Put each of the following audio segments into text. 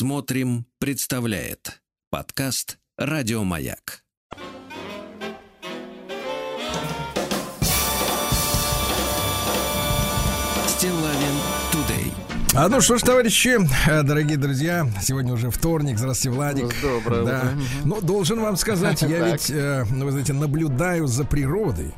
Смотрим, представляет подкаст Радиомаяк. Стилавин Тудей. А ну что ж, товарищи, э, дорогие друзья, сегодня уже вторник. Здравствуйте, Владик. Доброе да. утро. Ну, должен вам сказать, я Так. ведь, э, ну, вы знаете, наблюдаю за природой,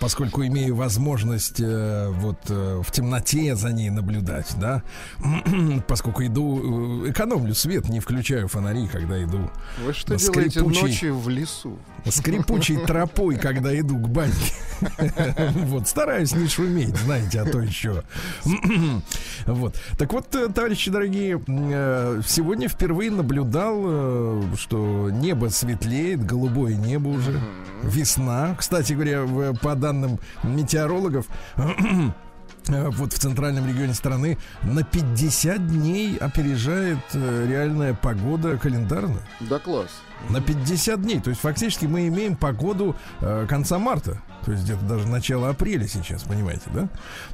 поскольку имею возможность э, вот э, в темноте за ней наблюдать, да, поскольку иду, э, экономлю свет, не включаю фонари, когда иду Вы что На делаете скрипучей- ночью в лесу? скрипучей тропой, когда иду к баньке. Вот, стараюсь не шуметь, знаете, а то еще. Вот. Так вот, э, товарищи дорогие, э, сегодня впервые наблюдал, э, что небо светлеет, голубое небо уже, весна. Кстати говоря, в- по данным метеорологов, э, вот в центральном регионе страны на 50 дней опережает э, реальная погода календарная. Да класс. На 50 дней. То есть фактически мы имеем погоду э, конца марта. То есть где-то даже начало апреля сейчас, понимаете, да?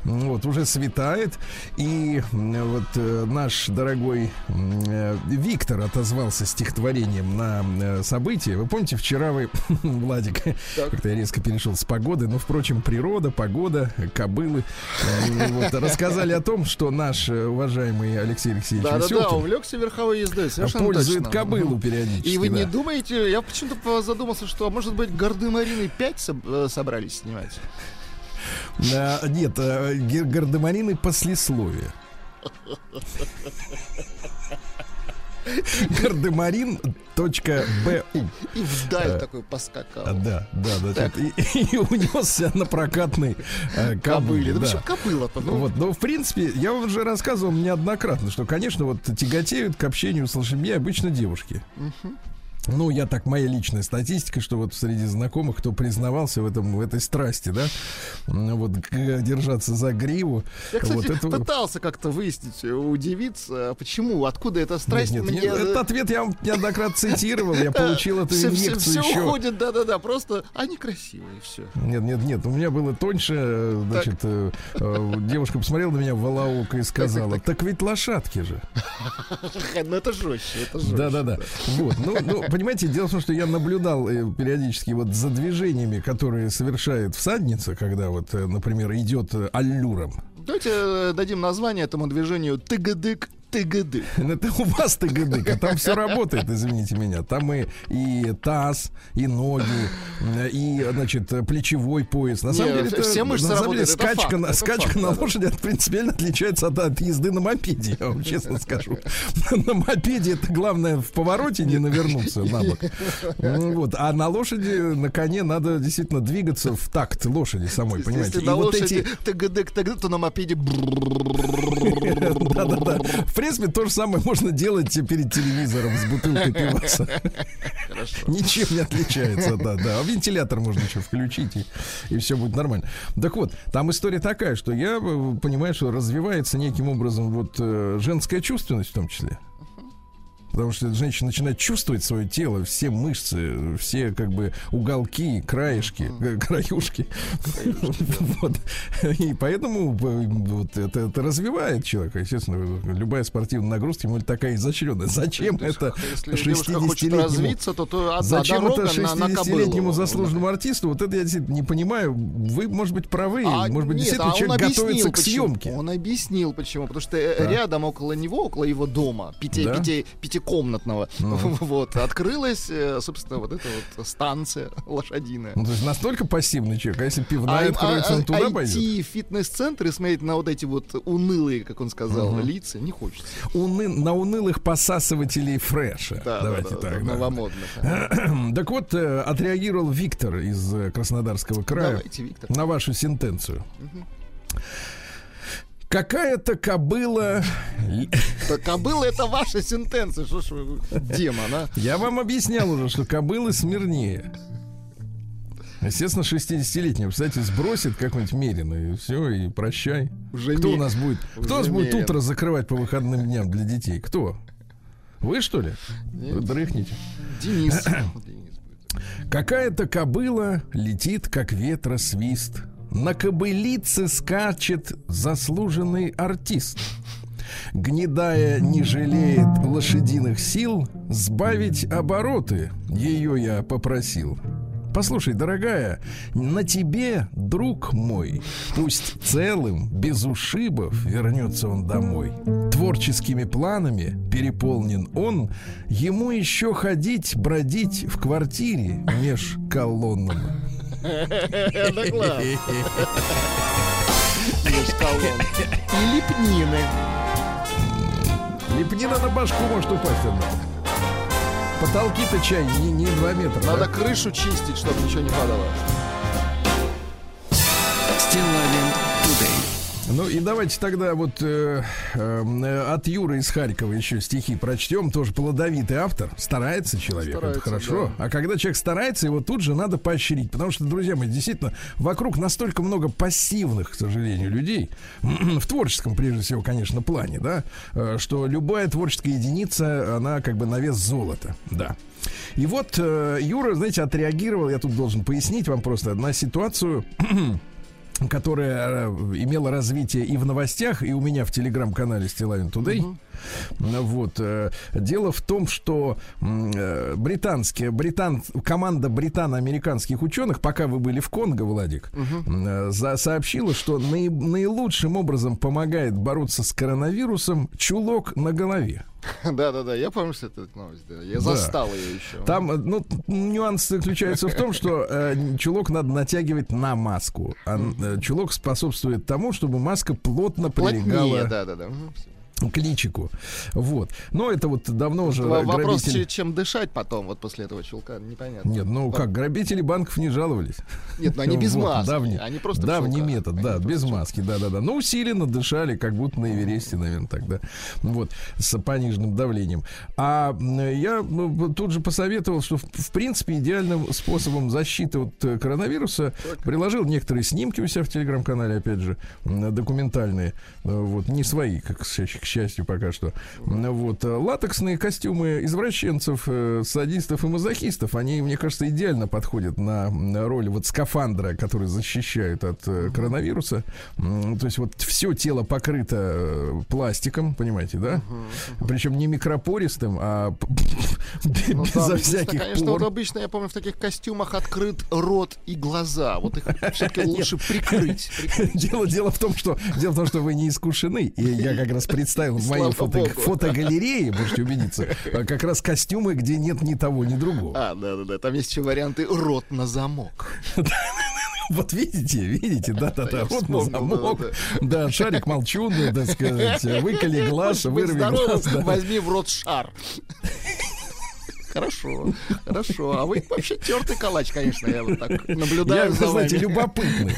Ну Вот, уже светает. И вот э, наш дорогой э, Виктор отозвался стихотворением на э, событие. Вы помните, вчера вы, Владик, как-то я резко перешел с погоды. Ну, впрочем, природа, погода, кобылы. э, вот, рассказали о том, что наш э, уважаемый Алексей Алексеевич Да-да-да, увлекся верховой ездой, совершенно пользует точно. кобылу периодически. И вы не да. Думаете, я почему-то задумался, что, а может быть, Гардемарины 5 соб- э, собрались снимать? А, нет, а, гер- гардемарины послесловие. Гардемарин.бу И вдаль Э, такой поскакал. А, Да, да, да. Так. И, и унесся на прокатной э, Кобыле. Да да. почему кобыла-то? Ну, Вот, но в принципе, я вам уже рассказывал неоднократно, что, конечно, вот тяготеют к общению с лошадьми обычно девушки. Ну, я так, моя личная статистика, что вот среди знакомых, кто признавался в этом, в этой страсти, да, вот держаться за гриву. Я, кстати, вот это- пытался как-то выяснить, удивиться, почему, откуда эта страсть Нет, нет, мне... этот ответ я вам неоднократно цитировал, я получил эту все, инъекцию еще. уходит, да-да-да, просто они красивые, все. Нет, нет, нет, у меня было тоньше, э, значит, э, э, девушка посмотрела на меня в волоуко и сказала, так ведь лошадки же. Ну это жестче, это жестче. Да, да, да. Вот, ну, ну, понимаете, дело в том, что я наблюдал э, периодически вот за движениями, которые совершает всадница, когда вот, э, например, идет э, аллюром. Давайте дадим название этому движению тыгадык тыгадык. Это у вас ТГД, а там все работает, извините меня. Там и, и таз, и ноги, и, значит, плечевой пояс. На Не, самом деле, это, все мышцы на самом деле, это скачка, факт, на, это скачка факт, на да, да. лошади от- принципиально отличается от, от езды на мопеде, я вам честно скажу. На мопеде это главное в повороте не навернуться на бок. Ну, Вот. А на лошади, на коне надо действительно двигаться в такт лошади самой, понимаете? Если на вот лошади тыгадык, то на мопеде Да-да-да. В принципе, то же самое можно делать перед телевизором с бутылкой пиваса. Ничем не отличается, да, да. А вентилятор можно еще включить, и, и все будет нормально. Так вот, там история такая, что я э, понимаю, что развивается неким образом вот э, женская чувственность в том числе. Потому что женщина начинает чувствовать свое тело, все мышцы, все как бы уголки, краешки, э, краюшки. Вот. И поэтому э, вот это, это развивает человека. Естественно, любая спортивная нагрузка ему такая изощренная. Зачем это девушка хочет 60-летнему развиться, то, то одна Зачем это дорога на, на 60-летнему кобылу. заслуженному артисту? Вот это я действительно не понимаю. Вы, может быть, правы. А, может быть, нет, действительно а человек объяснил, готовится к съемке. Он объяснил, почему. Потому что э, Так. рядом около него, около его дома, пяти, Да? пяти- пятикомнатного, Ну. вот, открылась, э, собственно, вот эта вот станция лошадиная. Ну, то есть настолько пассивный человек. А если пивная А, откроется, он а, туда а пойдет? и смотреть на вот эти вот унылые, как он сказал, Мгм. лица не хочется. Уны- на унылых посасывателей фреша. Да, Давайте да, да, так. да, да. новомодных. Так вот, э, отреагировал Виктор из э, Краснодарского края Давайте, Виктор. на вашу сентенцию. Какая-то кобыла... Так, а было это ваша сентенция, что ж вы, демон, а? Я вам объяснял уже, что кобылы смирнее. Естественно, 60-летний, кстати, сбросит какой-нибудь мерину, и все, и прощай. Уже Кто ме- у нас будет? Кто у нас уже будет мерин. утро закрывать по выходным дням для детей? Кто? Вы что ли? Нет. Вы дрыхните. Денис. Какая-то кобыла летит, как ветра свист. На кобылице скачет заслуженный артист. Гнедая не жалеет лошадиных сил, сбавить обороты ее я попросил. Послушай, дорогая, на тебе, друг мой, пусть целым, без ушибов вернется он домой. Творческими планами переполнен он, ему еще ходить, бродить в квартире меж колоннами. Это класс. И лепнины. Лепнина на башку может упасть одна. Потолки-то чай не, не 2 метра. Надо да? крышу чистить, чтобы ничего не падало. Ну и давайте тогда вот э, э, от Юры из Харькова еще стихи прочтем. Тоже плодовитый автор. Старается человек. Старается, это хорошо. А когда человек старается, его тут же надо поощрить. Потому что, друзья мои, действительно, вокруг настолько много пассивных, к сожалению, людей. В творческом, прежде всего, конечно, плане, да. э, Что любая творческая единица, она как бы на вес золота. Да. И вот э, Юра, знаете, отреагировал, я тут должен пояснить вам просто, на ситуацию которая э, имела развитие и в новостях, и у меня в телеграм-канале Стилавин Today. Вот. э, Дело в том, что э, британские, британ, команда британо-американских ученых, пока вы были в Конго, Владик, за- сообщила, что наи- наилучшим образом помогает бороться с коронавирусом чулок на голове. Да-да-да, я помню, что это новость. да. Я Да. застал ее еще. Там, ну, нюанс заключается в том, что э, чулок надо натягивать на маску. А э, чулок способствует тому, чтобы маска плотно Плотнее, прилегала да-да-да. Мгм, всё. К личику. Вот. Но это вот давно уже Во- Вопрос, грабители- че- чем дышать потом, вот после этого чулка, непонятно. Нет, ну как, грабители банков не жаловались. Нет, ну они без Вот, маски. Давний, Они просто давний чулках. метод, Они да, без в чулках. маски, да-да-да. Ну, усиленно дышали, как будто на Эвересте, наверное, тогда. Вот, с пониженным давлением. А я ну, тут же посоветовал, что, в, в принципе, идеальным способом защиты от э, коронавируса приложил некоторые снимки у себя в телеграм-канале, опять же, документальные. Э, Вот, не свои, как, к счастью- пока что. Вот, латексные костюмы извращенцев, э, садистов и мазохистов, они, мне кажется, идеально подходят на, роль вот скафандра, который защищает от э, коронавируса. То есть вот все тело покрыто э, пластиком, понимаете, да? Причем не микропористым, а Ну, безо всяких конечно, пор. вот обычно, я помню, в таких костюмах открыт рот и глаза. Вот их все-таки лучше прикрыть. прикрыть. Дело, дело в том, что дело в том, что вы не искушены. И я как раз представил в моей фото, фотогалерее, можете убедиться, э, как раз костюмы, где нет ни того, ни другого. А, да-да-да, там есть еще варианты рот на замок. Вот видите, видите, да-да-да, Я рот на замок. да, Да, шарик молчун, так сказать, выколи глаз, вырви глаз. да. возьми в рот шар. Хорошо, хорошо. А вы вообще тертый калач, конечно, я вот так наблюдаю Я, за вы знаете, любопытный.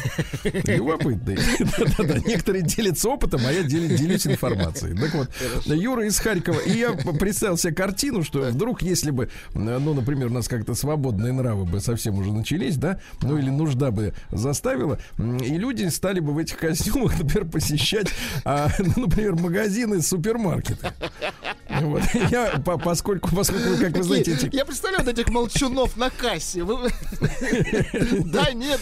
Любопытный. Да-да-да. Некоторые делятся опытом, а я дел- делюсь информацией. Так вот, Юра из Харькова. И я представил себе картину, что вдруг, если бы, ну, например, у нас как-то свободные нравы бы совсем уже начались, да, ну, или нужда бы заставила, и люди стали бы в этих костюмах, например, посещать, а, ну, например, магазины, супермаркеты. Вот. Я, по- поскольку, поскольку, как вы знаете, эти Я представляю вот этих молчунов на кассе. Да, нет.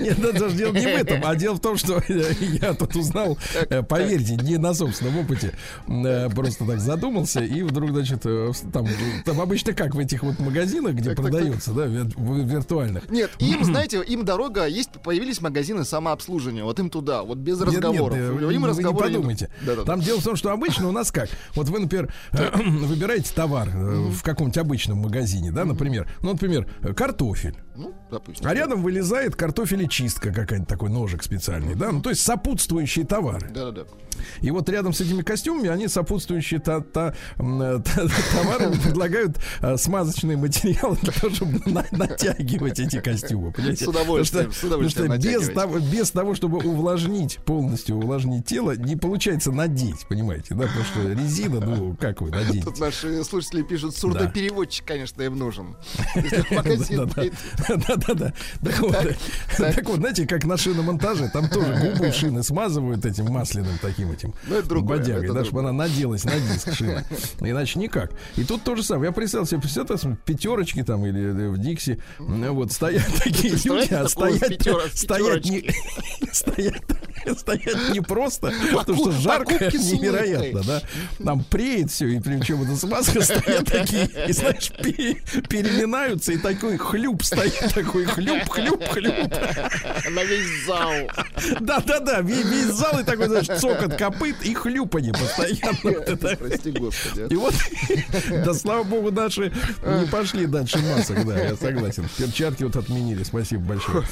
Нет, да, даже дело не в этом, а дело в том, что я тут узнал, э, поверьте, не на собственном опыте, э, просто так задумался, и вдруг, значит, э, там, там обычно как в этих вот магазинах, где продается, да, виртуальных. Нет, им, знаете, им дорога, есть, появились магазины самообслуживания, вот им туда, вот без Нет, нет, разговоров. им разговоры не подумайте. Там дело в том, что обычно у нас как? Вот вы, например, выбираете товар э, в каком-нибудь обычном магазине, да, например, ну, например, э, картофель. Ну, допустим. А рядом вылезает картофелечистка какая-нибудь, такой ножик специальный, да, ну, то есть сопутствующие товары. Да-да-да. И вот рядом с этими костюмами они сопутствующие та- та- э, та- товары предлагают э, смазочные материалы для того, чтобы на- натягивать эти костюмы. понимаете? С удовольствием, Потому что- с удовольствием потому что без того, без того, чтобы увлажнить, полностью увлажнить тело, не получается надеть, понимаете, да, потому что резина, ну, как вы наденете? Тут наши слушатели пишут, сурдопереводчик, конечно, им нужен. Да, да, да, да, да. Так. так вот, знаете, как на шиномонтаже, там тоже губы шины смазывают этим масляным таким этим Ну, это другое, бодягой, это да, чтобы другое. она наделась на диск шины. Иначе никак. И тут то же самое. Я представил себе, представляете, пятерочки там или э, в Дикси, ну, вот стоят такие люди, а стоять, пятера- стоять, не, стоять, стоять не просто, потому что жарко невероятно, да. Там преет все, и причем это смазка стоят такие, и знаешь, переминаются, и такой хлюп стоит, такой хлюп, хлюп, хлюп. На весь зал. Да, да, да, весь, весь зал и такой, знаешь, цокот копыт и хлюпанье постоянно. Прости, господи. И вот, да, слава богу, наши не пошли дальше масок, да, я согласен. Перчатки вот отменили, спасибо большое.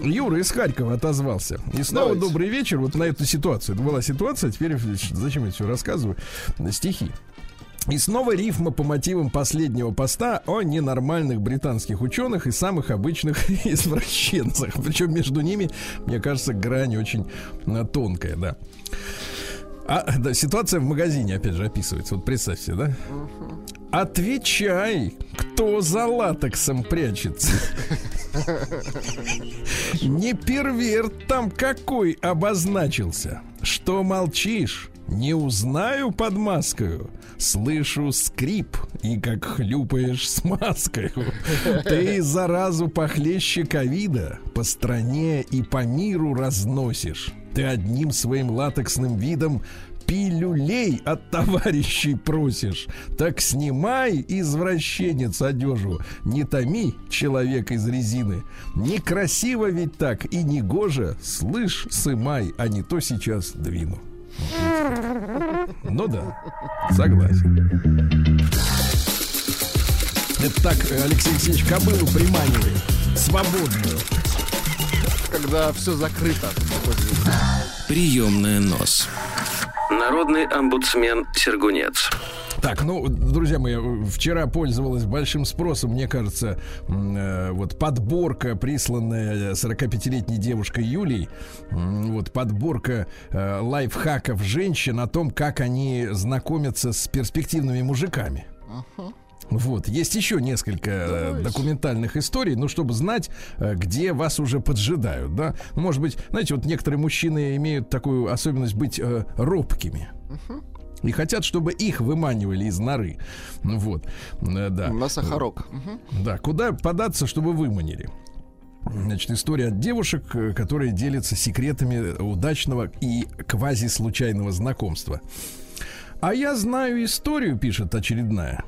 Юра из Харькова отозвался. И снова Давайте. Добрый вечер вот на эту ситуацию. Это была ситуация, теперь зачем я все рассказываю? Стихи. И снова рифма по мотивам последнего поста о ненормальных британских ученых и самых обычных извращенцах. Причем между ними, мне кажется, грань очень э, тонкая, да. А, да, ситуация в магазине, опять же, описывается. Вот представьте, да? Отвечай, кто за латексом прячется. Не перверт там какой обозначился. Что молчишь? Не узнаю под маскою. Слышу скрип и как хлюпаешь с маской. Ты заразу похлеще ковида по стране и по миру разносишь. Ты одним своим латексным видом пилюлей от товарищей просишь. Так снимай, извращенец, одежу. Не томи, человек из резины. Некрасиво ведь так и не гоже. Слышь, сымай, а не то сейчас двину. Ну да, согласен. Это так Алексей Алексеевич кобылу приманивает. Свободную. Когда все закрыто. Приемная нос. Народный омбудсмен Сергунец. Так, ну, друзья мои, вчера пользовалась большим спросом, мне кажется, э, вот подборка, присланная 45-летней девушкой Юлей, э, вот подборка э, лайфхаков женщин о том, как они знакомятся с перспективными мужиками. Uh-huh. Вот, есть еще несколько э, Давайте. документальных историй, ну, чтобы знать, э, где вас уже поджидают, да. Может быть, знаете, вот некоторые мужчины имеют такую особенность быть э, робкими. И хотят, чтобы их выманивали из норы. Ну вот, э, да. На сахарок. Да, куда податься, чтобы выманили? Значит, история от девушек, которые делятся секретами удачного и квази-случайного знакомства. А я знаю историю, пишет очередная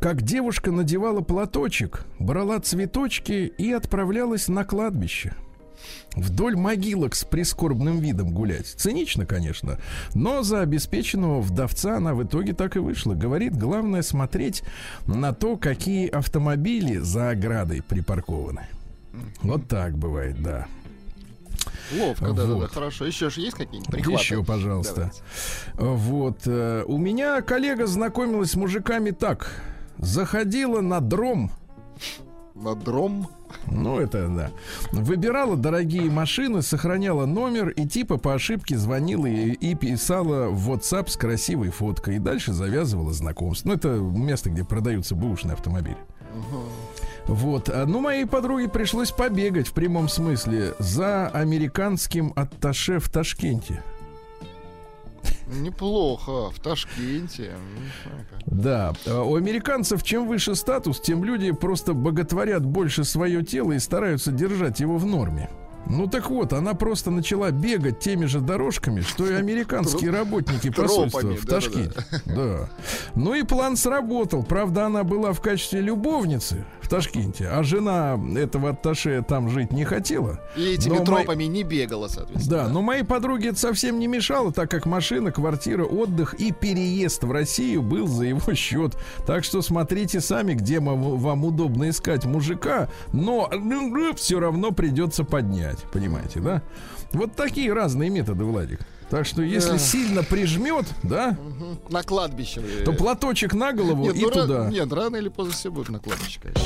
как девушка надевала платочек, брала цветочки и отправлялась на кладбище. Вдоль могилок с прискорбным видом гулять. Цинично, конечно, но за обеспеченного вдовца она в итоге так и вышла. Говорит, главное смотреть на то, какие автомобили за оградой припаркованы. Вот так бывает, да. Ловко, да, вот. да, хорошо. Еще же есть какие-нибудь прихваты? Еще, пожалуйста. Давайте. Вот. Э, у меня коллега знакомилась с мужиками так. Заходила на дром. На дром? Ну, это да. Выбирала дорогие машины, сохраняла номер и типа по ошибке звонила и, и писала в WhatsApp с красивой фоткой. И дальше завязывала знакомство. Ну, это место, где продаются бэушные автомобили. Угу. Вот. А, ну, моей подруге пришлось побегать в прямом смысле за американским атташе в Ташкенте. Неплохо, в Ташкенте. Да, а у американцев чем выше статус, тем люди просто боготворят больше свое тело и стараются держать его в норме. Ну так вот, она просто начала бегать теми же дорожками, что и американские работники посольства в Ташкенте. Да. Ну и план сработал. Правда, она была в качестве любовницы Ташкенте, а жена этого атташе там жить не хотела. И этими но тропами мой... не бегала, соответственно. Да, но моей подруге это совсем не мешало, так как машина, квартира, отдых и переезд в Россию был за его счет. Так что смотрите сами, где вам удобно искать мужика, но ну, все равно придется поднять, понимаете, да? Вот такие разные методы, Владик. Так что если сильно прижмет, да, на кладбище, то платочек на голову нет, и ну, туда. Ра- нет, рано или поздно все будет на кладбище, конечно.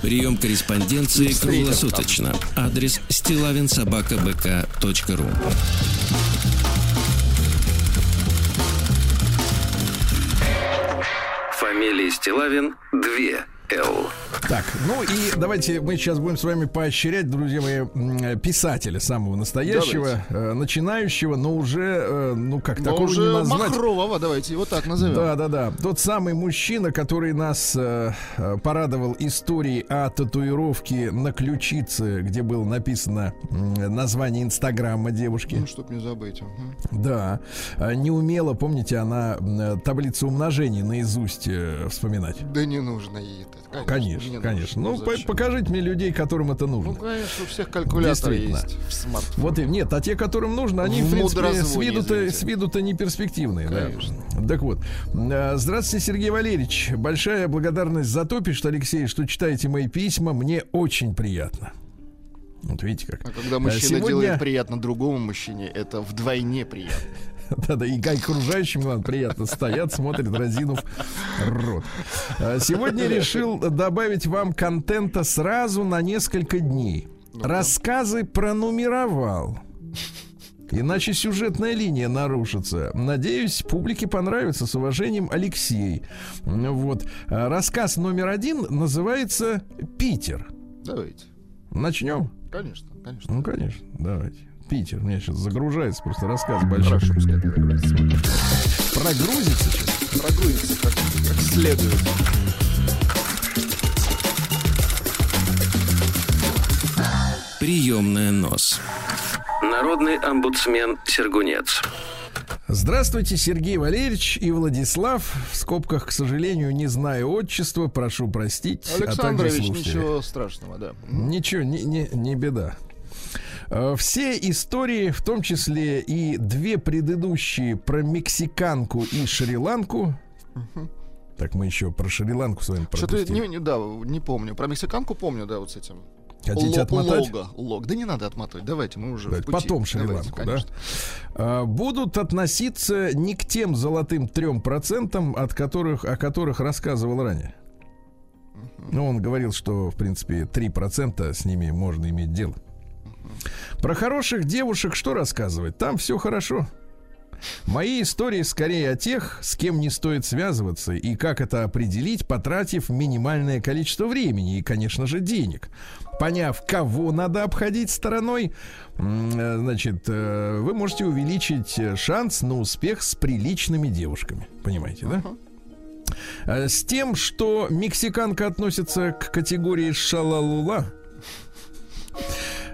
Прием корреспонденции круглосуточно. Адрес стилавинсобакабк.ру Фамилия Стилавин 2 Л. Так, ну и давайте мы сейчас будем с вами поощрять, друзья мои, писателя самого настоящего, э, начинающего, но уже, э, ну как, но такого уже не назвать. Махрового, давайте его так назовем. Да, да, да. Тот самый мужчина, который нас э, порадовал историей о татуировке на ключице, где было написано название Инстаграма девушки. Ну, чтоб не забыть. Угу. Да. Не умела, помните, она таблицу умножения наизусть вспоминать. Да не нужно ей это. Конечно, конечно. конечно. Ну, ну покажите мне людей, которым это нужно. Ну, конечно, у всех калькуляторы есть в смартфоне. Вот и нет, а те, которым нужно, они, в, в принципе, с виду-то, с виду-то не перспективные. Конечно. Да? Так вот. Э, здравствуйте, Сергей Валерьевич. Большая благодарность за то, пишет Алексей, что читаете мои письма. Мне очень приятно. Вот видите как. А когда мужчина Сегодня... делает приятно другому мужчине, это вдвойне приятно. Да-да, и окружающим ладно, приятно стоят, смотрят, разинув рот. А сегодня решил добавить вам контента сразу на несколько дней. Рассказы пронумеровал. Иначе сюжетная линия нарушится. Надеюсь, публике понравится. С уважением, Алексей. Вот. А рассказ номер один называется «Питер». Давайте. Начнем? Конечно, конечно. Ну, конечно, давайте. Питер. Мне сейчас загружается просто рассказ большой. Хорошо, Прогрузится сейчас? Прогрузится как, как следует. Приемная нос. Народный омбудсмен Сергунец. Здравствуйте, Сергей Валерьевич и Владислав. В скобках, к сожалению, не знаю отчества, прошу простить. Александрович, а ничего страшного, да. Ничего, не, не, не беда. Э, все истории, в том числе и две предыдущие про мексиканку и Шри-Ланку. Так мы еще про Шри-Ланку с вами Что-то не, не, да, не помню. Про мексиканку помню, да, вот с этим. Хотите Л- отмотать? Лого, лог. Да не надо отмотать. Давайте, мы уже Давайте, Потом Шри-Ланку, да? А, будут относиться не к тем золотым трем процентам, от которых, о которых рассказывал ранее. Ну, он говорил, что, в принципе, 3% с ними можно иметь дело. Про хороших девушек что рассказывать? Там все хорошо. Мои истории скорее о тех, с кем не стоит связываться и как это определить, потратив минимальное количество времени и, конечно же, денег. Поняв, кого надо обходить стороной, э, значит, э, вы можете увеличить шанс на успех с приличными девушками. Понимаете, да? Uh-huh. С тем, что мексиканка относится к категории шалалула,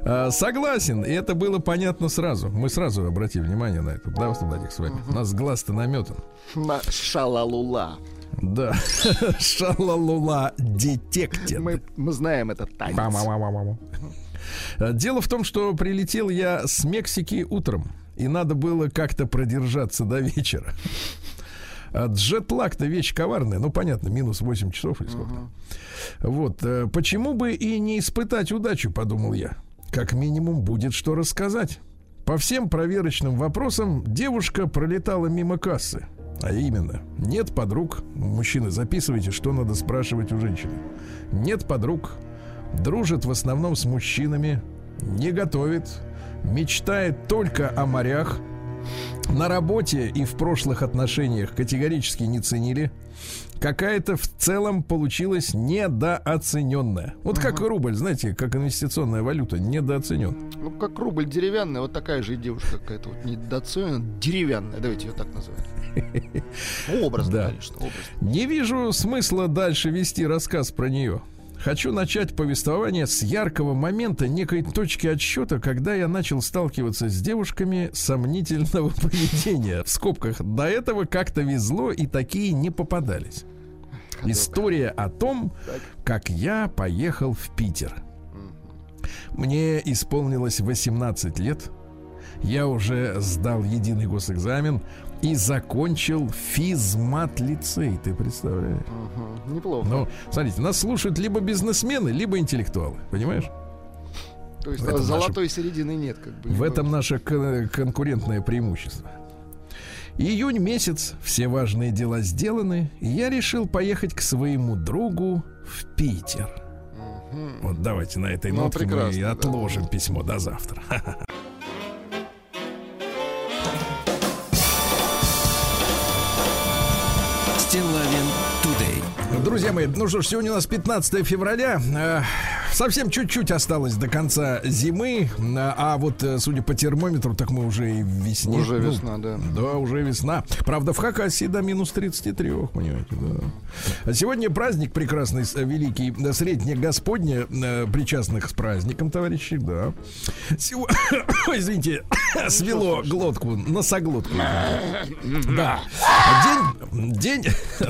а, согласен, и это было понятно сразу. Мы сразу обратили внимание на это. Да, Владик, с вами. У нас глаз-то наметан. На шалалула. Да, шалалула детектен. Мы, мы знаем этот танец. А, дело в том, что прилетел я с Мексики утром, и надо было как-то продержаться до вечера. А джетлаг-то вещь коварная, ну понятно, минус 8 часов или сколько. Uh-huh. Вот, э, почему бы и не испытать удачу, подумал я как минимум будет что рассказать. По всем проверочным вопросам девушка пролетала мимо кассы. А именно, нет подруг. Мужчины, записывайте, что надо спрашивать у женщины. Нет подруг. Дружит в основном с мужчинами. Не готовит. Мечтает только о морях. На работе и в прошлых отношениях категорически не ценили какая-то в целом получилась недооцененная. Вот как рубль, знаете, как инвестиционная валюта, недооценен. Ну, как рубль деревянный, вот такая же девушка какая-то вот недооцененная, деревянная, давайте ее так назовем. Образно, да. конечно, образно. Не вижу смысла дальше вести рассказ про нее. Хочу начать повествование с яркого момента, некой точки отсчета, когда я начал сталкиваться с девушками сомнительного поведения. В скобках, до этого как-то везло и такие не попадались. История о том, как я поехал в Питер. Мне исполнилось 18 лет. Я уже сдал единый госэкзамен и закончил физмат-лицей, ты представляешь? Угу, неплохо. Ну, смотрите, нас слушают либо бизнесмены, либо интеллектуалы, понимаешь? То есть золотой наше, середины нет, как бы. В этом наше конкурентное преимущество. Июнь месяц, все важные дела сделаны, и я решил поехать к своему другу в Питер. Угу. Вот давайте на этой ну, нотке мы отложим да. письмо до завтра. Друзья мои, ну что ж, сегодня у нас 15 февраля. Э, совсем чуть-чуть осталось до конца зимы. А вот, э, судя по термометру, так мы уже и в весне. Уже ну, весна, да. Да, уже весна. Правда, в Хакасии до минус 33, понимаете, да. А сегодня праздник прекрасный, э, великий, среднее Господне, причастных с праздником, товарищи, да. Сего... Извините, свело глотку, носоглотку. Да. День, день,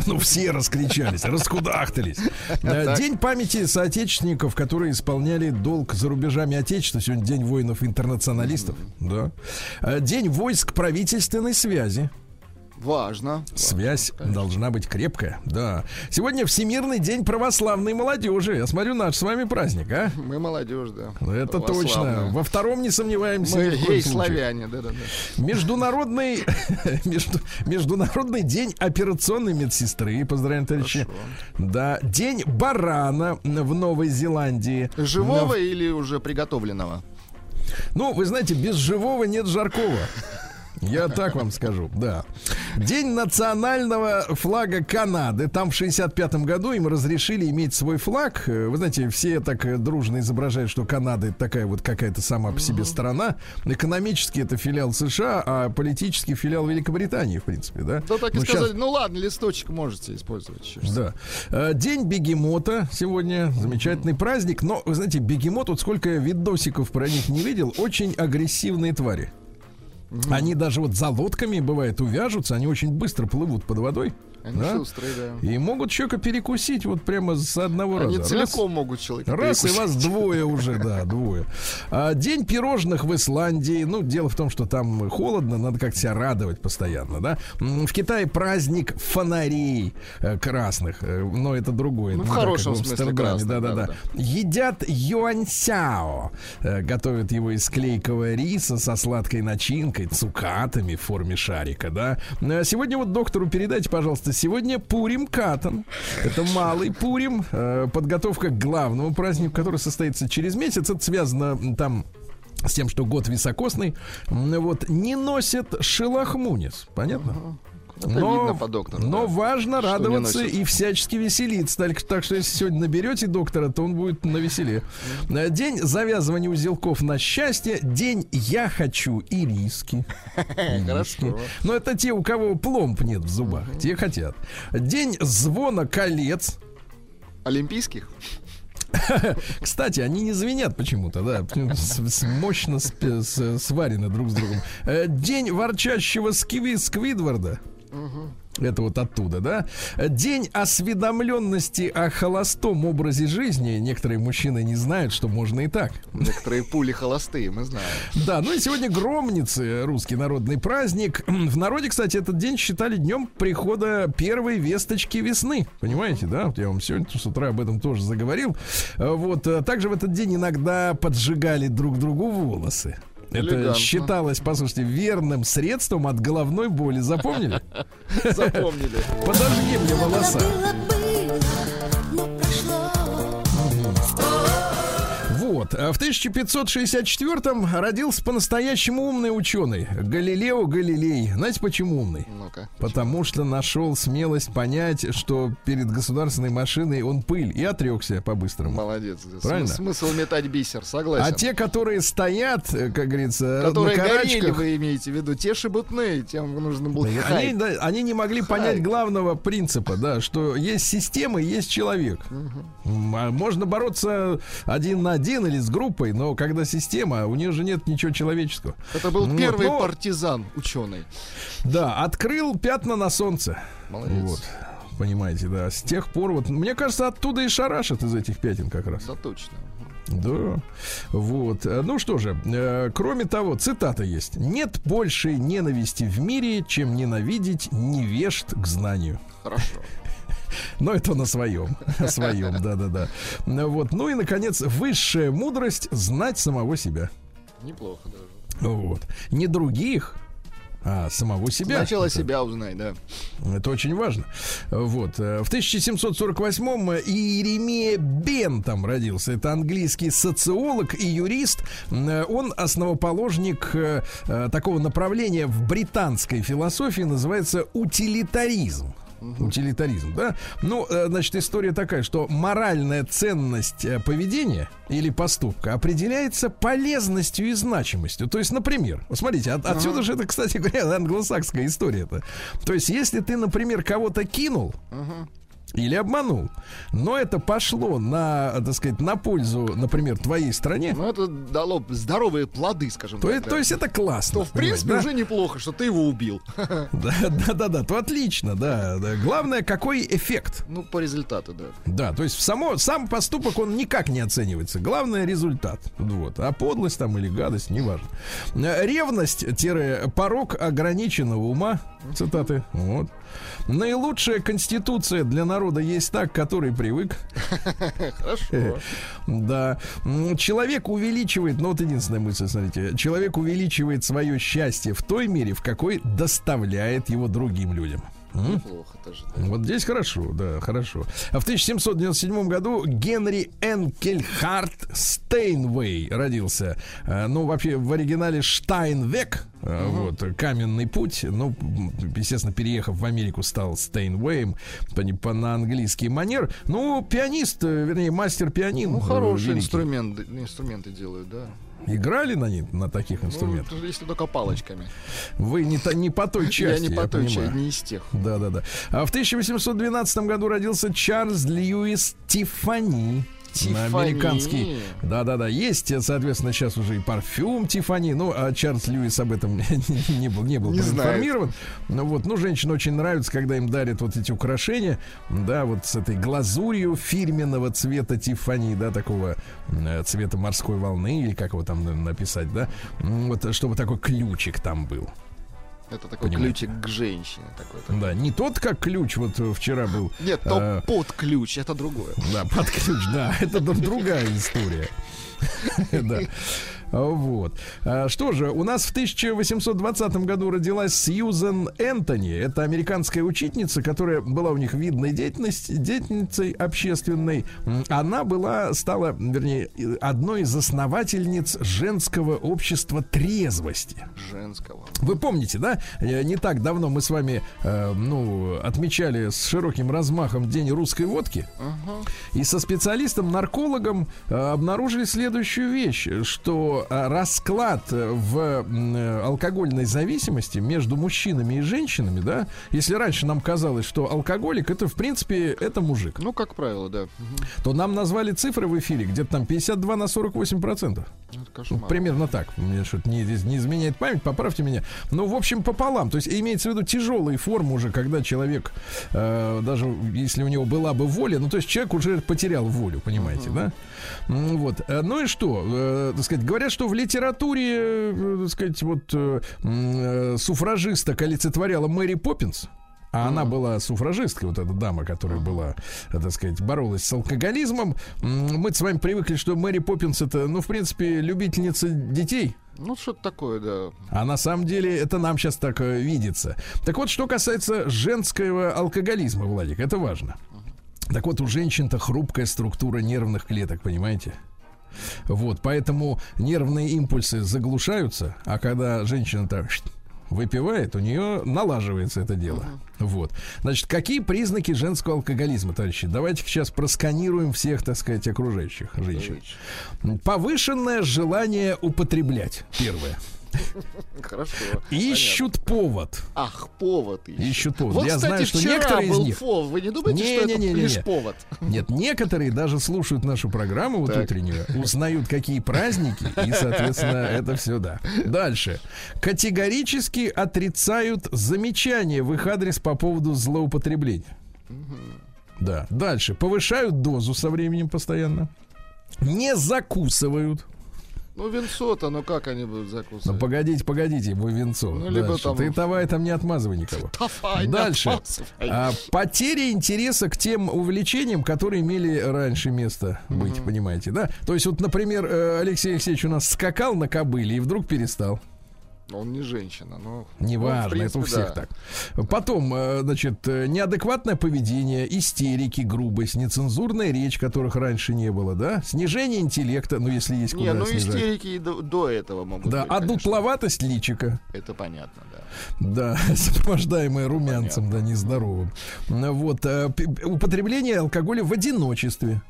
ну все раскричались, раскудахтались. Э, день памяти соотечественников, которые исполняли долг за рубежами Отечества. Сегодня День воинов-интернационалистов. Да. Э, день войск правительственной связи. Важно. Связь важно, должна быть крепкая, да. Сегодня Всемирный день православной молодежи. Я смотрю, наш с вами праздник, а? Мы молодежь, да. Ну, это точно. Во втором не сомневаемся. Мы ей славяне, да, да, да. Международный, между, международный день операционной медсестры. Поздравляем, товарищи. Хорошо. Да. День барана в Новой Зеландии. Живого Но... или уже приготовленного? Ну, вы знаете, без живого нет жаркого. Я так вам скажу, да. День национального флага Канады. Там в 65-м году им разрешили иметь свой флаг. Вы знаете, все так дружно изображают, что Канада это такая вот какая-то сама по себе страна. Экономически это филиал США, а политически филиал Великобритании, в принципе, да? Да так и ну, сказали, сейчас... ну ладно, листочек можете использовать. Еще да. Э, день бегемота сегодня. Замечательный праздник. Но, вы знаете, бегемот, вот сколько я видосиков про них не видел, очень агрессивные твари. Они даже вот за лодками, бывает, увяжутся, они очень быстро плывут под водой. Они да? шустрые, да. И могут человека перекусить вот прямо с одного Они раза. Они целиком раз, могут человека Раз, перекусить. и вас двое уже, да, двое. А, день пирожных в Исландии. Ну, дело в том, что там холодно, надо как-то себя радовать постоянно, да. В Китае праздник фонарей э, красных, э, но это другое. Ну, в хорошем да, смысле красный, да, да, да, да. Едят юаньсяо. Э, готовят его из клейкого риса со сладкой начинкой, цукатами в форме шарика, да. Сегодня вот доктору передайте, пожалуйста, Сегодня Пурим Катан. Это малый Пурим. Э, подготовка к главному празднику, который состоится через месяц. Это связано там с тем, что год високосный. Вот не носят шелахмунис. Понятно? Это но, видно по доктору. Но да, важно радоваться и всячески веселиться. Так, так что если сегодня наберете доктора, то он будет на веселе. Mm. День завязывания узелков на счастье. День я хочу и риски. Хорошо. Но это те, у кого пломб нет в зубах. Те хотят. День звона колец. Олимпийских? Кстати, они не звенят почему-то, да, мощно сварены друг с другом. Э, день ворчащего скви Сквидварда. Это вот оттуда, да? День осведомленности о холостом образе жизни. Некоторые мужчины не знают, что можно и так. Некоторые пули холостые, мы знаем. Да, ну и сегодня Громницы, русский народный праздник. В народе, кстати, этот день считали днем прихода первой весточки весны. Понимаете, да? Вот я вам сегодня с утра об этом тоже заговорил. Вот. А также в этот день иногда поджигали друг другу волосы. Это считалось, послушайте, верным средством от головной боли. Запомнили? Запомнили. Подожди мне волоса. Вот. В 1564-м родился по-настоящему умный ученый. Галилео Галилей. Знаете, почему умный? Ну-ка. Потому что нашел смелость понять, что перед государственной машиной он пыль и отрекся по-быстрому. Молодец. Правильно? Смысл метать бисер, согласен. А те, которые стоят, как говорится, которые на горели, вы имеете в виду, те шебутные, тем нужно было они, да, они не могли Хай. понять главного принципа, да, что есть система есть человек. Угу. Можно бороться один на один или с группой, но когда система, у нее же нет ничего человеческого. Это был вот, первый но... партизан ученый. Да, открыл пятна на солнце. Молодец. Вот. Понимаете, да. С тех пор вот, мне кажется, оттуда и шарашат из этих пятен как раз. Да, точно. Да, вот. Ну что же, э, кроме того, цитата есть. Нет большей ненависти в мире, чем ненавидеть невежд к знанию. Хорошо. Но это на своем. Своем, да-да-да. Вот. Ну и, наконец, высшая мудрость знать самого себя. Неплохо даже. Вот. Не других, а самого себя. Сначала это, себя узнай, да. Это очень важно. Вот. В 1748-м Иеремия Бен там родился. Это английский социолог и юрист. Он основоположник э, такого направления в британской философии, называется утилитаризм. Утилитаризм, да? Ну, э, значит, история такая, что моральная ценность э, поведения или поступка определяется полезностью и значимостью. То есть, например, смотрите, от, отсюда же это, кстати говоря, англосакская история. -то. То есть, если ты, например, кого-то кинул, или обманул. Но это пошло на, так сказать, на пользу, например, твоей стране. Ну, это дало здоровые плоды, скажем то, так. То есть это классно. То, в принципе, да? уже неплохо, что ты его убил. Да, да, да, да, то отлично, да, да. Главное, какой эффект. Ну, по результату, да. Да, то есть само, сам поступок, он никак не оценивается. Главное, результат. Вот. А подлость там или гадость, неважно. Ревность-порог ограниченного ума. Цитаты. Вот. Наилучшая конституция для народа есть так, который привык. Хорошо. Да. Человек увеличивает, ну вот единственная мысль, смотрите, человек увеличивает свое счастье в той мере, в какой доставляет его другим людям. Неплохо тоже. Да. Вот здесь хорошо, да, хорошо. А в 1797 году Генри Энкельхарт Стейнвей родился. А, ну, вообще, в оригинале Штайнвек, uh вот, каменный путь. Ну, естественно, переехав в Америку, стал Стейнвеем по, по, на английский манер. Ну, пианист, э, вернее, мастер пианин. Ну, хороший инструмент, инструменты делают, да. Играли на, них, на таких ну, инструментах? Ну, если только палочками. Вы не, не по той части, Я не по той части, не из тех. Да-да-да. А в 1812 году родился Чарльз Льюис Тиффани. Тиффани. американский. Да-да-да. Есть, соответственно, сейчас уже и парфюм Тифани. Ну, а Чарльз Льюис об этом не был, не был не информирован. Ну, вот, ну, женщинам очень нравится, когда им дарят вот эти украшения, да, вот с этой глазурью фирменного цвета Тифани, да, такого э, цвета морской волны, или как его там написать, да, вот, чтобы такой ключик там был. Это такой Понимаете? ключик к женщине. Такой, такой. Да, не тот, как ключ вот вчера был. Нет, то а, под ключ, это другое. Да, под ключ, да, это другая история. Да. Вот. А, что же, у нас в 1820 году родилась Сьюзен Энтони. Это американская учительница, которая была у них видной деятельности, деятельницей общественной. Она была, стала, вернее, одной из основательниц женского общества трезвости. Женского. Вы помните, да? Э, не так давно мы с вами, э, ну, отмечали с широким размахом День русской водки. Uh-huh. И со специалистом-наркологом э, обнаружили следующую вещь, что Э, расклад в э, алкогольной зависимости между мужчинами и женщинами, да, если раньше нам казалось, что алкоголик это в принципе это мужик. Ну, как правило, да. То нам назвали цифры в эфире где-то там 52 на 48 процентов. Ну, примерно так. Мне что-то не, не изменяет память, поправьте меня. Ну, в общем, пополам. То есть имеется в виду тяжелые формы уже, когда человек, э, даже если у него была бы воля, ну, то есть человек уже потерял волю, понимаете, uh-huh. да? Вот. Э, ну и что? Э, так сказать, говорят, что в литературе, э, так сказать, вот э, суфражисток олицетворяла Мэри Поппинс. А mm. она была суфражисткой, вот эта дама, которая была, так сказать, боролась с алкоголизмом. Мы с вами привыкли, что Мэри Поппинс это, ну, в принципе, любительница детей. Ну, что-то такое, да. А на самом деле это нам сейчас так видится. Так вот, что касается женского алкоголизма, Владик, это важно. Так вот, у женщин-то хрупкая структура нервных клеток, понимаете? Вот, поэтому нервные импульсы заглушаются, а когда женщина-то выпивает, у нее налаживается это дело. Uh-huh. Вот. Значит, какие признаки женского алкоголизма, товарищи? Давайте сейчас просканируем всех, так сказать, окружающих женщин. Повышенное желание употреблять. Первое. Хорошо. Ищут понятно. повод. Ах, повод ищут. Ищут повод. Вот, Я кстати, знаю, что некоторые был из них... Фов. Вы не думаете, не, что не, это не, лишь не. повод? Нет, некоторые даже слушают нашу программу вот так. утреннюю, узнают, какие праздники, и, соответственно, это все, да. Дальше. Категорически отрицают замечания в их адрес по поводу злоупотребления. Да. Дальше. Повышают дозу со временем постоянно. Не закусывают. Ну, венцо-то, ну как они будут закусывать? Ну, погодите, погодите, вы венцо. Ну, либо там... Ты давай там не отмазывай никого. Давай, Дальше. А, потеря интереса к тем увлечениям, которые имели раньше место быть, угу. понимаете, да? То есть вот, например, э, Алексей Алексеевич у нас скакал на кобыле и вдруг перестал. Он не женщина, но... Неважно, ну, это у всех да. так. Потом, э, значит, э, неадекватное поведение, истерики, грубость, нецензурная речь, которых раньше не было, да? Снижение интеллекта, ну, если есть куда Не, ну, снижать. истерики и до, до этого могут Да, быть, а дутловатость личика. Это понятно, да. Да, сопровождаемое румянцем, понятно. да, нездоровым. Вот, э, употребление алкоголя в одиночестве.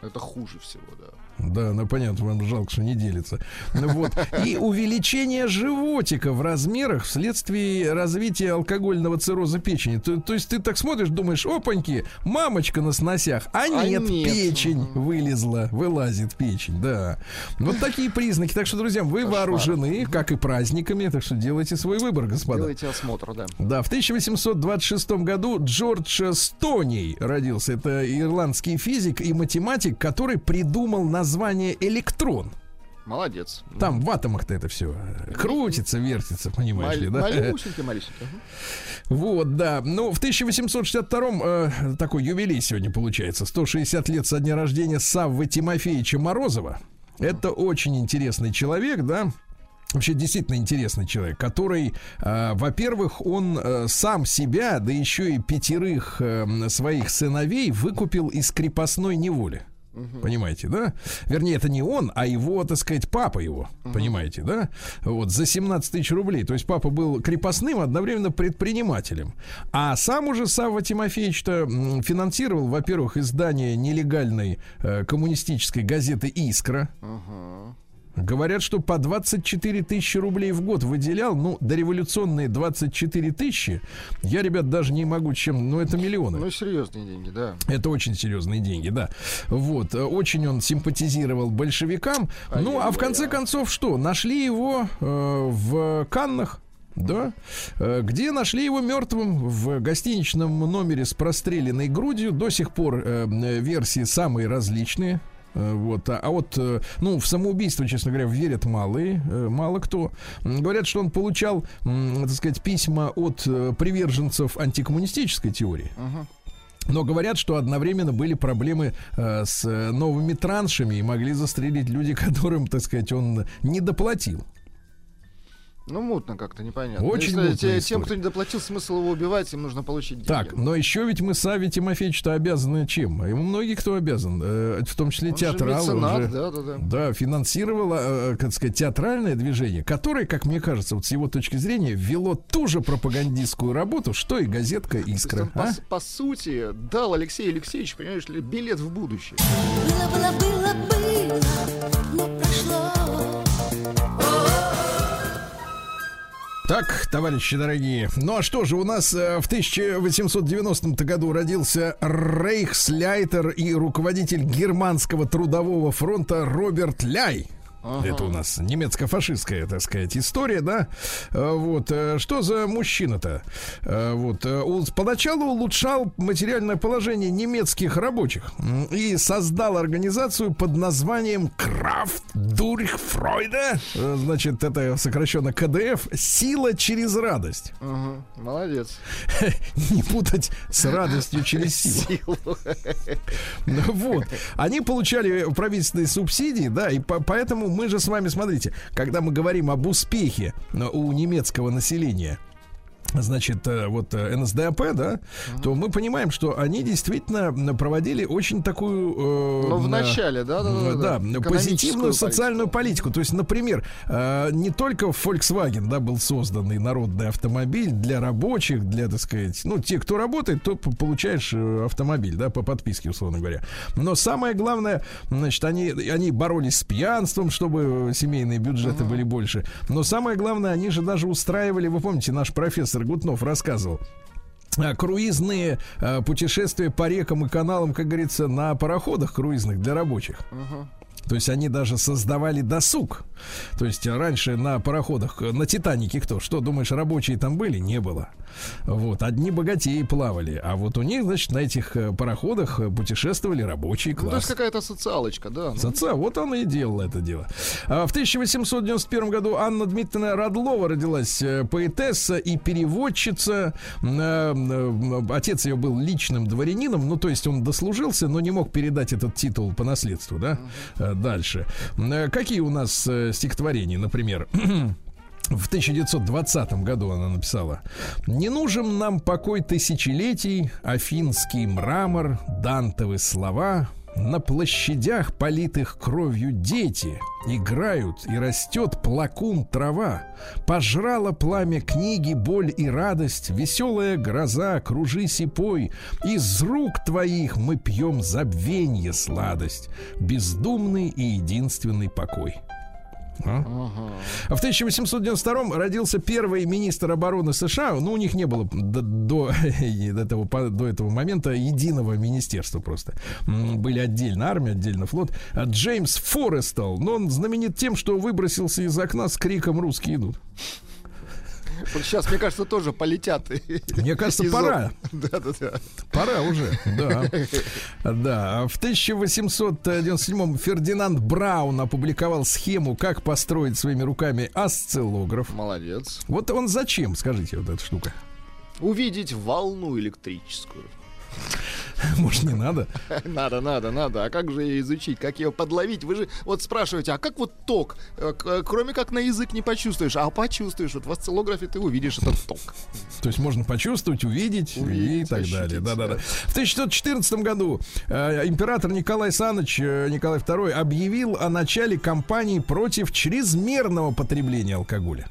Это хуже всего, да. Да, ну понятно, вам жалко, что не делится. Ну вот. И увеличение животика в размерах вследствие развития алкогольного цирроза печени. То, то есть ты так смотришь, думаешь, опаньки, мамочка на сносях, а, а нет, нет, печень вылезла, вылазит печень, да. Вот такие признаки. Так что, друзья, вы Кошмар. вооружены, как и праздниками, так что делайте свой выбор, господа. Делайте осмотр, да. Да, в 1826 году Джордж Стоний родился. Это ирландский физик и математик, который придумал на название электрон. Молодец. Там в атомах-то это все крутится, вертится, понимаешь ли, да? Малюсенький, малюсенький. Вот, да. Ну, в 1862-м э, такой юбилей сегодня получается. 160 лет со дня рождения Саввы Тимофеевича Морозова. Это очень интересный человек, да. Вообще действительно интересный человек, который, э, во-первых, он э, сам себя, да еще и пятерых э, своих сыновей выкупил из крепостной неволи. Угу. Понимаете, да? Вернее, это не он, а его, так сказать, папа его. Угу. Понимаете, да? Вот, за 17 тысяч рублей. То есть папа был крепостным, одновременно предпринимателем. А сам уже Савва Тимофеевич-то финансировал, во-первых, издание нелегальной э, коммунистической газеты «Искра». Угу. Говорят, что по 24 тысячи рублей в год выделял. Ну, дореволюционные 24 тысячи. Я, ребят, даже не могу чем... Ну, это миллионы. Ну, серьезные деньги, да. Это очень серьезные деньги, да. Вот. Очень он симпатизировал большевикам. А ну, а в конце концов что? Нашли его э, в Каннах. Да, э, где нашли его мертвым в гостиничном номере с простреленной грудью. До сих пор э, версии самые различные. Э, вот. А, а вот, э, ну, в самоубийство, честно говоря, верят малые, э, мало кто. Говорят, что он получал, так сказать, письма от приверженцев антикоммунистической теории. Но говорят, что одновременно были проблемы э, с новыми траншами и могли застрелить люди, которым, так сказать, он не доплатил. Ну, мутно как-то, непонятно. Очень Если мутно. Тем, кто не доплатил, смысл его убивать, им нужно получить деньги. Так, но еще ведь мы Саве Тимофеевичу-то обязаны чем? Ему многие кто обязан, э, в том числе он театралы. Же меценат, он же, да, да, да. Да, финансировал, э, как сказать, театральное движение, которое, как мне кажется, вот с его точки зрения, вело ту же пропагандистскую работу, что и газетка «Искра». А? По, по сути, дал Алексей Алексеевич, понимаешь ли, билет в будущее. Было, было, было, было, но прошло. Так, товарищи дорогие, ну а что же, у нас э, в 1890 году родился рейхсляйтер и руководитель германского трудового фронта Роберт Ляй. Ага. Это у нас немецко-фашистская, так сказать, история, да? Э, вот. Э, что за мужчина-то? Э, вот. Поначалу улучшал материальное положение немецких рабочих и создал организацию под названием Крафт Дурх Фройда. Значит, это сокращенно КДФ. Сила через радость. Ага. Молодец. Не путать с радостью через силу. Вот. Они получали правительственные субсидии, да, и поэтому мы же с вами, смотрите, когда мы говорим об успехе э, у немецкого населения, значит, э, вот э, НСДАП, да, uh-huh. то мы понимаем, что они действительно проводили очень такую... Э, ну, в начале, да, да, да, да позитивную социальную политику. То есть, например, э, не только Volkswagen, да, был созданный народный автомобиль для рабочих, для, так сказать, ну, те, кто работает, то получаешь э, автомобиль, да, по подписке, условно говоря. Но самое главное, значит, они, они боролись с пьянством, чтобы семейные бюджеты uh-huh. были больше. Но самое главное, они же даже устраивали, вы помните, наш профессор Гутнов рассказывал а, круизные а, путешествия по рекам и каналам, как говорится, на пароходах круизных для рабочих. Uh-huh. То есть они даже создавали досуг. То есть раньше на пароходах, на Титанике кто? Что, думаешь, рабочие там были? Не было. Вот, одни богатеи плавали, а вот у них, значит, на этих э, пароходах э, путешествовали рабочие класс. Ну, то есть какая-то социалочка, да. Ну. Социал, вот она и делала это дело. А в 1891 году Анна Дмитриевна Радлова родилась э, поэтесса и переводчица. Отец ее был личным дворянином, ну, то есть он дослужился, но не мог передать этот титул по наследству, да. Дальше. Какие у нас стихотворения, например? в 1920 году она написала «Не нужен нам покой тысячелетий, афинский мрамор, дантовы слова, на площадях, политых кровью дети, играют и растет плакун трава. Пожрала пламя книги, боль и радость, веселая гроза, кружись и пой. Из рук твоих мы пьем забвенье сладость, бездумный и единственный покой. А? В 1892 родился первый министр обороны США. Ну, у них не было до, до, этого, до этого момента единого министерства просто. Были отдельно армия, отдельно флот. А Джеймс Форестал. Но он знаменит тем, что выбросился из окна с криком «Русские идут». Вот сейчас, мне кажется, тоже полетят. Мне кажется, пора. Да, да, да. Пора уже, да. Да. В 1897 Фердинанд Браун опубликовал схему, как построить своими руками осциллограф. Молодец. Вот он зачем, скажите, вот эта штука? Увидеть волну электрическую. Может, не надо? Надо, надо, надо. А как же ее изучить? Как ее подловить? Вы же вот спрашиваете, а как вот ток? Э, э, кроме как на язык не почувствуешь, а почувствуешь. Вот в осциллографе ты увидишь этот ток. То есть можно почувствовать, увидеть, увидеть и так ощутить, далее. Да, да, да. В 1914 году э, император Николай Саныч, э, Николай II, объявил о начале кампании против чрезмерного потребления алкоголя.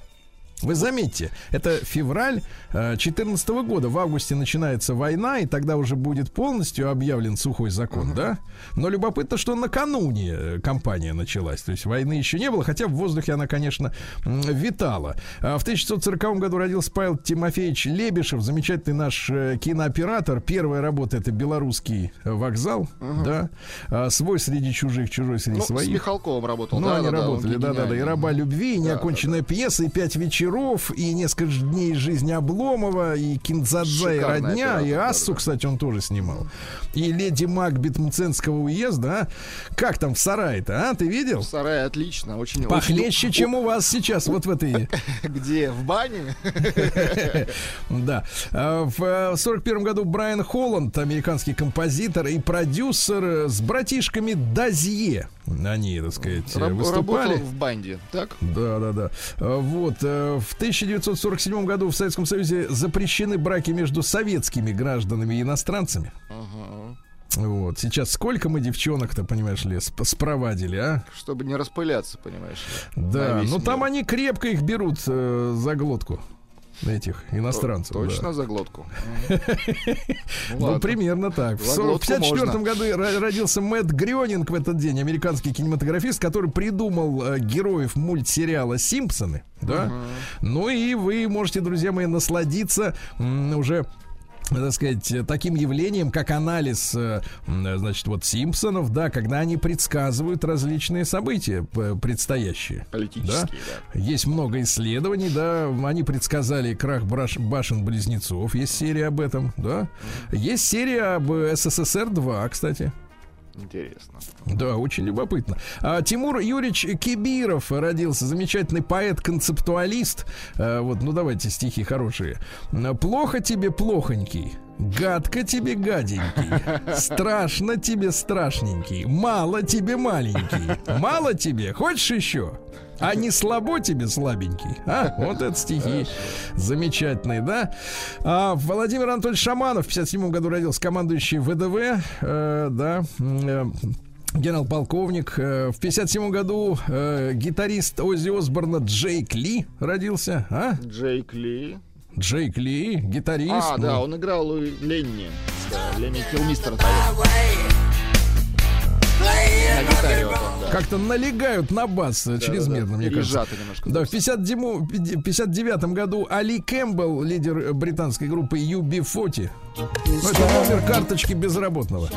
Вы заметьте, это февраль 2014 э, года. В августе начинается война, и тогда уже будет полностью объявлен сухой закон, uh-huh. да? Но любопытно, что накануне э, кампания началась. То есть войны еще не было, хотя в воздухе она, конечно, витала. А в 1940 году родился Павел Тимофеевич Лебешев, замечательный наш э, кинооператор. Первая работа это белорусский вокзал, uh-huh. да? А свой среди чужих, чужой среди ну, своих. С Михалковым работал. Ну, да, они да, работали, да-да-да. И «Раба любви», и «Неоконченная да, пьеса», и «Пять вечеров» и несколько дней жизни Обломова, и Кинзадза, и Родня, и Ассу, кстати, он тоже снимал. И Леди Макбет Мценского уезда, а? Как там в сарае-то, а? Ты видел? В сарае отлично, очень... Похлеще, очень... чем у вас сейчас, вот в этой... Где? В бане? Да. А, в 41 году Брайан Холланд, американский композитор и продюсер с братишками Дазье. Они, так сказать, выступали. в банде, так? Да, да, да. А, вот. Э, в 1947 году в Советском Союзе запрещены браки между советскими гражданами и иностранцами. Ага. Вот. Сейчас сколько мы девчонок-то, понимаешь ли, спровадили, а? Чтобы не распыляться, понимаешь ли. Да, но мир. там они крепко их берут э, за глотку этих иностранцев. Точно да. за глотку. Ну, примерно так. В 1954 году родился Мэтт Грёнинг в этот день, американский кинематографист, который придумал э, героев мультсериала «Симпсоны». Да? Ну и вы можете, друзья мои, насладиться уже так сказать, таким явлением, как анализ, э, значит, вот Симпсонов, да, когда они предсказывают различные события предстоящие. Политические, да? да. Есть много исследований, да, они предсказали крах башен-близнецов, есть серия об этом, да. Есть серия об СССР-2, кстати. Интересно. Да, очень любопытно. А, Тимур Юрьевич Кибиров родился, замечательный поэт-концептуалист. А, вот, ну давайте стихи хорошие. Плохо тебе плохонький, Гадко тебе гаденький, страшно тебе страшненький, мало тебе маленький, мало тебе, хочешь еще? А не слабо тебе слабенький? А, вот это стихи замечательные, да? А, Владимир Анатольевич Шаманов в 57 году родился, командующий ВДВ, э, да, э, генерал-полковник. Э, в 57 году э, гитарист Оззи Осборна Джейк Ли родился. А? Джейк Ли. Джейк Ли, гитарист. А, ну. да, он играл у Ленни. Да, Ленни Килмистер. На гитаре вот он, да. Как-то налегают на бас да, чрезмерно, да, да. мне кажется. немножко. Да, в 59 году Али Кэмпбелл, лидер британской группы UB40. Ну, это номер карточки безработного.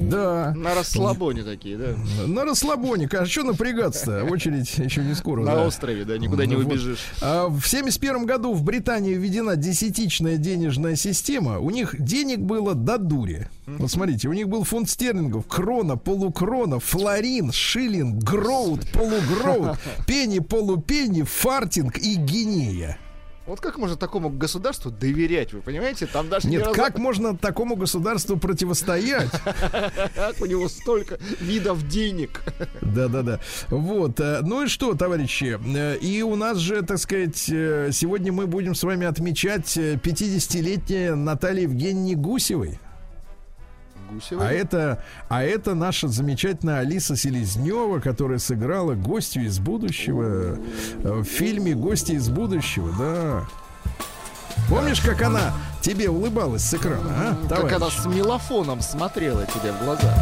Да. На расслабоне такие, да? На расслабоне. А что напрягаться-то? Очередь еще не скоро. На да. острове, да, никуда не убежишь. А в 71 году в Британии введена десятичная денежная система. У них денег было до дури. Вот смотрите, у них был фунт стерлингов, крона, полукрона, флорин, шиллинг, гроуд, полугроуд, пенни, полупенни, фартинг и гинея. Вот как можно такому государству доверять, вы понимаете? Там даже Нет, разу- как можно такому государству противостоять? как у него столько видов денег. Да-да-да. Вот. э, Ну и что, товарищи? э, И у нас же, так сказать, э, сегодня мы будем с вами отмечать э, 50-летие Натальи Евгеньевны Гусевой. Гусева. А это, а это наша замечательная Алиса Селезнева, которая сыграла гостью из будущего э, в фильме Гости из будущего, да. Помнишь, как она тебе улыбалась с экрана, а, Как товарищ? она с мелофоном смотрела тебе в глаза.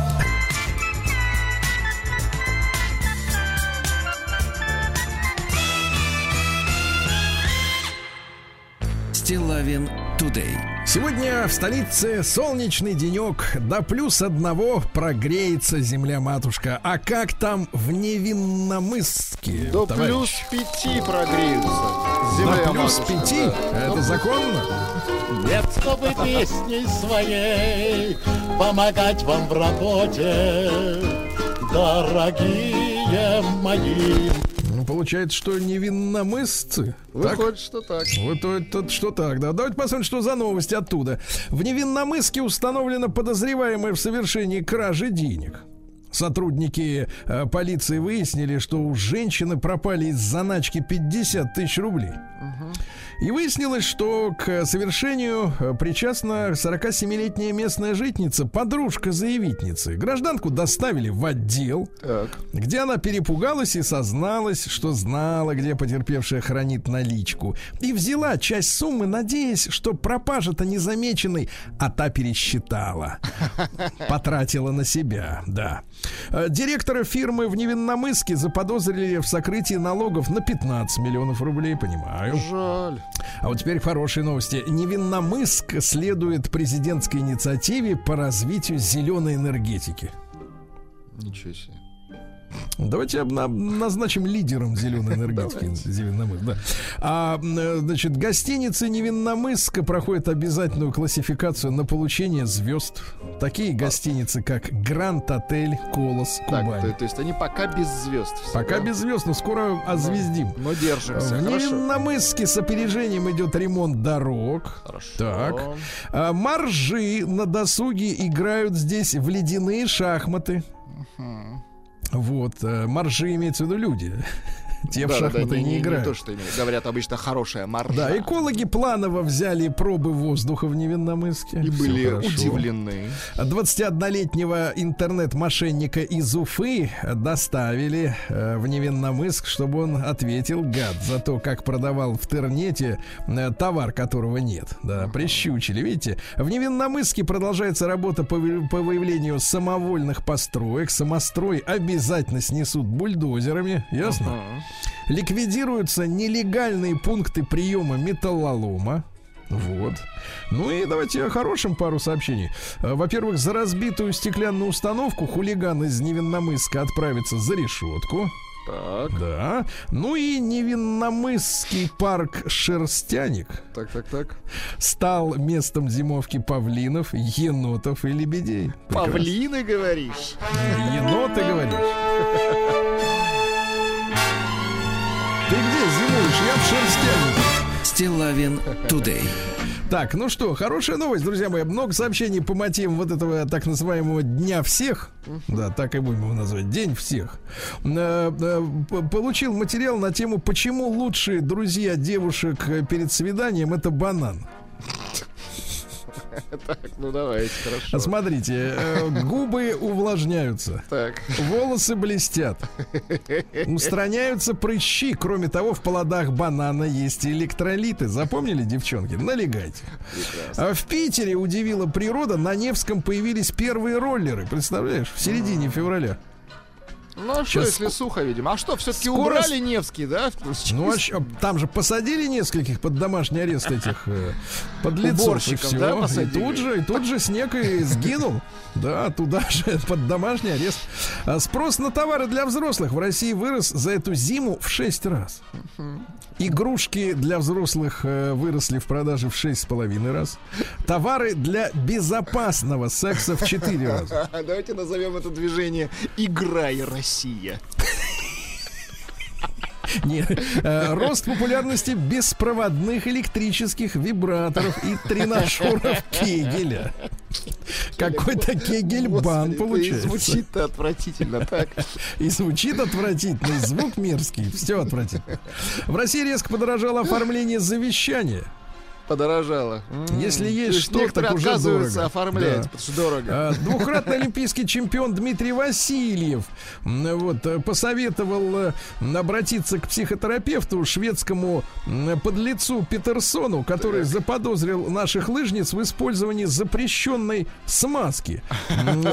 Стилавин Тудей. Сегодня в столице солнечный денек, до плюс одного прогреется земля-матушка. А как там в Невинномысске, До товарищ? плюс пяти прогреются. Земля До плюс пяти? да. Это Ну, законно? Нет, чтобы песней своей помогать вам в работе, дорогие мои. Получается, что невинномыссцы. Так? Выходит, что так. Вот это что так, да. Давайте посмотрим, что за новости оттуда. В Невинномысске установлено подозреваемое в совершении кражи денег. Сотрудники э, полиции выяснили, что у женщины пропали из заначки 50 тысяч рублей. И выяснилось, что к совершению э, причастна 47-летняя местная житница, подружка заявительницы. Гражданку доставили в отдел, Так. где она перепугалась и созналась, что знала, где потерпевшая хранит наличку. И взяла часть суммы, надеясь, что пропажа-то незамеченной, а та пересчитала. Потратила на себя, да. Э, Директора фирмы в Невинномысске заподозрили в сокрытии налогов на 15 миллионов рублей, понимаю. Жаль. А вот теперь хорошие новости. Невинномысск следует президентской инициативе по развитию зеленой энергетики. Ничего себе. Давайте назначим лидером зеленой энергетики Невинномыск. Да. А, э, значит, гостиницы Невинномысска проходят обязательную классификацию на получение звезд. Такие гостиницы, как Гранд Отель, Колос, Так, Кубань. то, то есть они пока без звезд. все, Пока да? без звезд, но скоро озвездим. Но держимся. В Хорошо. Невинномысске с опережением идет ремонт дорог. Хорошо. Так. А, Моржи на досуге играют здесь в ледяные шахматы. Вот, э, моржи имеется в виду люди. Те в шахматы не, играют. то, что имеют. Говорят обычно хорошая маржа. Да, экологи планово взяли пробы воздуха в Невинномысске. И были хорошо. удивлены. 21-летнего интернет-мошенника из Уфы доставили э, в Невинномысск, чтобы он ответил, гад, за то, как продавал в интернете э, товар, которого нет. Да, прищучили, видите? В Невинномысске продолжается работа по, по выявлению самовольных построек. Самострой обязательно снесут бульдозерами, ясно? Ага. Ликвидируются нелегальные пункты приема металлолома. Вот. Ну и давайте о хорошем пару сообщений. Э, Во-первых, за разбитую стеклянную установку хулиган из Невинномысска отправится за решетку. Так, Да. Ну и Невинномысский парк Шерстяник так, так, так. стал местом зимовки павлинов, енотов и лебедей. Прекрасно. Павлины, говоришь? Еноты, говоришь? Зимуешь? Я в Шерстянике. Стилавин Тудей. Так, ну что, хорошая новость, друзья мои. Много сообщений по мотивам вот этого так называемого Дня всех. Да, так и будем его назвать. День всех. Э, э, Получил материал на тему, почему лучшие друзья девушек перед свиданием это банан. Так, ну давайте, хорошо. Смотрите, э, губы увлажняются. Так, Волосы блестят. Устраняются прыщи. Кроме того, в плодах банана есть электролиты. Запомнили, девчонки? Налегайте. А в Питере удивила природа. На Невском появились первые роллеры. Представляешь? В середине февраля. Ну а что, если сухо, видимо? А что, все-таки Скоро убрали Невский, да? Ну, а там же посадили нескольких под домашний арест этих э, подлецов. и Уборщиков, да, и посадили? тут же, и тут же снег и сгинул. Да, туда же под домашний арест. А спрос на товары для взрослых в России вырос за эту зиму в 6 раз. Игрушки для взрослых э, выросли в продаже в 6,5 раз. Товары для безопасного секса в 4 раза. Давайте назовем это движение «Играй, Россия». Не, э, рост популярности беспроводных электрических вибраторов и тренажеров Кегеля. Какой-то Кегельбан это и получается. Звучит-то отвратительно так. И звучит отвратительно, звук мерзкий, все отвратительно. В России резко подорожало оформление завещания. Подорожало. Если М. есть То есть что, некоторые так уже отказываются дорого. оформлять, Да. потому что дорого. А, Двухкратный олимпийский чемпион Дмитрий Васильев вот, э, посоветовал э, обратиться к психотерапевту шведскому подлецу Петерсону, который заподозрил наших лыжниц в использовании запрещенной смазки.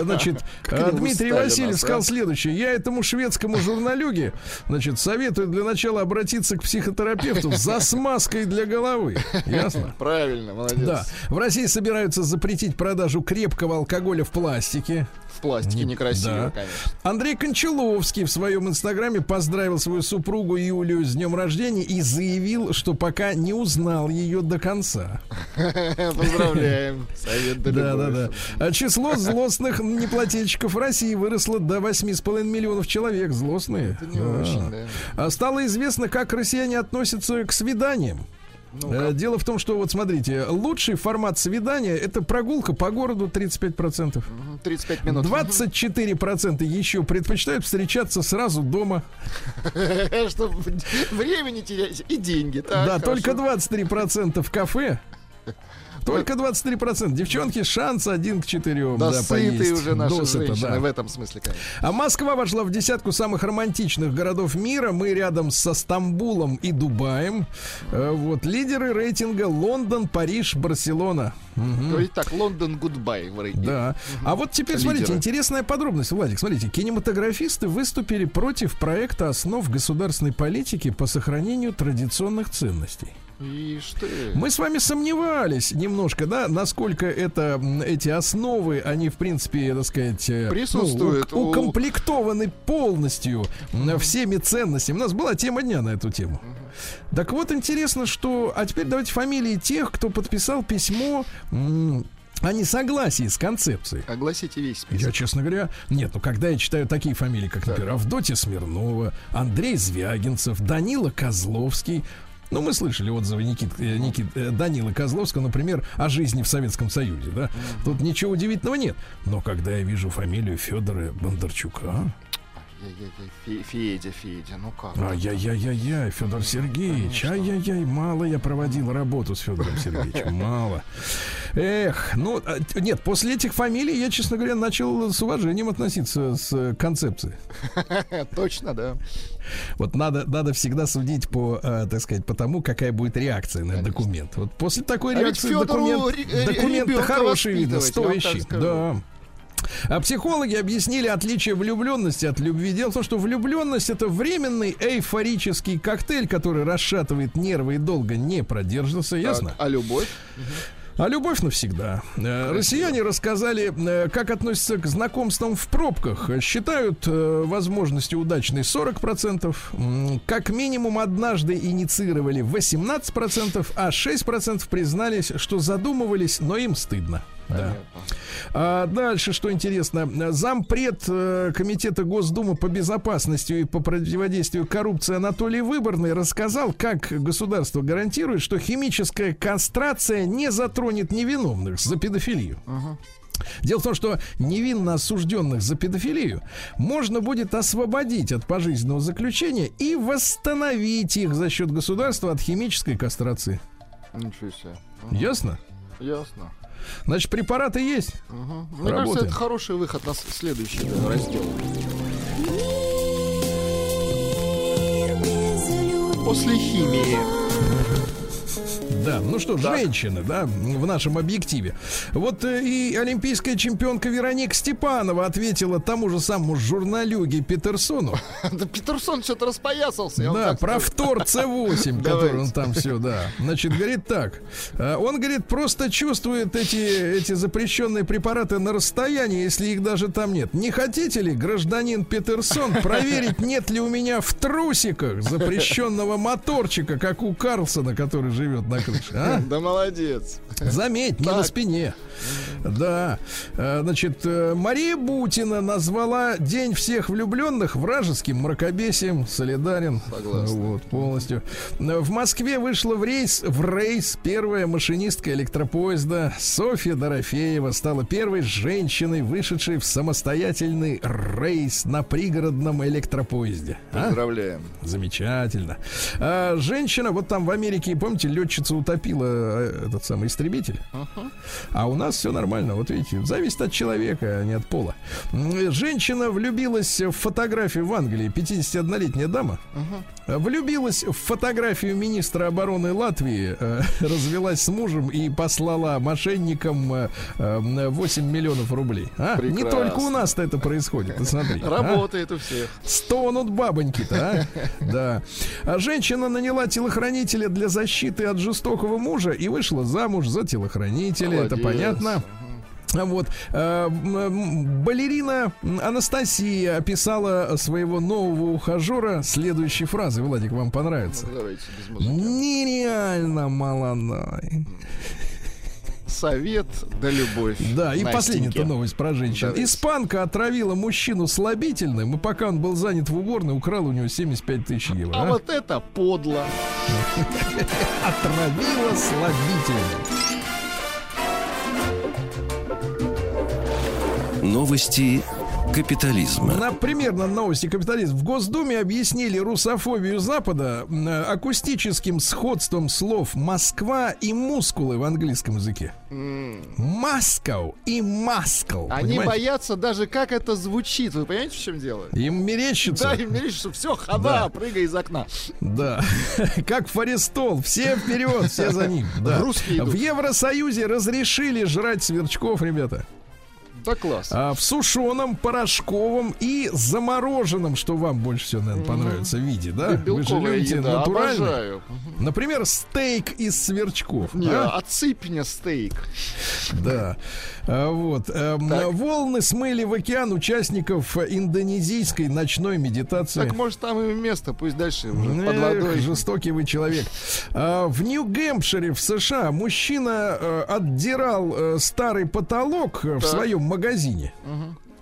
Значит, они Дмитрий Васильев а? сказал следующее. Я этому шведскому журналюге значит, советую для начала обратиться к психотерапевту за смазкой для головы. Ясно? Правильно, молодец. Да. В России собираются запретить продажу крепкого алкоголя в пластике. В пластике Не- некрасиво, да. конечно. Андрей Кончаловский в своем инстаграме поздравил свою супругу Юлию с днем рождения и заявил, что пока не узнал ее до конца. Поздравляем. Совет да Да, да. А число злостных неплательщиков России выросло до 8,5 миллионов человек. Злостные. Это не Да. очень, да. А Стало известно, как россияне относятся к свиданиям. Э, Дело в том, что вот смотрите, лучший формат свидания это прогулка по городу 35%. Мгм, 35 минут. 24% еще предпочитают встречаться сразу дома. Чтобы времени терять и деньги. Да, только 23% в кафе. Только 23%. Девчонки, шанс один к четырем. Да, да, сытые уже наши Досыта, женщины да. в этом смысле, конечно. А Москва вошла в десятку самых романтичных городов мира. Мы рядом со Стамбулом и Дубаем. Э, Вот лидеры рейтинга Лондон, Париж, Барселона. Мгм. Говорит так, Лондон гудбай в рейтинге. Да. А вот теперь, Лидеры. смотрите, интересная подробность, Владик. Смотрите, кинематографисты выступили против проекта основ государственной политики по сохранению традиционных ценностей. Мы с вами сомневались немножко, да, насколько это, эти основы, они, в принципе, так сказать, э, Присутствуют ну, укомплектованы полностью м, всеми ценностями. У нас была тема дня на эту тему. Так вот, интересно, что... А теперь давайте фамилии тех, кто подписал письмо о несогласии с концепцией. Огласите весь Я, список. честно говоря, нет, ну когда я читаю такие фамилии, как, например, Авдотья Смирнова, Андрей Звягинцев, Данила Козловский, ну, мы слышали отзывы Никит, э, Никит, э, Данилы Козловского, например, о жизни в Советском Союзе, да? Тут ничего удивительного нет. Но когда я вижу фамилию Федора Бондарчука, Ай-яй-яй, Фе- Федя, Федя, ну как? ай-яй-яй-яй, Федор Сергеевич, Конечно. ай-яй-яй, мало я проводил работу с Федором Сергеевичем, мало. Эх, ну, нет, после этих фамилий я, честно говоря, начал с уважением относиться с концепцией. Точно, да. Вот надо, надо всегда судить по, так сказать, по тому, какая будет реакция на этот документ. Вот после такой реакции документ, документ хороший, видно, стоящий. Да. А психологи объяснили отличие влюбленности от любви. Дело в том, что влюбленность это временный эйфорический коктейль, который расшатывает нервы и долго не продержится, ясно? Так, а любовь? А любовь навсегда. Э, Россияне рассказали, э, как относятся к знакомствам в пробках. Считают э, возможности удачной 40%, м, как минимум однажды инициировали 18%, а 6% признались, что задумывались, но им стыдно. Да. А дальше, что интересно, зампред э, Комитета Госдумы по безопасности и по противодействию коррупции Анатолий Выборный рассказал, как государство гарантирует, что химическая кастрация не затронет невиновных за педофилию. Дело в том, что невинно осужденных за педофилию можно будет освободить от пожизненного заключения и восстановить их за счет государства от химической кастрации. Ничего себе. Мгм. Ясно? Ясно. Значит, препараты есть. Мгм. Мне кажется, Работаем. это хороший выход на следующий раздел. После химии. Да, ну что, женщины, да, в нашем объективе. Вот э, и олимпийская чемпионка Вероника Степанова ответила тому же самому журналюге Петерсону. Да Петерсон что-то распоясался. Да, так про втор С8, который он там все, да. Значит, говорит так. э, Он, говорит, просто чувствует эти, эти запрещенные препараты на расстоянии, если их даже там нет. Не хотите ли, гражданин Петерсон, проверить, нет ли у меня в трусиках запрещенного моторчика, как у Карлсона, который живет на крыше? А? Да молодец. Заметь, не на спине. Да. Э, Значит, э, Мария Бутина назвала День всех влюбленных вражеским мракобесием. Солидарен. Согласна. Вот, полностью. В Москве вышла в рейс, в рейс первая машинистка электропоезда Софья Дорофеева стала первой женщиной, вышедшей в самостоятельный рейс на пригородном электропоезде. А? Поздравляем. Замечательно. А, женщина, вот там в Америке, помните, летчица утопила э, этот самый истребитель. А у нас все нормально. Вот видите, зависит от человека, а не от пола. М, Женщина влюбилась в фотографию в Англии. 51-летняя дама. Э, Влюбилась в фотографию министра обороны Латвии, э, развелась с мужем и послала мошенникам э, э, 8 миллионов рублей. А? Не только у нас-то это происходит, ты смотри. а? Работает у всех. Стонут бабоньки-то, а? Да. А женщина наняла телохранителя для защиты от жестокого мужа и вышла замуж за телохранителя. Это Молодец. понятно. А Вот э, балерина Анастасия описала своего нового ухажера следующей фразой. Владик, вам понравится. Давайте без музыки. Нереально молодой. Совет да любовь. Да, и Настеньке. последняя новость про женщин. Давайте. Испанка отравила мужчину слабительным, и пока он был занят в уборной, украла у него 75 тысяч евро. А а? вот это подло. Отравила слабительным. Новости капитализма. На, примерно новости капитализма. В Госдуме объяснили русофобию Запада э, акустическим сходством слов «Москва» и «мускулы» в английском языке. «Москоу» и «маскл». Они понимаете? боятся даже, как это звучит. Вы понимаете, в чем дело? Им мерещится. Да, им мерещится, все, хана, Да. прыгай из окна. Да, как Форестол, все вперед, все за ним. Да. Русские идут. В Евросоюзе разрешили жрать сверчков, ребята. Да класс. А, в сушеном, порошковом и замороженном, что вам больше всего, наверное, понравится в виде, да? Вы же любите еда, натурально. обожаю. Например, стейк из сверчков. Не, а? отсыпь мне стейк. Да. А, вот. эм, Так. волны смыли в океан участников индонезийской ночной медитации. Так может там и место, пусть дальше уже под Эх, водой. жестокий вы человек. А, в Нью-Гэмпшире в США мужчина э, отдирал э, старый потолок э, в Так. своем магазине.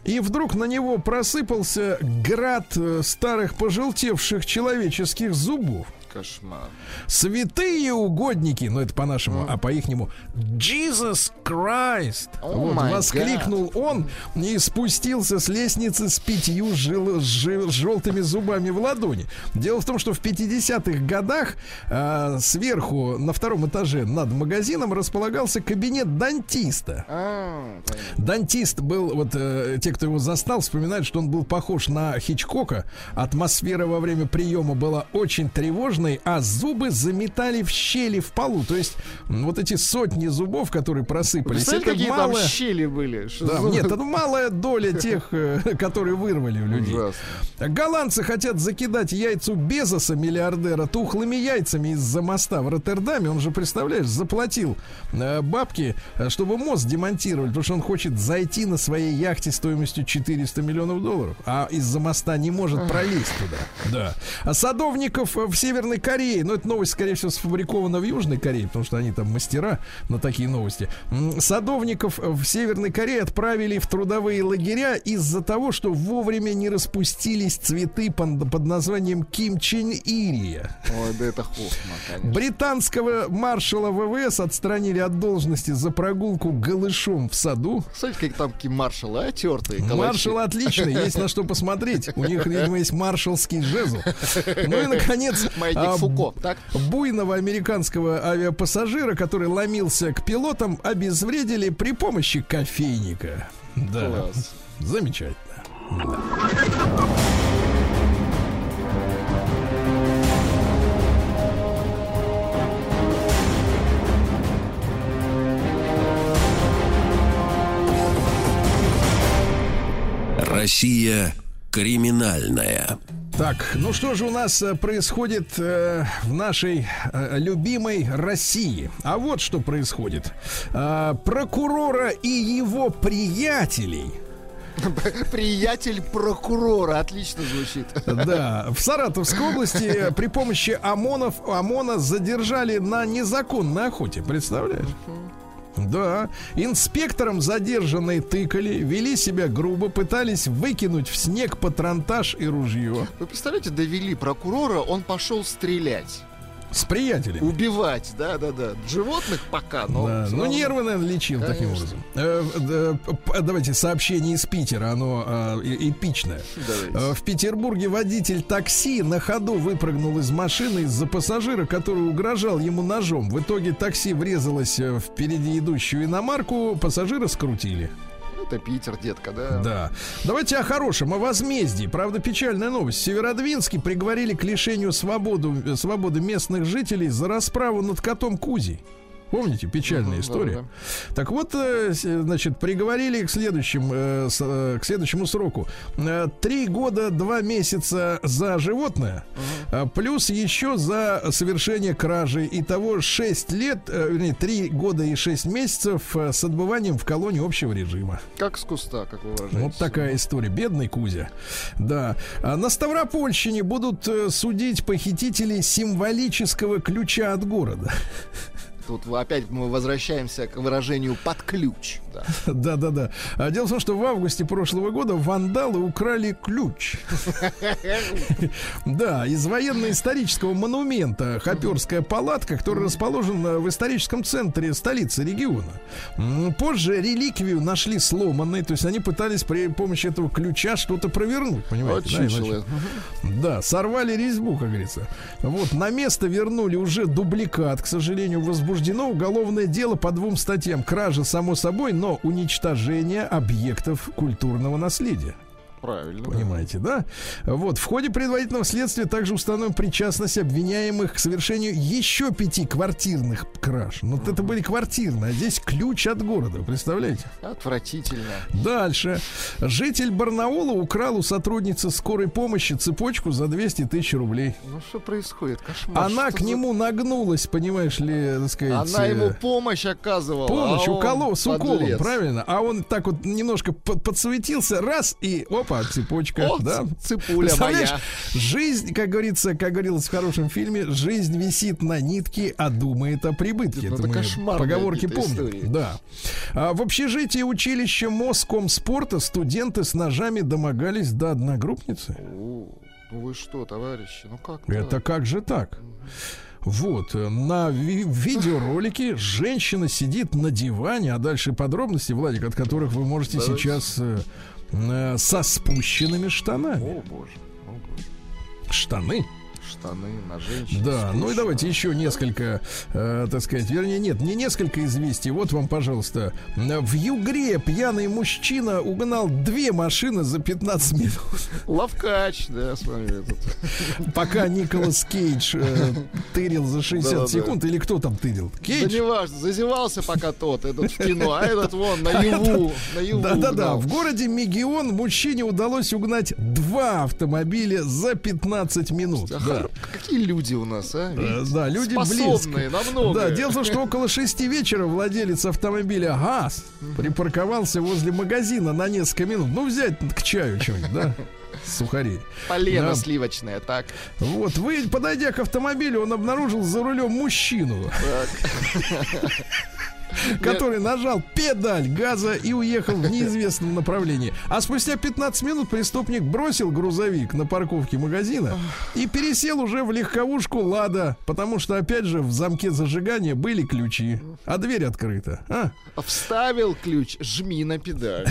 И вдруг на него просыпался град э, старых пожелтевших человеческих зубов. Кошмар. Святые угодники, ну это по-нашему, а по-ихнему Jesus Christ. О вот, воскликнул он и спустился с лестницы с пятью жил- жи- желтыми зубами в ладони. Дело в том, что в 50-х годах а, сверху на втором этаже над магазином располагался кабинет дантиста. Понятно. Дантист был, вот э, те, кто его застал, вспоминают, что он был похож на Хичкока. Атмосфера во время приема была очень тревожной, а зубы заметали в щели в полу. То есть вот эти сотни зубов, которые просыпались, Представляете, это какие малая... там щели были? Что Да, нет, это малая доля тех, э, которые вырвали у людей. Ужасно. Голландцы хотят закидать яйцу Безоса, миллиардера, тухлыми яйцами из-за моста в Роттердаме. Он же, представляешь, заплатил э, бабки, э, чтобы мост демонтировали, потому что он хочет зайти на своей яхте стоимостью 400 миллионов долларов, а из-за моста не может пролезть туда. Да. А садовников в Северной Корее, ну, это новость, скорее всего, сфабрикована в Южной Корее, потому что они там мастера на такие новости. Садовников в Северной Корее отправили в трудовые лагеря из-за того, что вовремя не распустились цветы под, под названием Ким Чен Ирия. Ой, да это хохма, конечно. Британского маршала ВВС отстранили от должности за прогулку голышом в саду. Смотрите, как там такие маршалы, а, тертые калачи. Маршал отличный, есть на что посмотреть. У них, видимо, есть маршалский жезл. Ну и, наконец, а, Фуко, так? буйного американского авиапассажира, который ломился к пилотам, обезвредили при помощи кофейника. Да, Класс. замечательно. Россия криминальная. Так, ну что же у нас э, происходит э, в нашей э, любимой России? А вот что происходит. А, прокурора и его приятелей Приятель прокурора. Отлично звучит. Да, в Саратовской области при помощи ОМОНов, ОМОНа задержали на незаконной охоте, представляешь? Да, инспекторам задержанные тыкали, вели себя грубо, пытались выкинуть в снег патронтаж и ружье. Вы представляете, довели прокурора, он пошел стрелять. С приятелями. Убивать, да-да-да. Животных пока, но... Да, ну, нервы, наверное, лечил таким Конечно. образом. Э, э, давайте сообщение из Питера, оно э, эпичное. Давайте. Э, В Петербурге водитель такси на ходу выпрыгнул из машины из-за пассажира, который угрожал ему ножом. В итоге такси врезалось э, впереди идущую иномарку, пассажира скрутили. Это Питер, детка, да? Да. Давайте о хорошем, о возмездии. Правда, печальная новость. В Северодвинске приговорили к лишению свободу, свободы местных жителей за расправу над котом Кузей. Помните, печальная история. Так вот, э, значит, приговорили к, следующим, э, э, к следующему сроку. Три года, два месяца за животное, а плюс еще за совершение кражи. Итого 6 лет, вернее, 3 года и 6 месяцев с отбыванием в колонии общего режима. Как с куста, как вы выражаетесь. Вот такая история. Бедный Кузя. Да. А на Ставропольщине будут судить похитителей символического ключа от города. Тут опять мы возвращаемся к выражению «под ключ». Да. Да-да-да. А дело в том, что в августе прошлого года вандалы украли ключ. Да, из военно-исторического монумента Хоперская палатка, который расположен в историческом центре столицы региона. Позже реликвию нашли сломанной, то есть они пытались при помощи этого ключа что-то провернуть, понимаете? да, сорвали резьбу, как говорится. Вот, на место вернули уже дубликат. К сожалению, возбуждено уголовное дело по двум статьям. Кража, само собой, но уничтожение объектов культурного наследия. Правильно. Понимаете, да? Вот, в ходе предварительного следствия также установлена причастность обвиняемых к совершению еще пяти квартирных краж. Ну, вот это были квартирные, а здесь ключ от города, представляете? Отвратительно. Дальше. Житель Барнаула украл у сотрудницы скорой помощи цепочку за 200 тысяч рублей. Ну что происходит? Кошмар. Она Что к за- нему нагнулась, понимаешь ли, так сказать... Она э, ему помощь оказывала. Помощь а он уколол с уколом, подлец. правильно? А он так вот немножко под- подсуетился, раз, и опа, цепочка, О, да. цепуля моя. жизнь, как говорится, как говорилось в хорошем фильме, жизнь висит на нитке, а думает о прибытке. Ну, это мы кошмарные поговорки истории. Да. А в общежитии училища Моском спорта студенты с ножами домогались до одногруппницы. О, Ну вы что, товарищи, ну как Это так? как же так? Вот, на ви- видеоролике женщина сидит на диване, а дальше подробности, Владик, от которых вы можете Давайте. сейчас э, э, со спущенными штанами. О боже, о боже. Штаны? Штаны на женщине. Да, ну и скучно. давайте еще несколько, э, так сказать, вернее, нет, не несколько известий. Вот вам, пожалуйста. В Югре пьяный мужчина угнал две машины за 15 минут. Лавкач, да, с вами этот. Пока Николас Кейдж э, тырил за 60 Да-да-да. секунд. Или кто там тырил? Да Кейдж? не важно, зазевался пока тот, этот в кино, а этот вон наяву, наяву Да-да-да. В городе Мегион мужчине удалось угнать два автомобиля за 15 минут. А Да. х- Какие люди у нас, а? Э, Видите? Да, люди Способные близко. на многое. Да, дело в том, что около шести вечера владелец автомобиля ГАЗ припарковался возле магазина на несколько минут. Ну, взять к чаю что-нибудь, да? Сухарей. Полено Да. сливочное, так. Вот, вы, подойдя к автомобилю, он обнаружил за рулем мужчину, который нажал педаль газа и уехал в неизвестном направлении. А спустя 15 минут преступник бросил грузовик на парковке магазина и пересел уже в легковушку Лада, потому что, опять же, в замке зажигания были ключи, а дверь открыта. А? Вставил ключ, жми на педаль.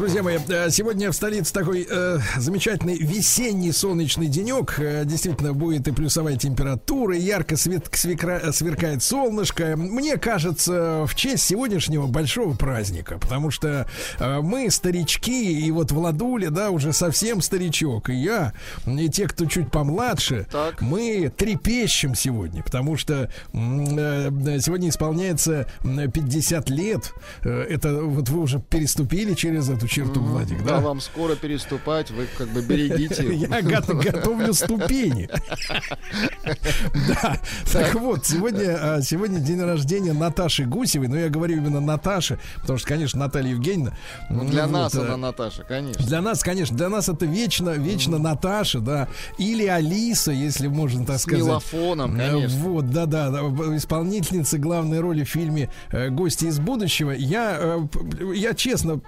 Друзья мои, э, сегодня в столице такой э, замечательный весенний солнечный денек. Э, действительно, будет и плюсовая температура, и ярко свет, свекра- э, сверкает солнышко. Мне кажется, в честь сегодняшнего большого праздника, потому что э, мы старички, и вот Владуля, да, уже совсем старичок, и я, и те, кто чуть помладше, Так. мы трепещем сегодня, потому что э, сегодня исполняется м, 50 лет. Это вот вы уже переступили через эту черту, Владик, Да, да? вам скоро переступать, вы как бы берегите. Я го- готовлю ступени. Да. Так вот, сегодня, а, сегодня день рождения Наташи Гусевой. Но я говорю именно Наташи, потому что, конечно, Наталья Евгеньевна. Ну, Для нас э, она Наташа, конечно. Для нас, конечно, для нас это вечно, вечно Наташа, да, или Алиса, если можно так С сказать. мелофоном, Э, конечно. Вот, да, да, да, в- исполнительница главной роли в фильме э, "Гости из будущего". Я, я честно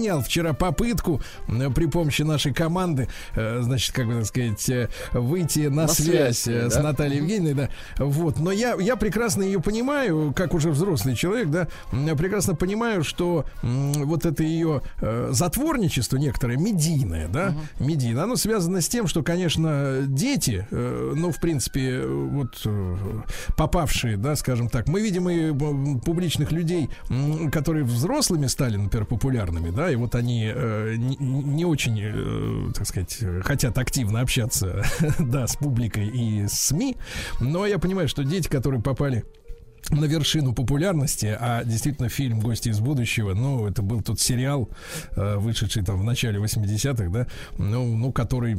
предпринял вчера попытку э, при помощи нашей команды, э, значит, как бы так сказать, э, выйти на, На связь, связь, с да? Натальей Евгеньевной, да. Вот, но я я прекрасно ее понимаю, как уже взрослый человек, да, я прекрасно понимаю, что вот это ее затворничество некоторое медийное, да, медийное, оно связано с тем, что, конечно, дети, ну, в принципе, вот попавшие, да, скажем так, мы видим и публичных людей, которые взрослыми стали, например, популярными, да, и вот они э, не, не очень, э, так сказать, хотят активно общаться, да, с публикой и СМИ, но я понимаю, что дети, которые попали на вершину популярности, а действительно фильм «Гости из будущего», ну, это был тот сериал, э, вышедший там в начале 80-х, да, ну, ну который э,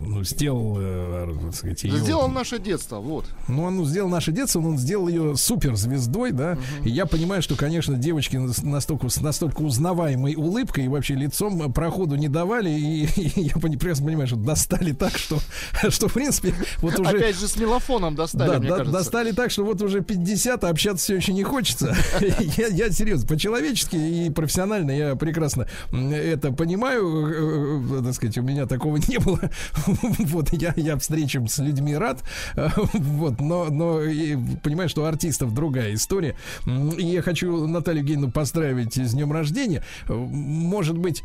ну, сделал, э, так сказать, ее... Сделал наше детство, вот. Ну, он сделал наше детство, но он сделал ее суперзвездой, да. И я понимаю, что, конечно, девочки нас- настолько, настолько узнаваемой улыбкой и вообще лицом проходу не давали. И, и я прекрасно понимаю, что достали так, что, что в принципе, вот уже... Опять же с мелофоном достали, Да, мне да, кажется. достали так, что вот уже 50, а общаться все еще не хочется. я, я серьезно, по-человечески и профессионально я прекрасно это понимаю. э, э, Так сказать, у меня такого не было. вот я, я встречам с людьми рад. Вот, но, но и понимаю, что у артистов другая история. И я хочу Наталью Евгеньевну поздравить с днем рождения. Может быть,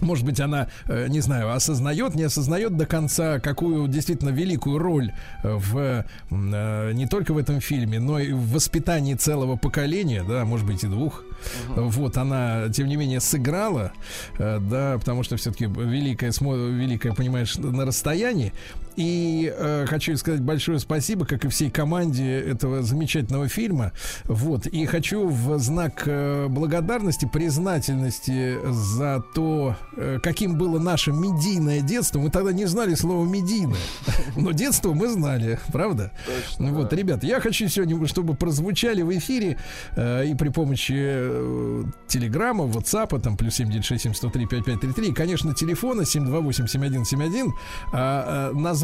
может быть, она, э, не знаю, осознает, не осознает до конца, какую действительно великую роль э, в э, не только в этом фильме, но и в воспитании целого поколения, да, может быть, и двух. Вот она, тем не менее, сыграла, да, потому что все-таки великая, великая, понимаешь, на расстоянии. И э, хочу сказать большое спасибо, как и всей команде этого замечательного фильма. Вот. И хочу в знак э, благодарности, признательности за то, э, каким было наше медийное детство. Мы тогда не знали слова медийное. Но детство мы знали, правда? Ну вот, ребят, я хочу сегодня, чтобы прозвучали в эфире э, и при помощи э, телеграмма, ватсапа, там, плюс 7967 и, конечно, телефона 728-7171, а, а, название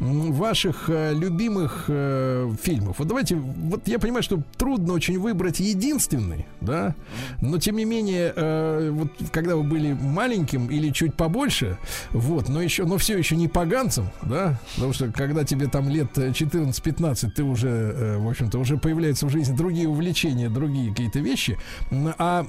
м, ваших э, любимых э, фильмов. Вот давайте, вот я понимаю, что трудно очень выбрать единственный, да, но тем не менее, э, вот когда вы были маленьким или чуть побольше, вот, но еще, но все еще не поганцем, да, потому что когда тебе там лет э, 14-15, ты уже, э, в общем-то, уже появляются в жизни другие увлечения, другие какие-то вещи, а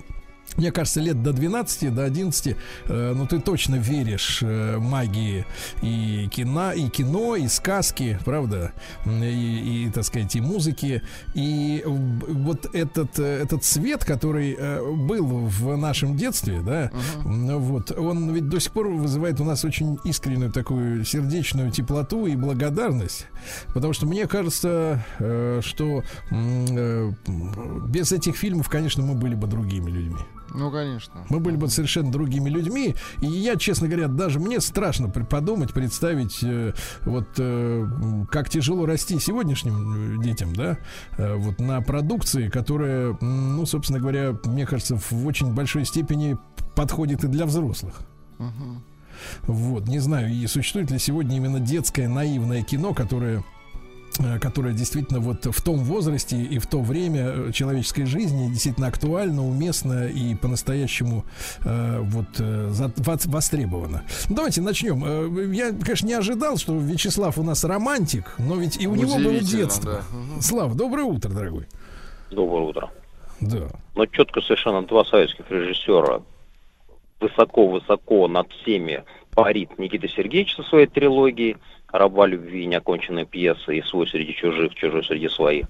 мне кажется, лет до 12, до 11, э, ну ты точно веришь э, магии и кино, и кино, и сказки, правда, и, и, так сказать, и музыки. И вот этот, э, этот свет, который э, был в нашем детстве, да, м, вот, он ведь до сих пор вызывает у нас очень искреннюю такую сердечную теплоту и благодарность. Потому что мне кажется, э, что э, без этих фильмов, конечно, мы были бы другими людьми. Ну, конечно. Мы были бы совершенно другими людьми. И я, честно говоря, даже мне страшно подумать, представить, э, вот э, как тяжело расти сегодняшним э, детям, да, э, вот на продукции, которая, ну, собственно говоря, мне кажется, в очень большой степени подходит и для взрослых. Мгм. Вот, не знаю, и существует ли сегодня именно детское наивное кино, которое э, которое действительно вот в том возрасте и в то время э, человеческой жизни действительно актуально, уместно и по-настоящему э, вот э, за- вос- востребовано. Ну, давайте начнем. Э, Я, конечно, не ожидал, что Вячеслав у нас романтик, но ведь и у него было детство. да. Слав, доброе утро, дорогой. Доброе утро. Да. Но четко совершенно два советских режиссера высоко-высоко над всеми парит Никита Сергеевич со своей трилогией «Раба любви», неоконченная пьеса и «Свой среди чужих, чужой среди своих».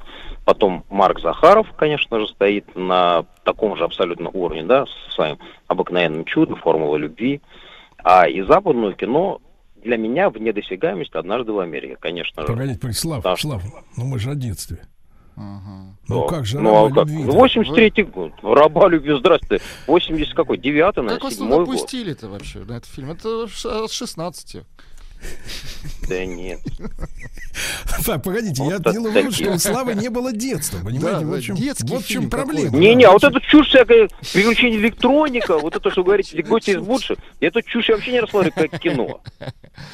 Потом Марк Захаров, конечно же, стоит на таком же абсолютно уровне, да, со своим обыкновенным чудом, формула любви. А и западное кино для меня вне досягаемости «Однажды в Америке», конечно же. Погодите, погодите, Слав, Да. Слав, ну мы же о детстве. Ну как же, Ну, а раба как? любви. 83-й год. Раба любви, здравствуйте. 80 какой? 9 Как наверное, вас 7 туда год. пустили-то вообще на этот фильм? Это от 16. Да нет. Так, погодите, я Вот так делаю вывод, что у Славы не было детства, понимаете? Да, вот в чем, детский вот в чем проблема. Не-не, а вот эту чушь всякая, приключение электроника, вот это, что говорите, Леготи из лучше, я эту чушь вообще не рассматриваю как кино.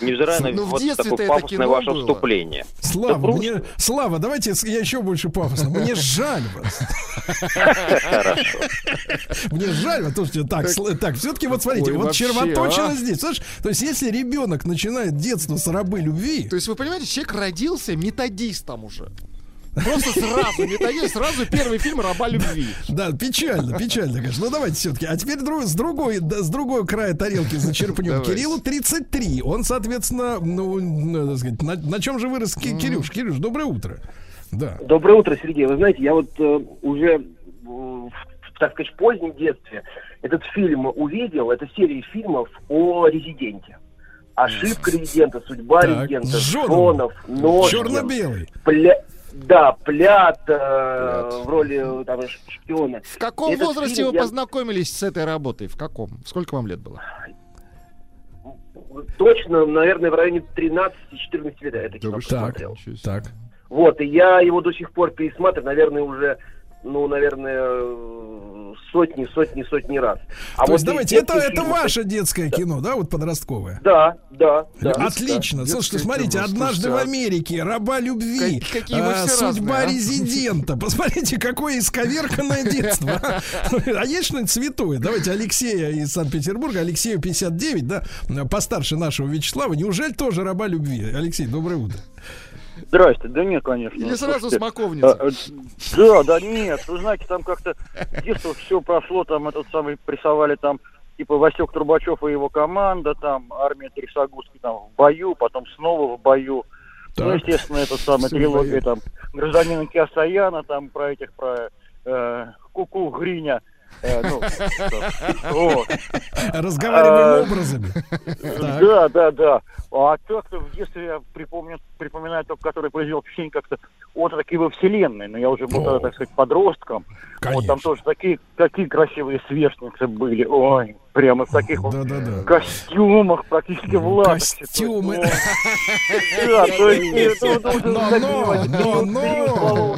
Невзирая на Ну, вот такое пафосное ваше было. вступление. Слава, мне, Слава, давайте я еще больше пафосно. Мне жаль вас. Хорошо. Мне жаль вас. Слушайте, так, так, все-таки вот смотрите, вот вообще, червоточина а. здесь. Слышь, то есть, если ребенок начинает детство с рабы любви, То есть вы понимаете, человек родился методистом уже. Просто сразу методист, сразу первый фильм «Раба любви». Да, печально, печально, конечно. Ну давайте все-таки. А теперь друг- с другой, да, с другой края тарелки зачерпнем. Давайте. Кириллу 33. Он, соответственно, ну, надо сказать, на, на чем же вырос Ки- Кирюш? Кирюш, доброе утро. Да. Доброе утро, Сергей. Вы знаете, я вот э, уже, э, в, так сказать, в позднем детстве этот фильм увидел. Это серия фильмов о резиденте. Ошибка резидента, судьба Так, резидента. Жонов, Ножкин, Черно-белый. Пля- Да, Плят, э, в роли э, там, шпиона. В каком Этот возрасте фильм вы я- познакомились с этой работой? В каком? Сколько вам лет было? Точно, наверное, в районе 13-14 лет я это кино? Так, так. Вот, и я его до сих пор пересматриваю, наверное, уже, ну, наверное, сотни, сотни, сотни раз. А То есть вот давайте, из это, это ваше детское кино, да, вот подростковое? Да, да, да. Отлично. да. Слушайте, смотрите, кино. однажды Слушайте, в а- Америке, раба любви, Как- какие а, судьба разные, а? резидента. Посмотрите, какое исковерканное детство. А А есть что-нибудь святое? Давайте Алексея из Санкт-Петербурга, Алексею 59, да, постарше нашего Вячеслава. Неужели тоже раба любви? Алексей, доброе утро. Здрасте, да нет, конечно. Или сразу Слушайте, смоковница? а, э, Да, да, нет, вы знаете, там как-то детство все прошло, там этот самый прессовали там типа Васек Трубачев и его команда, там армия Трясогузки там в бою, потом снова в бою. Ну, Так. естественно, это самая трилогия там гражданина Киасаяна, там про этих, про э, Куку Гриня. Э, ну. Разговариваем А, образами. Да, да, да. А так-то в детстве я припомню, припоминаю только, который произвел впечатление как-то от такие во вселенной. Но я уже был, О. тогда, так сказать, подростком. Вот там Конечно. тоже такие, такие красивые сверстницы были. Ой, прямо в таких вот Да-да-да. костюмах, практически в латексе. Костюмы. Да, то есть... Но, но, но,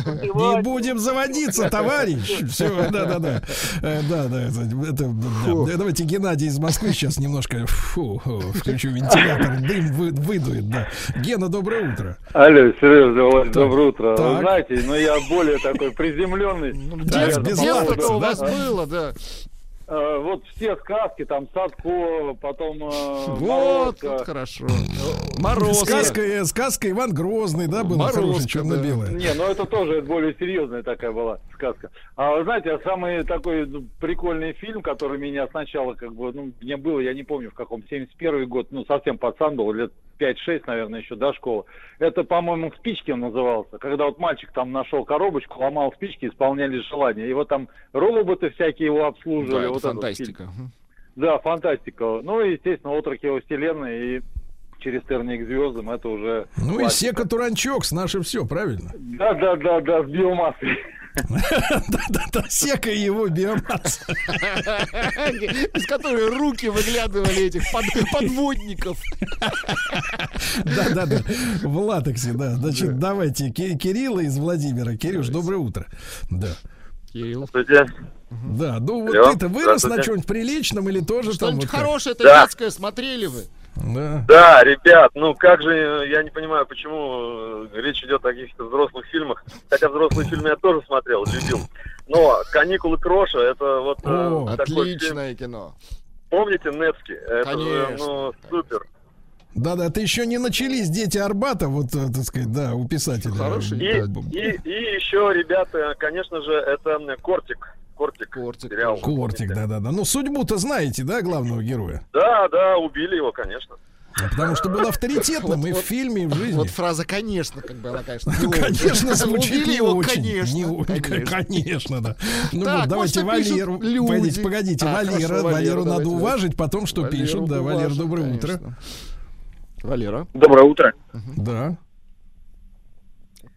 не будем заводиться, товарищ. Все, да, да, да. Э, Да, да, это, да. Давайте Геннадий из Москвы сейчас немножко фу, включу вентилятор, дым вы- выдует, да. Гена, доброе утро. Алло, Сережа, доброе утро. Так. Вы знаете, ну я более такой приземленный. Детство- латекса, у вас было, да. Э, вот все сказки, там Садко, потом э, Вот, Морозко. вот хорошо. Мороз. Сказка, э, сказка Иван Грозный, да, был Морозко, да. черно-белый. Не, ну это тоже более серьезная такая была сказка. А вы знаете, самый такой ну, прикольный фильм, который меня сначала как бы, ну, мне было, я не помню в каком, 71 год, ну, совсем пацан был, лет 5-6, наверное, еще до школы. Это, по-моему, спички он назывался. Когда вот мальчик там нашел коробочку, ломал спички, исполняли желания. И вот там роботы всякие его обслуживали. Вот этот фантастика. фильм. Да, фантастика. Ну и, естественно, отрок его вселенной и через терник к звездам это уже Ну и классика. Сека Туранчок, с наше все, правильно? Да, да, да, да, с биомассой. Да-да-да, Сека и его биомасса. Из которой руки выглядывали этих под- подводников. Да-да-да, в латексе, да. Значит, давайте Ки- Кирилла из Владимира. Кирюш, доброе утро. Да. Кирилл. Да, ну вот Алло, ты-то вырос на здравствуйте. чем-нибудь приличном или тоже там Что-нибудь вот как? хорошее, это Да. детское смотрели вы? Да. Да, ребят, ну как же, я не понимаю, почему э, речь идет о каких-то взрослых фильмах. Хотя взрослые фильмы я тоже смотрел, любил. Но «Каникулы Кроша» это вот э, О, такой фильм. Отличное кино. Помните Невский? Это же, Конечно. ну, супер. Да-да, ты еще не начались дети Арбата, вот, э, так сказать, да, у писателя. Хороший. И, и, и еще, ребята, конечно же, это Кортик. Кортик. Кортик сериал. Кортик, да-да-да. Ну, судьбу-то знаете, да, главного героя? Да, да, убили его, конечно. Потому что был авторитетным и в фильме, и в жизни. Вот фраза «конечно», как бы она, конечно, Ну, конечно, звучит не его, очень. конечно. Не конечно. конечно, да. Ну Так, вот, давайте Валеру. люди. Погодите, погодите, А, Валера. хорошо, Валеру Валеру надо давайте, уважить, потом что Валеру пишут. Да, Валер, доброе утро. Валера. Доброе утро. Да.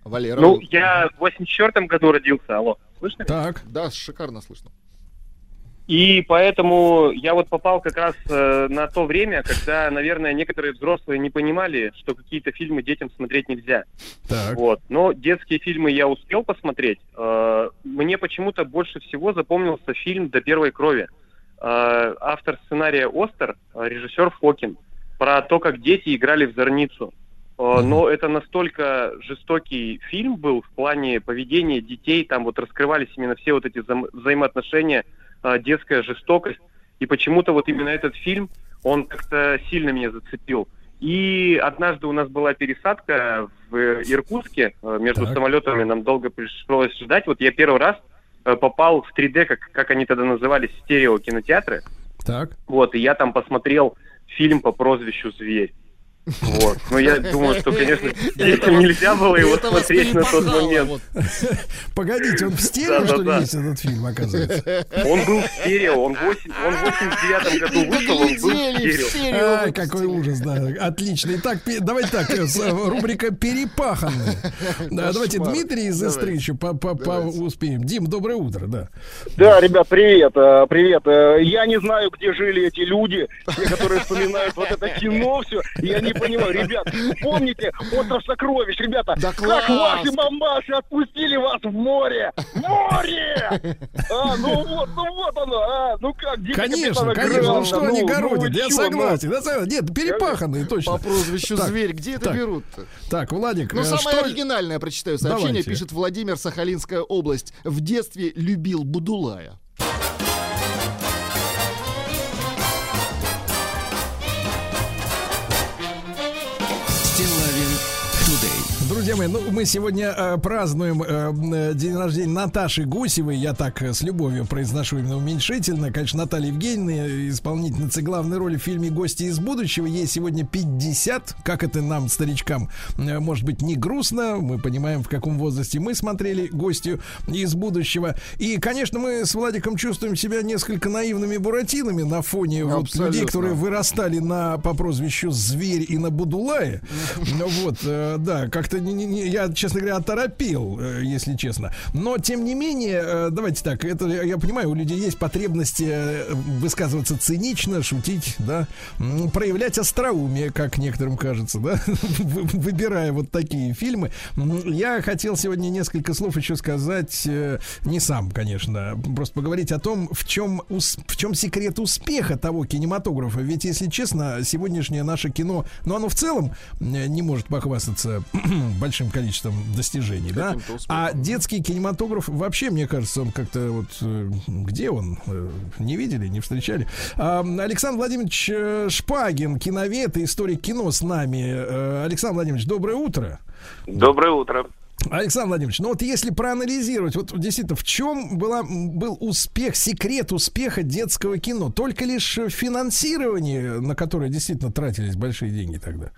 Валера. Ну, я в 84 году родился, алло, слышно? Так. Да, шикарно слышно. И поэтому я вот попал как раз э, на то время, когда, наверное, некоторые взрослые не понимали, что какие-то фильмы детям смотреть нельзя. Так. Вот. Но детские фильмы я успел посмотреть. Э, мне почему-то больше всего запомнился фильм «До первой крови». Э, автор сценария Остер, э, режиссер Фокин, про то, как дети играли в зорницу. Э, Но это настолько жестокий фильм был в плане поведения детей, там вот раскрывались именно все вот эти взаим- взаимоотношения, э, детская жестокость. И почему-то вот именно этот фильм, он как-то сильно меня зацепил. И однажды у нас была пересадка в Иркутске, э, между Так. самолетами нам долго пришлось ждать. Вот я первый раз попал в 3D, как, как они тогда назывались, стерео-кинотеатры. Так. Вот, и я там посмотрел фильм по прозвищу «Зверь». Вот. Но я думаю, что, конечно, детям нельзя было его смотреть на тот момент. Погодите, он в стерео, что ли, есть этот фильм, оказывается? Он был в стерео, он, в восемь- он в 89 году вышел, он был в стерео. какой ужас, да. Отлично. Итак, давайте так, э, э, рубрика «Перепаханные». Да, давайте. Дмитрий из Истры еще успеем. Дим, доброе утро, да. Да, ребят, привет, э, привет. Я не знаю, где жили эти люди, те, которые вспоминают вот это кино все. Я не понимаю, ребят, помните «Остров сокровищ», ребята? Да как ваши мамаши отпустили вас в море? Море! А, ну вот, ну вот оно, а, ну как, дети Конечно, конечно. Ну что они ну, ну городят? Я согласен. Я согласен. Нет, перепаханные, точно. По прозвищу Так, «Зверь». Где это берут-то? Так, Владик, Ну, э, самое что... оригинальное прочитаю сообщение. Давайте. Пишет Владимир, Сахалинская область. В детстве любил Будулая. Друзья мои, ну мы сегодня э, празднуем э, э, день рождения Наташи Гусевой. Я так э, с любовью произношу именно уменьшительно. Конечно, Наталья Евгеньевна, э, исполнительница главной роли в фильме «Гости из будущего». Ей сегодня 50. Как это нам, старичкам, э, может быть, не грустно. Мы понимаем, в каком возрасте мы смотрели «Гостью из будущего». И, конечно, мы с Владиком чувствуем себя несколько наивными буратинами на фоне вот людей, которые вырастали на по прозвищу Зверь и на Будулае. Вот, да, как-то не- не- не- я, честно говоря, оторопел, э, если честно. Но тем не менее, э, давайте так, это я понимаю, у людей есть потребность э, высказываться цинично, шутить, да, проявлять остроумие, как некоторым кажется, да, вы- выбирая вот такие фильмы. Я хотел сегодня несколько слов еще сказать, не сам, конечно, просто поговорить о том, в чем, в чем секрет успеха того кинематографа. Ведь, если честно, сегодняшнее наше кино, ну, оно в целом не может похвастаться большим количеством достижений, да? А детский кинематограф вообще, мне кажется, он как-то вот э, где он? Э, Не видели, не встречали. Александр Владимирович э, Шпагин, киновед и историк кино с нами. Александр Владимирович, доброе утро. Доброе утро. Александр Владимирович, ну вот если проанализировать, вот действительно, в чем была, был успех, секрет успеха детского кино? Только лишь в финансировании, на которое действительно тратились большие деньги тогда.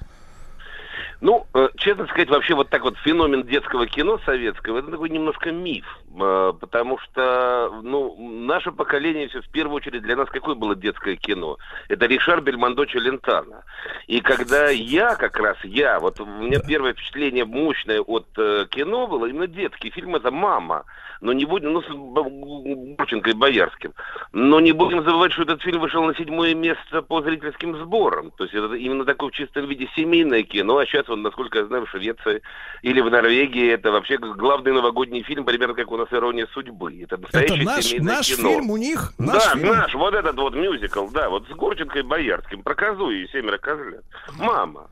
Ну, э, честно сказать, вообще вот так вот феномен детского кино советского, это такой немножко миф, потому что, ну, наше поколение в первую очередь для нас какое было детское кино? Это Ришар Бельмондо Челентано. И когда я как раз, я, вот у меня первое впечатление мощное от э, кино было именно детский фильм, это «Мама». Но не будем, ну, с Б- Гурченко и Боярским. Но не будем забывать, что этот фильм вышел на седьмое место по зрительским сборам. То есть это именно такое в чистом виде семейное кино. А сейчас, он, насколько я знаю, в Швеции или в Норвегии это вообще главный новогодний фильм, примерно как у нас «Ирония судьбы». Это Это наш, наш кино. фильм у них? Наш да, фильм? наш, вот этот вот мюзикл, да, вот с Гурченко и Боярским, про козу и семеро козлят. Мама.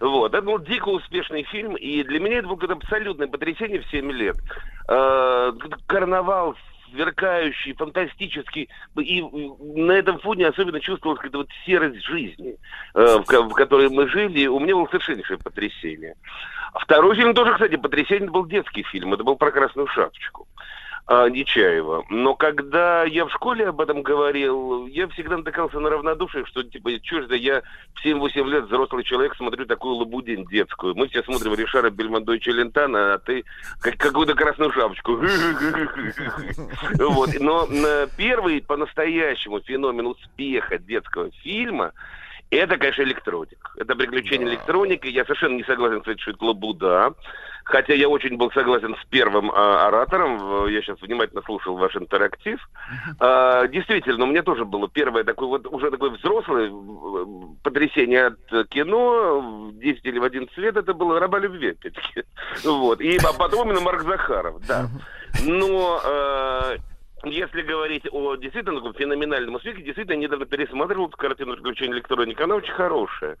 Вот, это был дико успешный фильм, и для меня это было какое-то абсолютное потрясение в 7 лет. Э, карнавал сверкающий, фантастический, и на этом фоне особенно чувствовалась какая-то вот серость жизни, э, в, ко- в которой мы жили, и у меня было совершеннейшее потрясение. Второй фильм тоже, кстати, потрясение, это был детский фильм, это был про Красную Шапочку. А, Нечаева. Но когда я в школе об этом говорил, я всегда натыкался на равнодушие, что типа, что же я в 7-8 лет взрослый человек смотрю такую лабудень детскую. Мы все смотрим Ришара Бельмондо и Челентана, а ты как, какую-то красную шапочку. Вот. Но э, первый по-настоящему феномен успеха детского фильма Это, конечно, электроник. Это приключение электроники. Я совершенно не согласен, кстати, что это лабуда. Хотя я очень был согласен с первым а, оратором. Я сейчас внимательно слушал ваш интерактив. А, действительно, у меня тоже было первое такое вот уже такое взрослое э, потрясение от э, кино в 10 или в 11 лет. Это было «Раба любви», опять-таки. Вот. И а потом именно Марк Захаров, да. Но э, если говорить о действительно таком феноменальном успехе, действительно, я недавно пересматривал эту картину «Приключения электроники», она очень хорошая.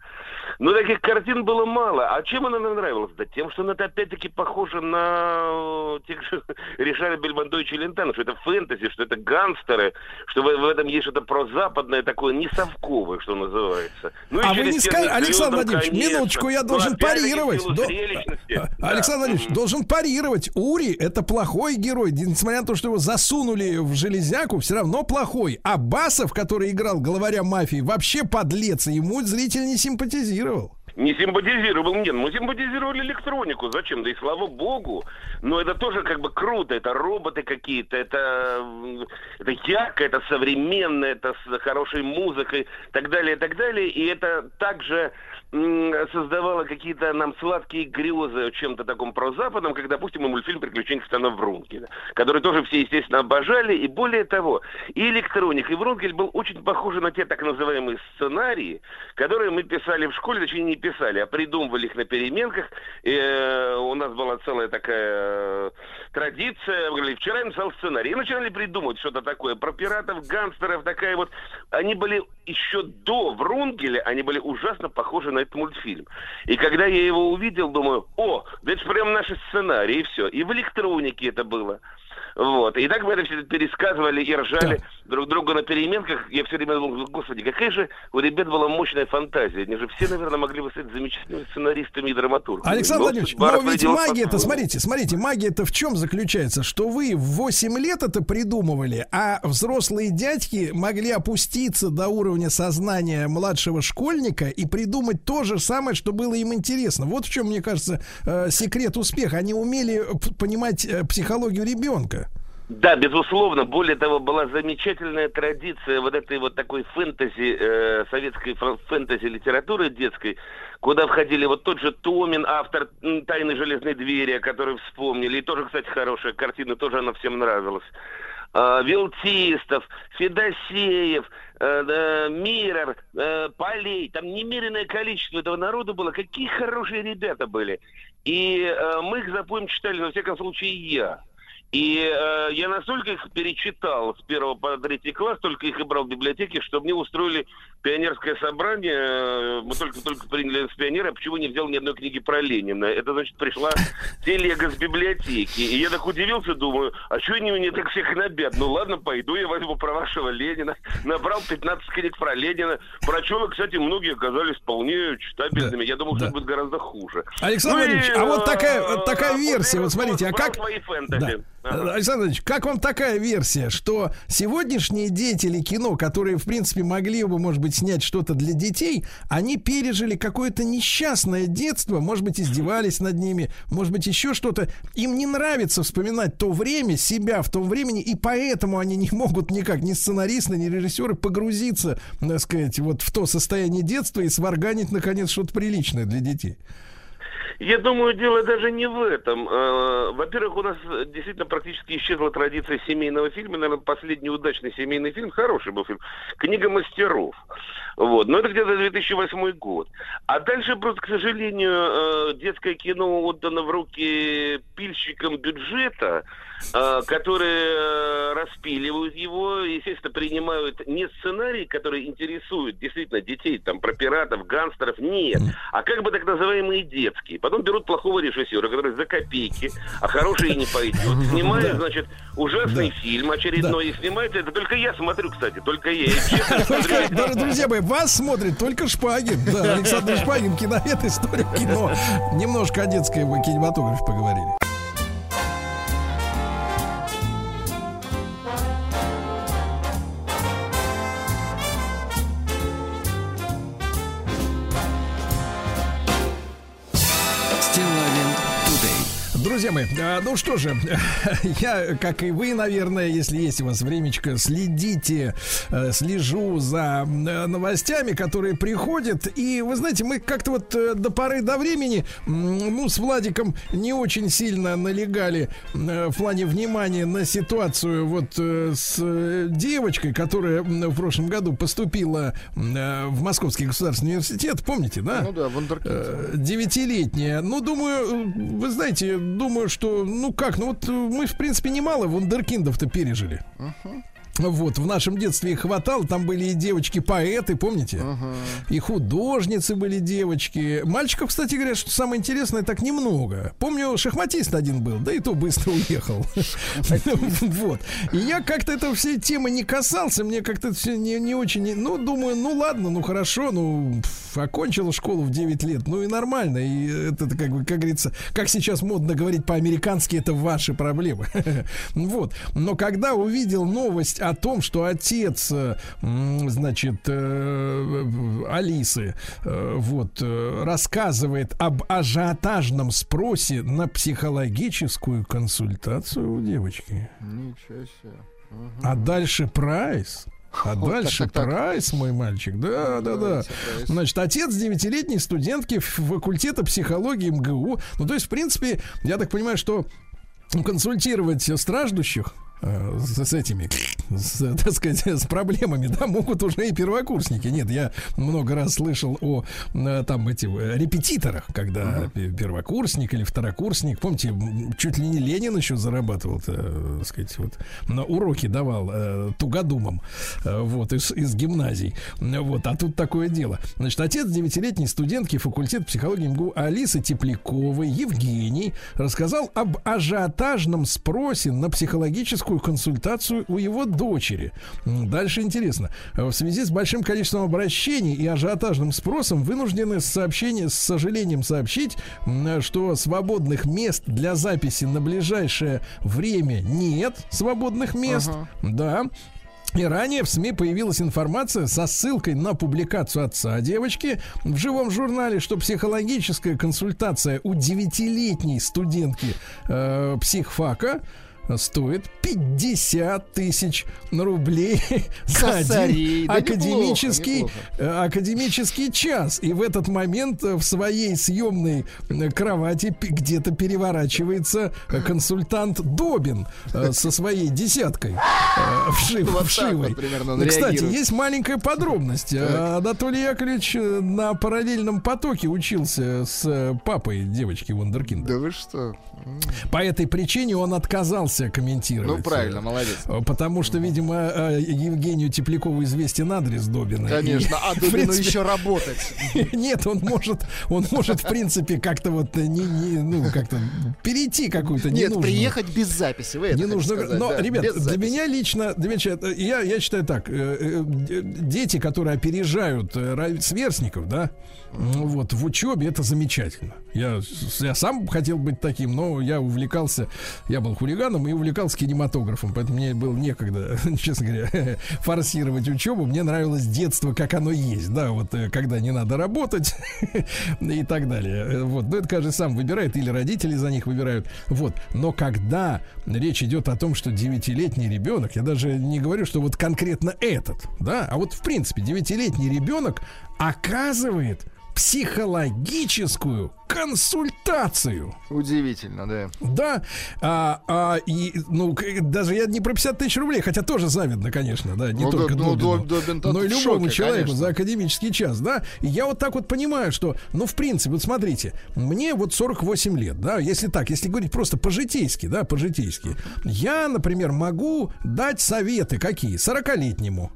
Но таких картин было мало. А чем она нам нравилась? Да тем, что она опять-таки похожа на э, тех же Ришара Бельмондо и Челентано, что это фэнтези, что это гангстеры, что в, в этом есть что-то прозападное такое, не совковое, что называется. Ну а вы не скажете, Александр Владимирович, конечно. минуточку, я Но должен парировать. До-. А, Да. Александр Владимирович, должен парировать. Ури это плохой герой, несмотря на то, что его засунули в железяку, все равно плохой. А Басов, который играл главаря мафии, вообще подлец, и ему зритель не симпатизировал. Не симпатизировал, нет, мы симпатизировали электронику, зачем? Да и слава богу. Но это тоже как бы круто, это роботы какие-то, это, это ярко, это современно, это с хорошей музыкой, так далее, и так далее. И это также создавало какие-то нам сладкие грезы о чем-то таком про Западом, как, допустим, и мультфильм «Приключения капитана Врункеля», который тоже все, естественно, обожали. И более того, и электроник, и Врункель был очень похожи на те так называемые сценарии, которые мы писали в школе, точнее не писали, а придумывали их на переменках. Э, у нас была целая такая э, традиция. Мы говорили, вчера я написал сценарий. И начинали придумывать что-то такое про пиратов, гангстеров, такая вот. Они были еще до Врунгеля, они были ужасно похожи на этот мультфильм. И когда я его увидел, думаю, о, да это же прям наши сценарии, и все. И в электронике это было. Вот. И так мы это все пересказывали и ржали друг друга на переменках. Я все время думал, господи, какая же у ребят была мощная фантазия. Они же все, наверное, могли бы стать замечательными сценаристами и драматургами. Александр Но Владимирович, но ведь магия-то, смотрите, смотрите, магия-то в чем заключается? Что вы в 8 лет это придумывали, а взрослые дядьки могли опуститься до уровня сознания младшего школьника и придумать то же самое, что было им интересно. Вот в чем, мне кажется, э, секрет успеха. Они умели понимать э, психологию ребенка. Да, безусловно. Более того, была замечательная традиция вот этой вот такой фэнтези, э, советской фра- фэнтези-литературы детской, куда входили вот тот же Томин, автор «Тайны железной двери», о которой вспомнили. И тоже, кстати, хорошая картина, тоже она всем нравилась. А, Вилтистов, Федосеев, э, Мирер, э, Полей, там немеренное количество этого народу было. Какие хорошие ребята были. И э, мы их за поем читали, во всяком случае, я. И э, я настолько их перечитал с первого по третий класс, только их и брал в библиотеке, что мне устроили пионерское собрание. Э, Мы только только приняли с пионера, а почему не взял ни одной книги про Ленина? Это, значит, пришла телега с библиотеки. И я так удивился, думаю, а что они мне так всех набят? Ну ладно, пойду я возьму про вашего Ленина. Набрал 15 книг про Ленина. Прочел, и, кстати, многие оказались вполне читабельными. я думал, что это будет гораздо хуже. Александр Ну и, Владимирович, а вот э, такая, вот такая версия, вот смотрите, а как... свои фэнтези. Да. Александр Владимирович, как вам такая версия, что сегодняшние деятели кино, которые, в принципе, могли бы, может быть, снять что-то для детей, они пережили какое-то несчастное детство, может быть, издевались над ними, может быть, еще что-то. Им не нравится вспоминать то время, себя в том времени, и поэтому они не могут никак, ни сценаристы, ни режиссеры, погрузиться, так сказать, вот в то состояние детства и сварганить, наконец, что-то приличное для детей. Я думаю, дело даже не в этом. Э, Во-первых, у нас действительно практически исчезла традиция семейного фильма. Наверное, последний удачный семейный фильм, хороший был фильм, «Книга мастеров». Вот. Но это где-то 2008 год. А дальше просто, к сожалению, э, детское кино отдано в руки пильщикам бюджета, которые э, распиливают его, естественно, принимают не сценарии, которые интересуют действительно детей, там, про пиратов, гангстеров, нет, а как бы так называемые детские. Потом берут плохого режиссера, который за копейки, а хороший и не пойдет. Снимает, значит, ужасный фильм очередной, и снимает это только я смотрю, кстати, только я. Друзья мои, вас смотрит только Шпагин. Да, Александр Шпагин, киновед, история кино. Немножко о детской кинематографе поговорили. Друзья мои, а, ну что же, я, как и вы, наверное, если есть у вас времечко, следите, э, слежу за э, новостями, которые приходят. И вы знаете, мы как-то вот э, до поры до времени, ну, с Владиком не очень сильно налегали в плане внимания на ситуацию вот с девочкой, которая в прошлом году поступила в Московский государственный университет, помните, да? Ну да. Э, девятилетняя. Ну, думаю, вы знаете, думаю, что, ну как, ну вот мы, в принципе, немало вундеркиндов-то пережили. Вот, в нашем детстве их хватало, там были и девочки-поэты, помните? И художницы были девочки. Мальчиков, кстати говоря, что самое интересное, так немного. Помню, шахматист один был, да и то быстро уехал. Вот. И я как-то этого всей темы не касался, мне как-то это все не, не очень... Ну, думаю, ну ладно, ну хорошо, ну, окончила школу в 9 лет, ну и нормально. И это, как бы, как говорится, как сейчас модно говорить по-американски, это ваши проблемы. Вот. Но когда увидел новость о том, что отец, э, значит, э, Алисы, э, вот, рассказывает об ажиотажном спросе на психологическую консультацию у девочки. Ничего себе. А дальше прайс. А Вот, дальше так, так, так. прайс, мой мальчик. Да, да, да. Значит, отец девятилетней студентки факультета психологии МГУ. Ну, то есть, в принципе, я так понимаю, что консультировать страждущих с, с этими, с, так сказать, с проблемами, да, могут уже и первокурсники. Нет, я много раз слышал о э, там этих э, репетиторах, когда пе- первокурсник или второкурсник, помните, чуть ли не Ленин еще зарабатывал, э, так сказать, вот на уроки давал э, тугодумам, э, вот из, из гимназий, вот, а тут такое дело. Значит, отец девятилетней студентки факультета психологии МГУ Алисы Тепляковой Евгений рассказал об ажиотажном спросе на психологическую консультацию у его дочери. Дальше интересно. В связи с большим количеством обращений и ажиотажным спросом вынуждены с сообщения, с сожалением сообщить, что свободных мест для записи на ближайшее время нет свободных мест. Да. И ранее в СМИ появилась информация со ссылкой на публикацию отца девочки в живом журнале, что психологическая консультация у девятилетней студентки э, психфака стоит 50 тысяч рублей за один Да академический, неплохо, э, академический час. И в этот момент в своей съемной э, кровати где-то переворачивается э, консультант Добин со своей десяткой вшив- Вот так вшивой. вот Кстати, есть маленькая подробность. Э, Анатолий Яковлевич на параллельном потоке учился с папой девочки Вундеркинда. Да вы что? По этой причине он отказался комментировать. Ну, правильно, молодец. э, Потому что, видимо, э, Евгению Теплякову известен адрес Добина. Конечно, И, а в Дубину принципе, еще работать. Нет, он может, он может, в принципе, как-то вот не, не, ну, как-то перейти какую-то Нет, ненужную- приехать без записи. Вы не нужно. сказать, Но, да, ребят, для записи. меня лично, для меня, э, я, я считаю так: дети, которые опережают сверстников, да, вот в учебе это замечательно. Я, я сам хотел быть таким, но я увлекался, я был хулиганом и увлекался кинематографом, поэтому мне было некогда, честно говоря, форсировать учебу. Мне нравилось детство, как оно есть, да, вот э, когда не надо работать и так далее. Э, Вот, ну это каждый сам выбирает или родители за них выбирают. Вот, но когда речь идет о том, что девятилетний ребенок, я даже не говорю, что вот конкретно этот, да, а вот в принципе девятилетний ребенок оказывает психологическую консультацию. Удивительно, да. Да, а, а, и, ну, даже я не про 50 тысяч рублей, хотя тоже завидно, конечно, да, не Ну, только ну, Добину, Доб- Добин-то но и любому шоке, человеку конечно. за академический час, да. И я вот так вот понимаю, что, ну, в принципе, вот смотрите, мне вот 48 лет, да, если так, если говорить просто по-житейски, да, по-житейски, я, например, могу дать советы какие? 40-летнему,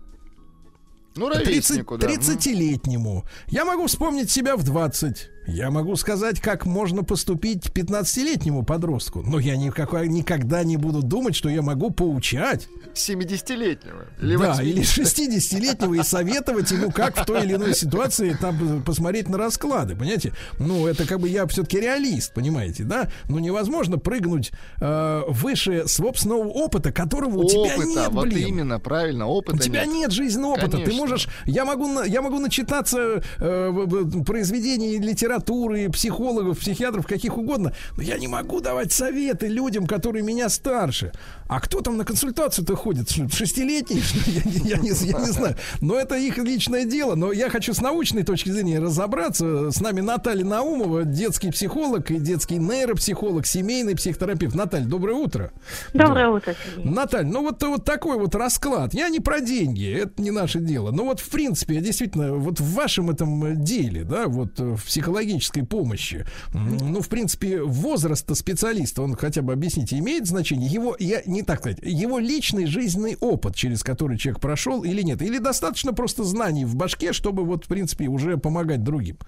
Ну, 30, ровеснику, да. 30-летнему. Я могу вспомнить себя в 20. Я могу сказать, как можно поступить 15-летнему подростку. Но я никакой, никогда не буду думать, что я могу поучать. 70-летнего. да, или 60-летнего и советовать ему, как в той или иной ситуации там посмотреть на расклады, понимаете? Ну, это как бы я все-таки реалист, понимаете, да? Ну, невозможно прыгнуть э, выше собственного опыта, которого у тебя Опыта, нет, вот блин. именно, правильно, опыта У тебя нет, жизненного опыта. Ты Конечно. можешь. Я могу, я могу начитаться э, произведений литературы литературы, психологов, психиатров, каких угодно, но я не могу давать советы людям, которые меня старше. А кто там на консультацию-то ходит? Шестилетний? Я, я не, я не знаю. Но это их личное дело. Но я хочу с научной точки зрения разобраться. С нами Наталья Наумова, детский психолог и детский нейропсихолог, семейный психотерапевт. Наталья, доброе утро. Доброе утро, Сергей. Наталья, ну вот, вот такой вот расклад. Я не про деньги, это не наше дело. Но вот в принципе, действительно, вот в вашем этом деле, да, вот в психологической помощи, ну, в принципе, возраст специалиста, он хотя бы объясните, имеет значение? Его, я не так сказать, его личный жизненный опыт, через который человек прошел или нет? Или достаточно просто знаний в башке, чтобы вот, в принципе, уже помогать другим?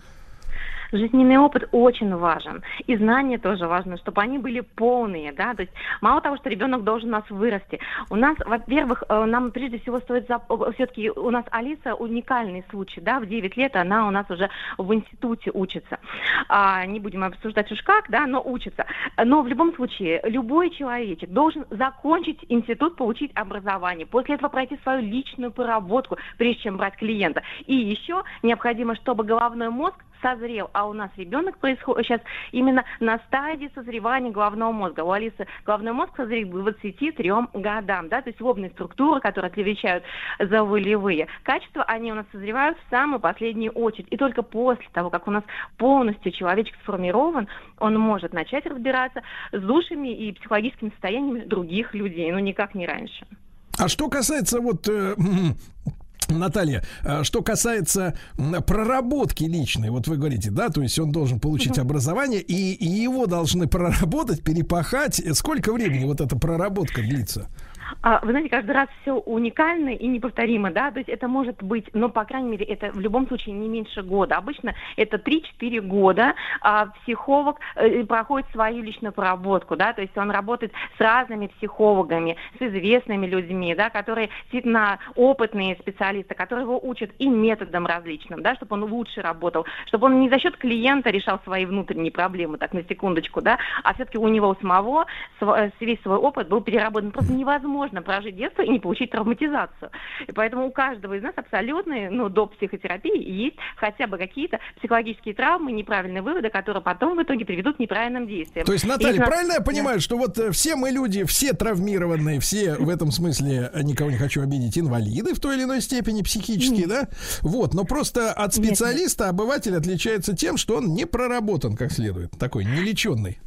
Жизненный опыт очень важен. И знания тоже важны, чтобы они были полные, да, то есть мало того, что ребенок должен нас вырасти. У нас, во-первых, э, нам прежде всего стоит все-таки у нас Алиса уникальный случай, да, в 9 лет она у нас уже в институте учится. А, не будем обсуждать уж как, да, но учится. Но в любом случае, любой человечек должен закончить институт, получить образование, после этого пройти свою личную поработку, прежде чем брать клиента. И еще необходимо, чтобы головной мозг созрел, а у нас ребенок происходит сейчас именно на стадии созревания головного мозга. У Алисы головной мозг созрел к 23 годам, да, то есть лобные структуры, которые отвечают за волевые качества, они у нас созревают в самую последнюю очередь. И только после того, как у нас полностью человечек сформирован, он может начать разбираться с душами и психологическими состояниями других людей, но никак не раньше. А что касается вот э, Наталья, а что касается проработки личной, вот вы говорите, да, то есть он должен получить угу. образование, и, и его должны проработать, перепахать. Сколько времени вот эта проработка длится? А, вы знаете, каждый раз все уникально и неповторимо, да, то есть это может быть, но, по крайней мере, это в любом случае не меньше года. Обычно это 3-4 года а, психолог э, проходит свою личную проработку, да, то есть он работает с разными психологами, с известными людьми, да, которые действительно опытные специалисты, которые его учат и методам различным, да, чтобы он лучше работал, чтобы он не за счет клиента решал свои внутренние проблемы, так, на секундочку, да, а все-таки у него самого св- весь свой опыт был переработан. Просто невозможно невозможно прожить детство и не получить травматизацию. И поэтому у каждого из нас абсолютно, ну, до психотерапии есть хотя бы какие-то психологические травмы, неправильные выводы, которые потом в итоге приведут к неправильным действиям. То есть, Наталья, и правильно я понимаю, да. что вот э, все мы люди, все травмированные, все в этом смысле, э, никого не хочу обидеть, инвалиды в той или иной степени психические, да? Вот, но просто от специалиста нет. обыватель отличается тем, что он не проработан как следует, такой нелеченный.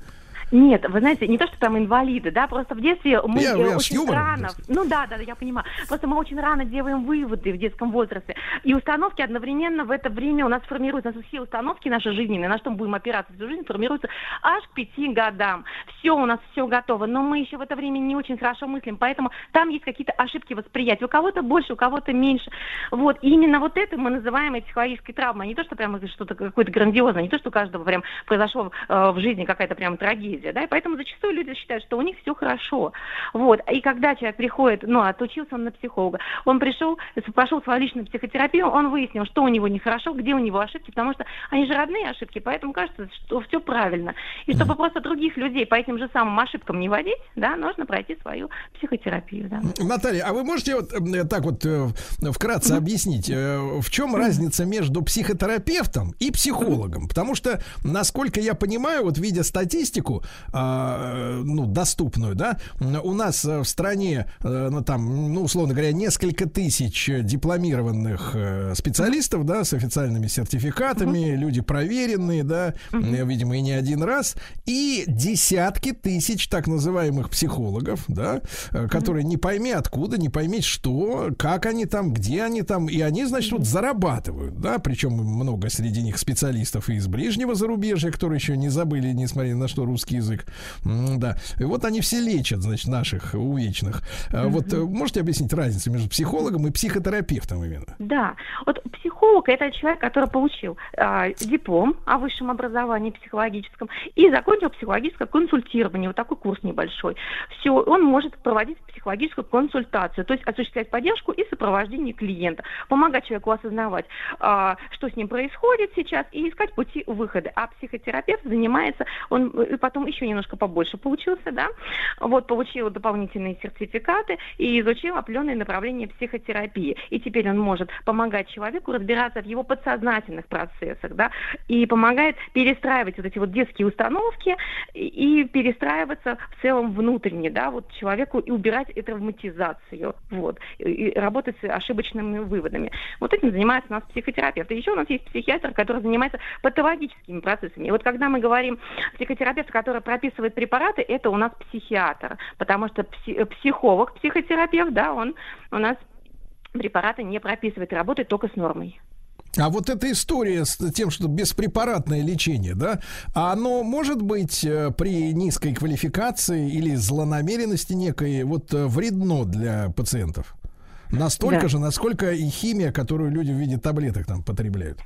Нет, вы знаете, не то, что там инвалиды, да, просто в детстве мы я, я очень рано... Ну да, да, я понимаю. Просто мы очень рано делаем выводы в детском возрасте. И установки одновременно в это время у нас формируются, у нас все установки наши жизненные, на что мы будем опираться всю жизнь, формируются аж к пяти годам. Все у нас все готово, но мы еще в это время не очень хорошо мыслим, поэтому там есть какие-то ошибки восприятия. У кого-то больше, у кого-то меньше. Вот, и именно вот это мы называем психологической травмой. Не то, что прямо что-то какое-то грандиозное, не то, что у каждого прям произошло э, в жизни какая-то прям трагедия иллюзия, да, и поэтому зачастую люди считают, что у них все хорошо. Вот, и когда человек приходит, ну, отучился он на психолога, он пришел, пошел в свою личную психотерапию, он выяснил, что у него нехорошо, где у него ошибки, потому что они же родные ошибки, поэтому кажется, что все правильно. И чтобы просто других людей по этим же самым ошибкам не водить, да, нужно пройти свою психотерапию, да. Наталья, а вы можете вот так вот э, вкратце объяснить, э, в чем разница между психотерапевтом и психологом? Потому что, насколько я понимаю, вот видя статистику, э, ну, доступную, да, у нас в стране, э, ну, там, ну, условно говоря, несколько тысяч дипломированных э, специалистов, да, с официальными сертификатами, uh-huh. люди проверенные, да, uh-huh. видимо, и не один раз, и десятки тысяч так называемых психологов, да, uh-huh. которые не пойми откуда, не пойми что, как они там, где они там, и они, значит, вот зарабатывают, да, причем много среди них специалистов и из ближнего зарубежья, которые еще не забыли, несмотря на что, русский язык. Да. И вот они все лечат, значит, наших увечных. Mm-hmm. Вот э, можете объяснить разницу между психологом и психотерапевтом именно? Да. Вот психолог это человек, который получил э, диплом о высшем образовании психологическом и закончил психологическое консультирование. Вот такой курс небольшой. Все, он может проводить психологическую консультацию, то есть осуществлять поддержку и сопровождение клиента, помогать человеку осознавать, э, что с ним происходит сейчас, и искать пути выхода. А психотерапевт занимается, он и потом потом еще немножко побольше поучился, да, вот, получил дополнительные сертификаты и изучил определенные направления психотерапии. И теперь он может помогать человеку разбираться в его подсознательных процессах, да, и помогает перестраивать вот эти вот детские установки и, перестраиваться в целом внутренне, да, вот человеку и убирать и травматизацию, вот, и работать с ошибочными выводами. Вот этим занимается у нас психотерапевт. И еще у нас есть психиатр, который занимается патологическими процессами. И вот когда мы говорим психотерапевт, который прописывает препараты, это у нас психиатр, потому что пси- психолог, психотерапевт, да, он у нас препараты не прописывает, работает только с нормой. А вот эта история с тем, что беспрепаратное лечение, да, а оно может быть э, при низкой квалификации или злонамеренности некой вот э, вредно для пациентов? Настолько Да. же, насколько и химия, которую люди в виде таблеток там потребляют.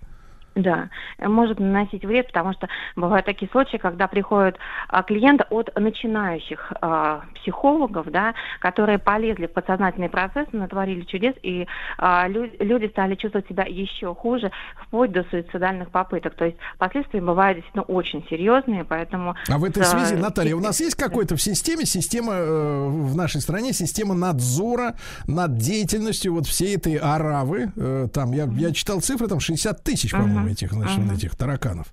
Да, может наносить вред, потому что бывают такие случаи, когда приходят а, клиенты от начинающих а, психологов, да, которые полезли в подсознательный процесс, натворили чудес, и а, лю- люди стали чувствовать себя еще хуже, вплоть до суицидальных попыток. То есть последствия бывают действительно очень серьезные, поэтому... А в этой с, связи, Наталья, у нас есть какой-то в системе, система э, в нашей стране, система надзора над деятельностью вот всей этой аравы. Э, там я, я читал цифры, там 60 тысяч, по-моему, этих, значит, Мгм. этих тараканов.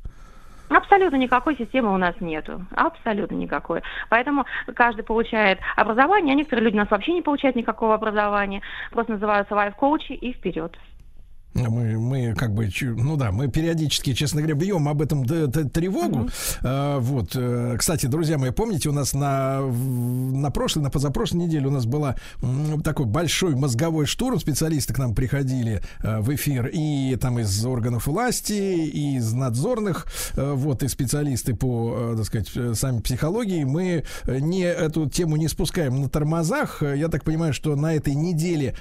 Абсолютно никакой системы у нас нету. Абсолютно никакой. Поэтому каждый получает образование, а некоторые люди у нас вообще не получают никакого образования, просто называются лайф-коучи и вперед. Мы, мы как бы, ну да, мы периодически, честно говоря, бьем об этом тревогу. А, вот, э, кстати, друзья мои, помните, у нас на, на прошлой, на позапрошлой неделе у нас была такой большой мозговой штурм, специалисты к нам приходили э, в эфир и там из органов власти, и из надзорных, э, вот, и специалисты по, так сказать, сами психологии. Мы не эту тему не спускаем на тормозах. Я так понимаю, что на этой неделе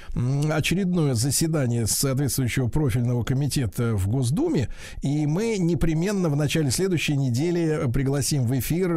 очередное заседание соответствующего профильного комитета в Госдуме, и мы непременно в начале следующей недели пригласим в эфир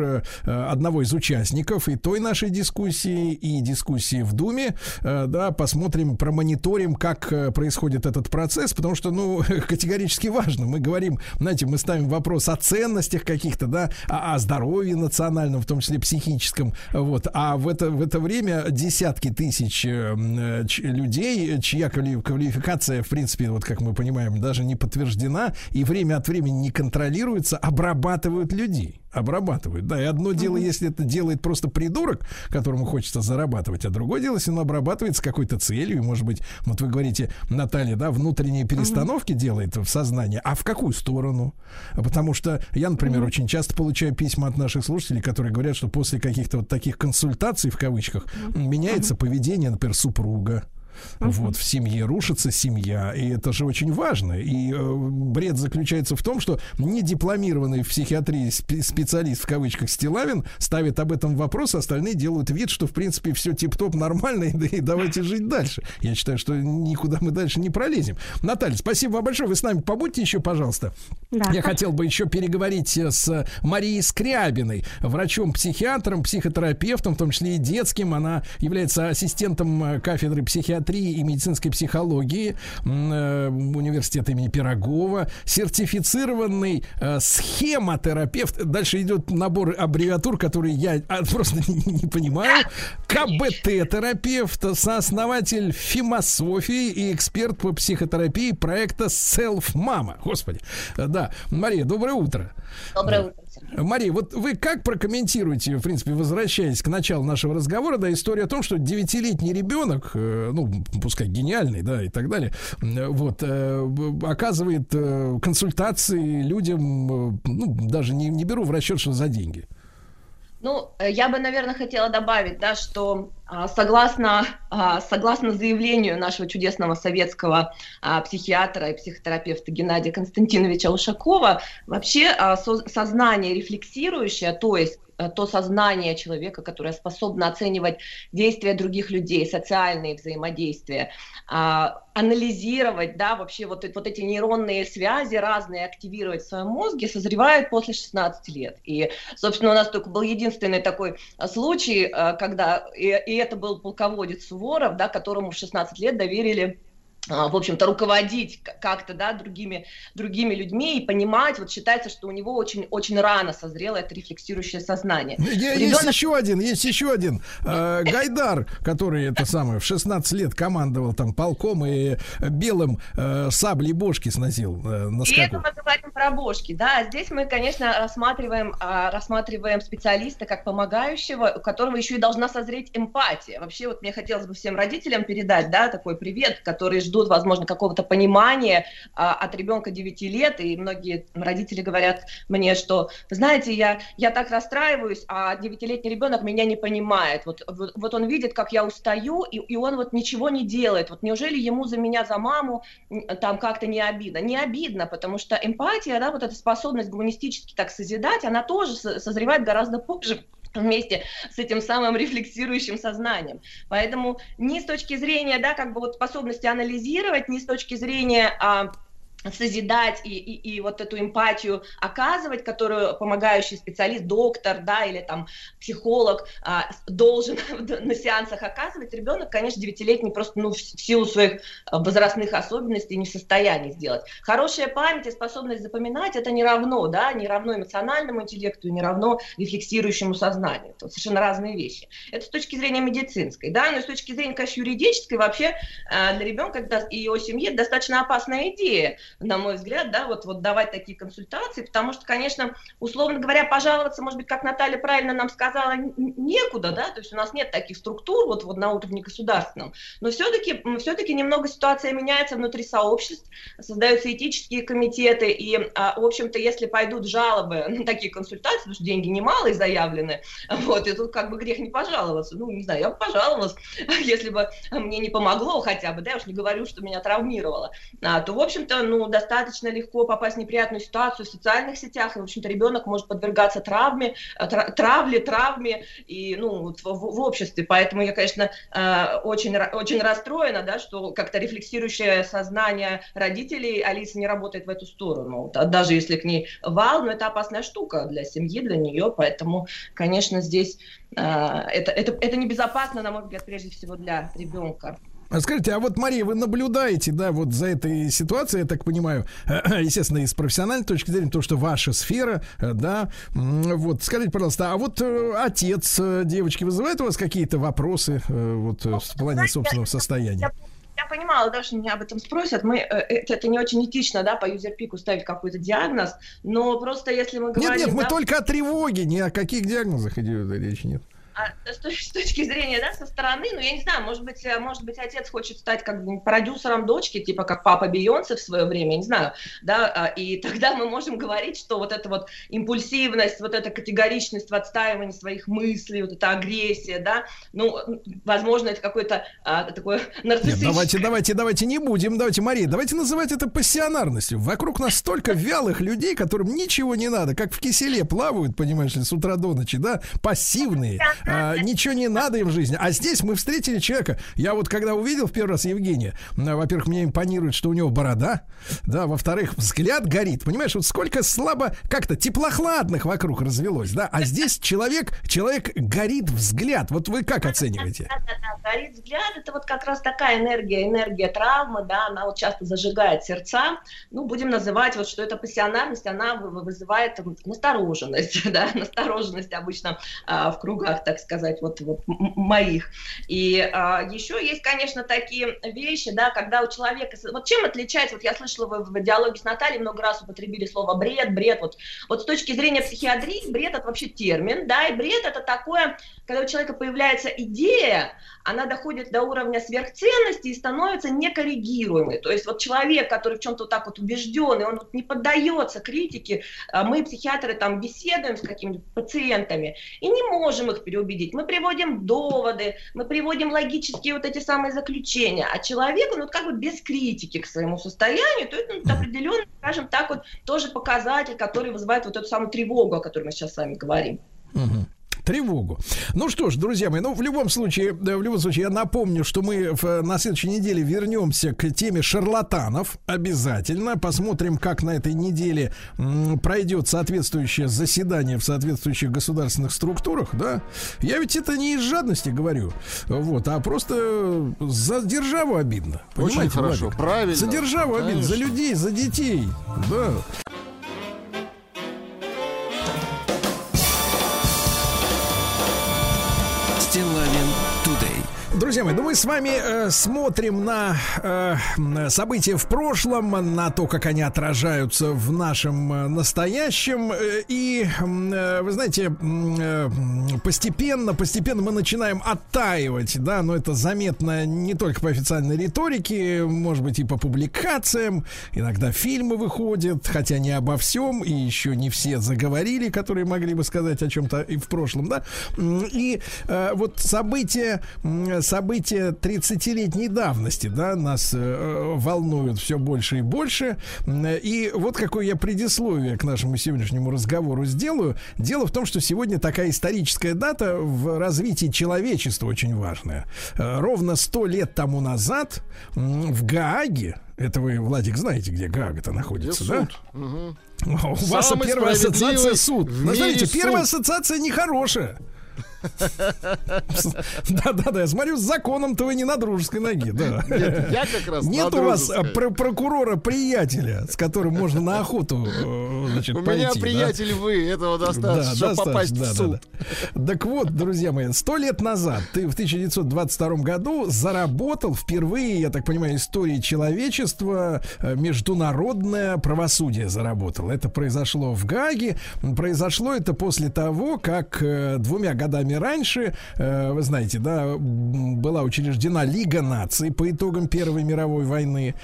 э, одного из участников и той нашей дискуссии, и дискуссии в Думе, Э, да, посмотрим, промониторим, как э, происходит этот процесс, потому что, ну, категорически важно. Мы говорим, знаете, мы ставим вопрос о ценностях каких-то, да, о, здоровье национальном, в том числе психическом, вот, а в это, в это время десятки тысяч людей, чья квали- квалификация, в принципе, вот как мы понимаем, даже не подтверждена и время от времени не контролируется, обрабатывают людей. Обрабатывают, да. И одно дело, если это делает просто придурок, которому хочется зарабатывать, а другое дело, если он обрабатывает с какой-то целью, и, может быть, вот вы говорите, Наталья, да, внутренние перестановки делает в сознании, а в какую сторону? Потому что я, например, очень часто получаю письма от наших слушателей, которые говорят, что после каких-то вот таких консультаций, в кавычках, меняется поведение, например, супруга. Вот в семье рушится семья, и это же очень важно. И э, бред заключается в том, что недипломированный в психиатрии спе- специалист в кавычках Стилавин ставит об этом вопрос, а остальные делают вид, что в принципе все тип-топ нормально, и, и давайте жить дальше. Я считаю, что никуда мы дальше не пролезем. Наталья, спасибо вам большое. Вы с нами побудьте еще, пожалуйста. Да. Я хотел бы еще переговорить э, с Марией Скрябиной, врачом-психиатром, психотерапевтом, в том числе и детским. Она является ассистентом э, кафедры психиатрии и медицинской психологии э, университета имени Пирогова, сертифицированный э, схемотерапевт. Дальше идет набор аббревиатур, которые я а, просто не, не понимаю. КБТ-терапевт, сооснователь фимософии и эксперт по психотерапии проекта Self Mama. Господи. Э, Да, Мария, доброе утро. Доброе утро. Мария, вот вы как прокомментируете, в принципе, возвращаясь к началу нашего разговора, да, история о том, что девятилетний ребенок, э, ну, пускай гениальный, да, и так далее, вот, э, оказывает э, консультации людям, ну, даже не, не беру в расчет, что за деньги. Ну, э, я бы, наверное, хотела добавить, да, что а, согласно, а, согласно заявлению нашего чудесного советского а, психиатра и психотерапевта Геннадия Константиновича Ушакова, вообще со- сознание рефлексирующее, то есть то сознание человека, которое способно оценивать действия других людей, социальные взаимодействия, а, анализировать, да, вообще вот, э- вот эти нейронные связи разные активировать в своем мозге, созревает после 16 лет. И, собственно, у нас только был единственный такой а, случай, а, когда, и, и это был полководец Суворов, да, которому в 16 лет доверили в общем-то, руководить как-то, да, другими, другими людьми и понимать, вот считается, что у него очень, очень рано созрело это рефлексирующее сознание. Е- У Есть ребенка- еще один, есть еще один. Э, Гайдар, который это самое в 16 лет командовал там полком и белым э, саблей бошки сносил э, на И это мы говорим про бошки, да. А Здесь мы, конечно, рассматриваем, а, рассматриваем специалиста как помогающего, у которого еще и должна созреть эмпатия. Вообще, вот мне хотелось бы всем родителям передать, да, такой привет, которые ждут, возможно, какого-то понимания а, от ребенка 9 лет, и многие родители говорят мне, что, знаете, я, я так расстраиваюсь, а девятилетний ребенок меня не понимает. Вот, вот, вот он видит, как я устаю, и, и он вот ничего не делает. Вот неужели ему за меня, за маму там как-то не обидно? Не обидно, потому что эмпатия, да, вот эта способность гуманистически так созидать, она тоже со- созревает гораздо позже вместе с этим самым рефлексирующим сознанием. Поэтому ни с точки зрения, да, как бы вот способности анализировать, ни с точки зрения а, созидать и, и, и вот эту эмпатию оказывать, которую помогающий специалист, доктор, да, или там психолог а, должен на сеансах оказывать, ребенок, конечно, девятилетний просто, ну, в силу своих а, возрастных особенностей не в состоянии сделать. Хорошая память и способность запоминать это не равно, да, не равно эмоциональному интеллекту, не равно рефлексирующему сознанию. Это совершенно разные вещи. Это с точки зрения медицинской, да, но с точки зрения, конечно, юридической вообще э, для ребенка и его семьи достаточно опасная идея, на мой взгляд, да, вот, вот давать такие консультации, потому что, конечно, условно говоря, пожаловаться, может быть, как Наталья правильно нам сказала, некуда, да, то есть у нас нет таких структур вот, вот на уровне государственном, но все-таки все-таки немного ситуация меняется внутри сообществ, создаются этические комитеты, и, а, в общем-то, если пойдут жалобы на такие консультации, потому что деньги немалые заявлены, вот, и тут как бы грех не пожаловаться, ну, не знаю, я бы пожаловалась, если бы мне не помогло хотя бы, да, я уж не говорю, что меня травмировало, а, то, в общем-то, ну, достаточно легко попасть в неприятную ситуацию в социальных сетях, и, в общем-то, ребенок может подвергаться травме, э, тра- травле, травме, и, ну, в, в- обществе, поэтому я, конечно, э, очень, очень расстроена, да, что как-то рефлексирующее сознание родителей Алиса не работает в эту сторону, Да, даже если к ней вал, но это опасная штука для семьи, для нее, поэтому, конечно, здесь э, это, это, это небезопасно, на мой взгляд, прежде всего для ребенка. А Скажите, а вот, Мария, вы наблюдаете, да, вот за этой ситуацией, я так понимаю, естественно, из профессиональной точки зрения, то, что ваша сфера, э, да, вот, скажите, пожалуйста, а вот э, отец э, девочки вызывает у вас какие-то вопросы вот э, в плане собственного состояния? Я понимала, да, что меня об этом спросят. Мы, это, это не очень этично, да, по юзерпику ставить какой-то диагноз, но просто если мы говорим... Нет, нет, мы да, только о тревоге, ни о каких диагнозах идет речь нет. А, с, точ- с точки зрения, да, со стороны, ну, я не знаю, может быть, э, может быть, отец хочет стать как бы продюсером дочки, типа как папа Бейонсе в свое время, я не знаю, да, а, и тогда мы можем говорить, что вот эта вот импульсивность, вот эта категоричность в отстаивании своих мыслей, вот эта агрессия, да, ну, возможно, это какой-то а, такой Нет, нарциссический... давайте, давайте, давайте не будем, давайте, Мария, давайте называть это пассионарностью. Вокруг нас столько вялых людей, которым ничего не надо, как в киселе плавают, понимаешь ли, с утра до ночи, да, пассивные, а, ничего не надо им в жизни. А здесь мы встретили человека, я вот когда увидел в первый раз Евгения, во-первых, мне импонирует, что у него борода, да, во-вторых, взгляд горит, понимаешь, вот сколько слабо, как-то теплохладных вокруг развелось, да, а здесь человек, человек горит взгляд, вот вы как оцениваете? Да, да, да, горит взгляд, это вот как раз такая энергия, энергия травмы, да, она вот часто зажигает сердца, ну, будем называть вот, что это пассионарность, она вы- вы- вызывает настороженность, да, настороженность обычно а, в кругах, так сказать, вот, вот моих. И а, еще есть, конечно, такие вещи, да, когда у человека, вот чем отличается, вот я слышала, вы в диалоге с Натальей много раз употребили слово бред, бред, вот, вот с точки зрения психиатрии, бред это вообще термин, да, и бред это такое, когда у человека появляется идея, она доходит до уровня сверхценности и становится некоррегируемой. То есть вот человек, который в чем-то вот так вот убежден, и он вот не поддается критике, а мы, психиатры, там беседуем с какими-то пациентами и не можем их переубедить. Мы приводим доводы, мы приводим логические вот эти самые заключения, а человек, он вот как бы без критики к своему состоянию, то это ну, определенный, скажем так, вот тоже показатель, который вызывает вот эту самую тревогу, о которой мы сейчас с вами говорим. Мгм. Тревогу. Ну что ж, друзья мои, ну в любом случае, в любом случае, я напомню, что мы в, на следующей неделе вернемся к теме шарлатанов. Обязательно посмотрим, как на этой неделе м, пройдет соответствующее заседание в соответствующих государственных структурах, да. Я ведь это не из жадности говорю, вот, а просто за державу обидно. Очень Понимаете, хорошо, Владик? правильно. За державу обидно, за Конечно. людей, за детей, да. Друзья мои, ну мы с вами э, смотрим на э, события в прошлом, на то, как они отражаются в нашем э, настоящем. э, и, э, вы знаете, э, постепенно, постепенно мы начинаем оттаивать, да, но это заметно не только по официальной риторике, может быть, и по публикациям. Иногда фильмы выходят, хотя не обо всем, и еще не все заговорили, которые могли бы сказать о чем-то и в прошлом, да. И э, вот события, события 30-летней давности, да, нас э, волнуют все больше и больше. И вот какое я предисловие к нашему сегодняшнему разговору сделаю. Дело в том, что сегодня такая историческая дата в развитии человечества очень важная. Э, Ровно сто лет тому назад в Гааге, это вы, Владик, знаете, где Гаага-то находится, Где да? суд? Мгм. У вас Самый первая ассоциация суд. мире смотрите, первая ассоциация нехорошая. Да-да-да, я смотрю, с законом-то вы не на дружеской ноге, да. Нет, я как раз Нет у вас дружеской. про- прокурора-приятеля, с которым можно на охоту, э, значит, У пойти, меня да? приятель вы, этого Да, достаточно, чтобы достаточно, попасть да, в да, суд. да. Так вот, друзья мои, сто лет назад, ты в 1922 году заработал впервые, я так понимаю, истории человечества, э, международное правосудие заработал. Это произошло в Гаге. Произошло это после того, как э, двумя годами раньше, э, вы знаете, да, была учреждена Лига наций по итогам Первой мировой войны,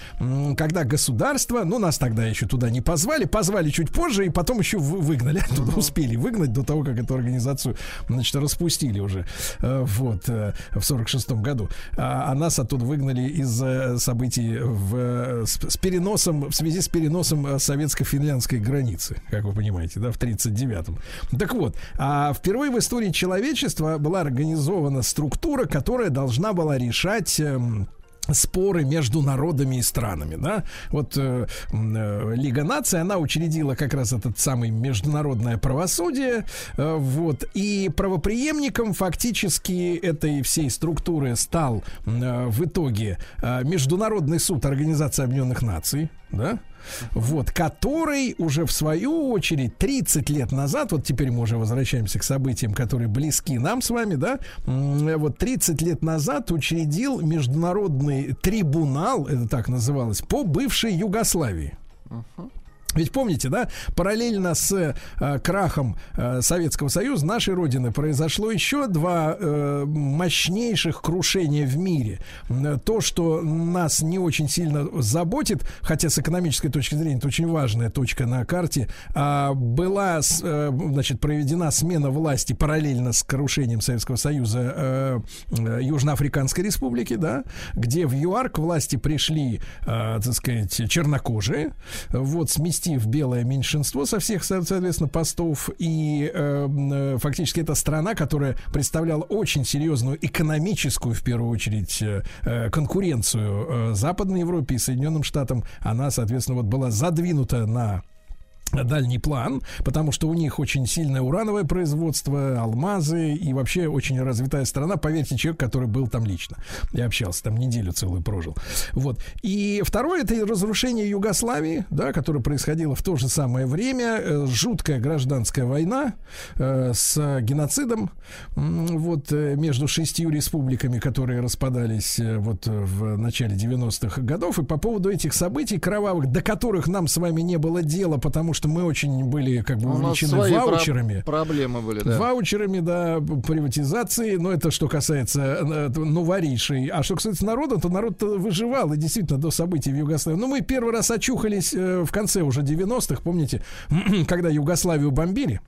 когда государство, ну, нас тогда еще туда не позвали, позвали чуть позже, и потом еще вы- выгнали оттуда, успели выгнать до того, как эту организацию, значит, распустили уже, э, вот, э, в 46 году. А, а нас оттуда выгнали из-за событий в, с, с переносом, в связи с переносом советско-финляндской границы, как вы понимаете, да, в 39-м. Так вот, а впервые в истории человечества была организована структура, которая должна была решать эм, споры между народами и странами, да. Вот э, э, Лига наций, она учредила как раз этот самый международное правосудие, э, вот. И правопреемником фактически этой всей структуры стал э, в итоге э, Международный суд Организации Объединенных Наций, да. Вот, который уже в свою очередь 30 лет назад, вот теперь мы уже возвращаемся к событиям, которые близки нам с вами, да, вот 30 лет назад учредил международный трибунал, это так называлось, по бывшей Югославии. Ведь помните, да, параллельно с э, крахом э, Советского Союза нашей Родины произошло еще два э, мощнейших крушения в мире. То, что нас не очень сильно заботит, хотя с экономической точки зрения это очень важная точка на карте, а, была э, значит, проведена смена власти параллельно с крушением Советского Союза э, э, Южноафриканской Республики, да, где в ЮАР к власти пришли, э, так сказать, чернокожие, вот, сместив белое меньшинство со всех, со- соответственно, постов, и э, э, фактически это страна, которая представляла очень серьезную экономическую, в первую очередь, э, э, конкуренцию э, Западной Европе и Соединенным Штатам, она, соответственно, вот была задвинута на дальний план, потому что у них очень сильное урановое производство, алмазы и вообще очень развитая страна. Поверьте, человек, который был там лично. Я общался, там неделю целую прожил. Вот. И второе это разрушение Югославии, да, которое происходило в то же самое время. Э, Жуткая гражданская война э, с геноцидом вот э, между шестью республиками, которые распадались э, вот в начале 90-х годов. И по поводу этих событий кровавых, до которых нам с вами не было дела, потому что мы очень были как бы У увлечены свои про- ваучерами. проблемы были, да. Ваучерами, да, приватизации, но это что касается э, новарейшей. А что касается народа, то народ выживал, и действительно, до событий в Югославии. Ну, мы первый раз очухались э, в конце уже 90-х, помните, когда Югославию бомбили.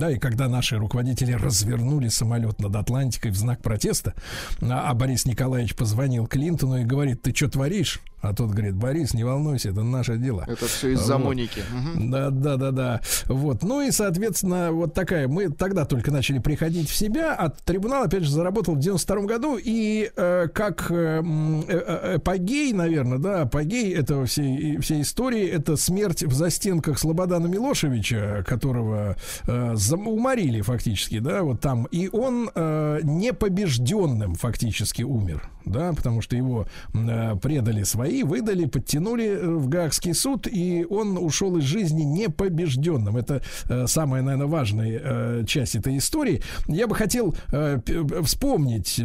Да, и когда наши руководители развернули самолет над Атлантикой в знак протеста, а а Борис Николаевич позвонил Клинтону и говорит, ты что творишь? А тот говорит, Борис, не волнуйся, это наше дело. Это все из-за Вот. Моники. Да, да, да, да. Вот. Ну и, соответственно, вот такая. Мы тогда только начали приходить в себя, а трибунал, опять же, заработал в 92 году. И э, как э, м, э, э, эпогей, наверное, да, апогей этого всей, всей истории, это смерть в застенках Слободана Милошевича, которого э, зам- уморили фактически, да, вот там. И он э, непобежденным фактически умер, да, потому что его э, предали свои, выдали, подтянули э, в Гаагский суд, и он ушел из жизни непобежденным. Это э, самая, наверное, важная э, часть этой истории. Я бы хотел вспомнить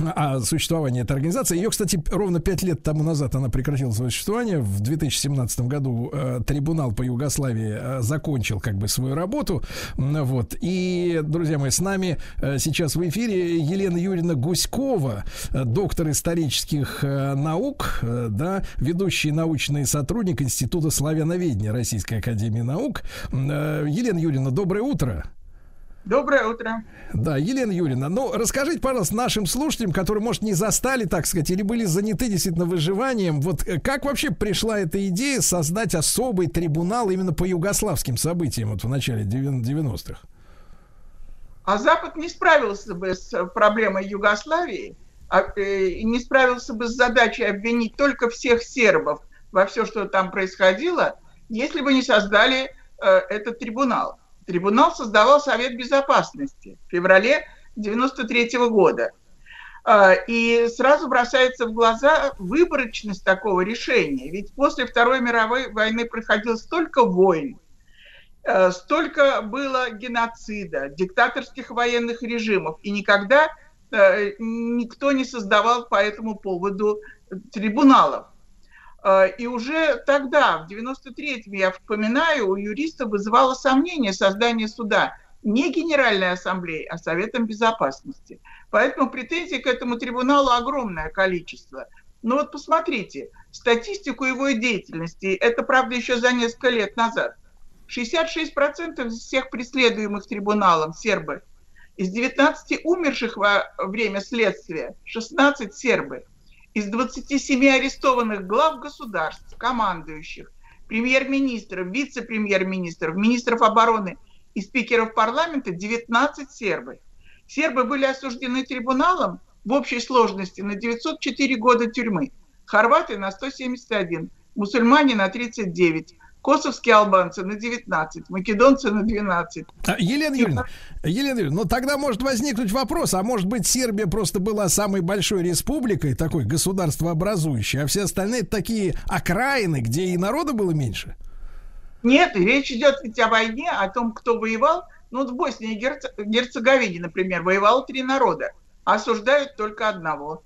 о существовании этой организации. Ее, кстати, ровно пять лет тому назад она прекратила свое существование. В 2017 году э, трибунал по Югославии э, закончил как бы свою работу. Вот. И, друзья мои, с нами э, сейчас в эфире Елена Юрьевна Гуськова, э, доктор исторических э, наук, э, да, ведущий научный сотрудник Института славяноведения Российской Академии Наук. Э, Елена Юрьевна, доброе утро. Доброе утро. Да, Елена Юрьевна, ну расскажите, пожалуйста, нашим слушателям, которые, может, не застали, так сказать, или были заняты действительно выживанием, вот э, как вообще пришла эта идея создать особый трибунал именно по югославским событиям вот в начале 90-х? А Запад не справился бы с э, проблемой Югославии, а, э, и не справился бы с задачей обвинить только всех сербов во все, что там происходило, если бы не создали этот трибунал. Трибунал создавал Совет Безопасности в феврале 93 года. А, И сразу бросается в глаза выборочность такого решения. Ведь после Второй мировой войны проходило столько войн, э, столько было геноцида, диктаторских военных режимов, и никогда э, никто не создавал по этому поводу трибуналов. Э, И уже тогда, в 93-м, я вспоминаю, у юристов вызывало сомнение создание суда не Генеральной Ассамблеей, а Советом Безопасности. Поэтому претензий к этому трибуналу огромное количество. Но вот посмотрите, статистику его деятельности, это, правда, еще за несколько лет назад. 66% из всех преследуемых трибуналом сербы. Из 19 умерших во время следствия 16 сербы. Из 27 арестованных глав государств, командующих, премьер-министров, вице-премьер-министров, министров обороны и спикеров парламента 19 сербы. Сербы были осуждены трибуналом в общей сложности на 904 года тюрьмы, хорваты на 171, мусульмане на 39, косовские албанцы на 19, македонцы на 12. А, Елена Юрьевна, Елена Юрьевна, ну тогда может возникнуть вопрос, а может быть Сербия просто была самой большой республикой, такой государствообразующей, а все остальные такие окраины, где и народа было меньше? Нет, речь идет ведь о войне, о том, кто воевал. Ну, вот в Боснии и Герц- Герцеговине, например, воевало три народа, а осуждают только одного.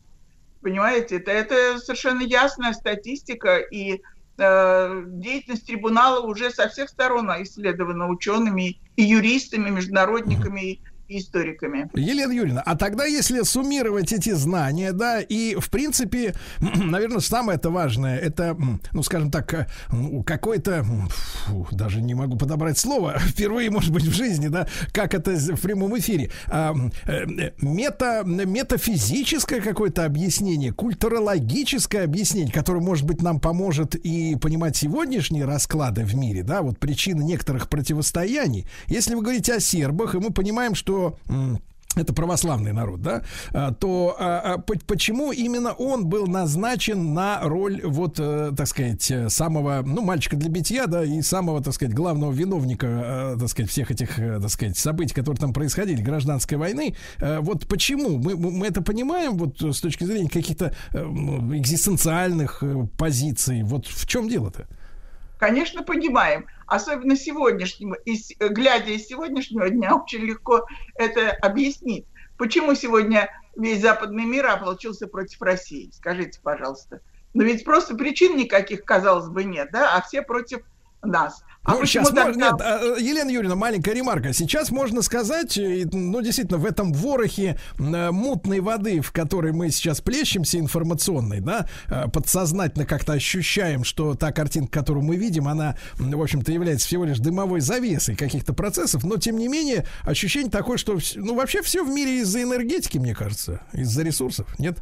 Понимаете, это, это совершенно ясная статистика, и деятельность трибунала уже со всех сторон исследована учеными и юристами, международниками историками. Елена Юрьевна, а тогда, если суммировать эти знания, да, и, в принципе, наверное, самое это важное, это, ну, скажем так, э, какой-то, даже не могу подобрать слово, впервые, может быть, в жизни, да, как это в прямом эфире, а, м, э, мета, метафизическое какое-то объяснение, культурологическое объяснение, которое, может быть, нам поможет и понимать сегодняшние расклады в мире, да, вот причины некоторых противостояний. Если вы говорите о сербах, и мы понимаем, что это православный народ, да, а, то а, а, по- почему именно он был назначен на роль, вот, э, так сказать, э, самого, ну, мальчика для битья, да, и самого, так сказать, главного виновника, э, так сказать, всех этих, так сказать, событий, которые там происходили, гражданской войны. Вот почему? Мы, мы это понимаем, вот с точки зрения каких-то экзистенциальных позиций. Вот в чем дело-то? Конечно, понимаем. Особенно сегодняшнего, и с- глядя из сегодняшнего дня, очень легко это объяснить. Почему сегодня весь западный мир ополчился против России? Скажите, пожалуйста. Но ведь просто причин никаких, казалось бы, нет, да, а все против нас. А Ну, сейчас можно- нет, а, э, Елена Юрьевна, маленькая ремарка. Сейчас можно сказать, э, ну, действительно, в этом ворохе э, мутной воды, в которой мы сейчас плещемся информационной, да, э, подсознательно как-то ощущаем, что та картинка, которую мы видим, она, в общем-то, является всего лишь дымовой завесой каких-то процессов, но, тем не менее, ощущение такое, что, ну, вообще все в мире из-за энергетики, мне кажется, из-за ресурсов, нет?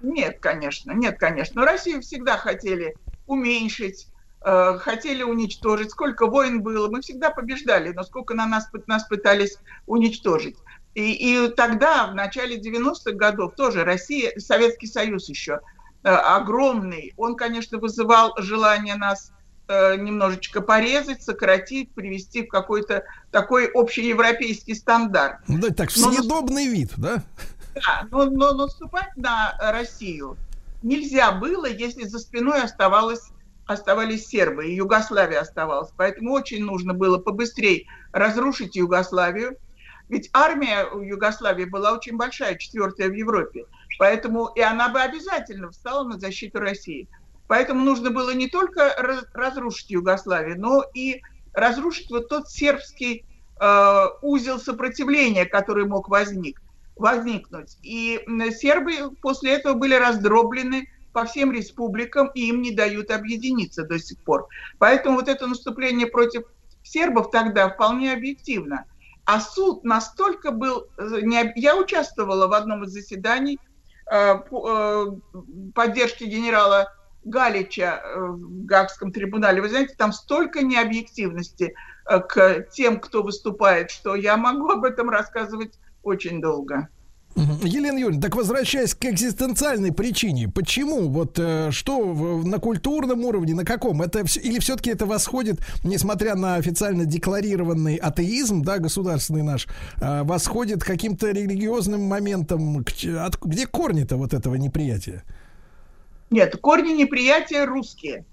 Нет, конечно, нет, конечно. Но Россию всегда хотели уменьшить, э, хотели уничтожить. Сколько войн было, мы всегда побеждали, но сколько на нас, нас пытались уничтожить. И, и тогда, в начале 90-х годов, тоже Россия, Советский Союз еще э, огромный, он, конечно, вызывал желание нас э, немножечко порезать, сократить, привести в какой-то такой общеевропейский стандарт. Ну, да, так, в Но съедобный вид, да? Да, но, но наступать на Россию нельзя было, если за спиной оставалось, оставались сербы, и Югославия оставалась. Поэтому очень нужно было побыстрее разрушить Югославию. Ведь армия у Югославии была очень большая, четвертая в Европе. Поэтому и она бы обязательно встала на защиту России. Поэтому нужно было не только раз- разрушить Югославию, но и разрушить вот тот сербский э, узел сопротивления, который мог возник, возникнуть. И сербы после этого были раздроблены по всем республикам, и им не дают объединиться до сих пор. Поэтому вот это наступление против сербов тогда вполне объективно. А суд настолько был... э, Я участвовала в одном из заседаний э, э, поддержки генерала Галича в Гаагском трибунале. Вы знаете, там столько необъективности к тем, кто выступает, что я могу об этом рассказывать очень долго. Елена Юрьевна, так возвращаясь к экзистенциальной причине, почему, вот э, что на культурном уровне, на каком, это или все-таки это восходит, несмотря на официально декларированный атеизм, да, государственный наш, э, восходит к каким-то религиозным моментам, от- где корни-то вот этого неприятия? Нет, корни неприятия русские.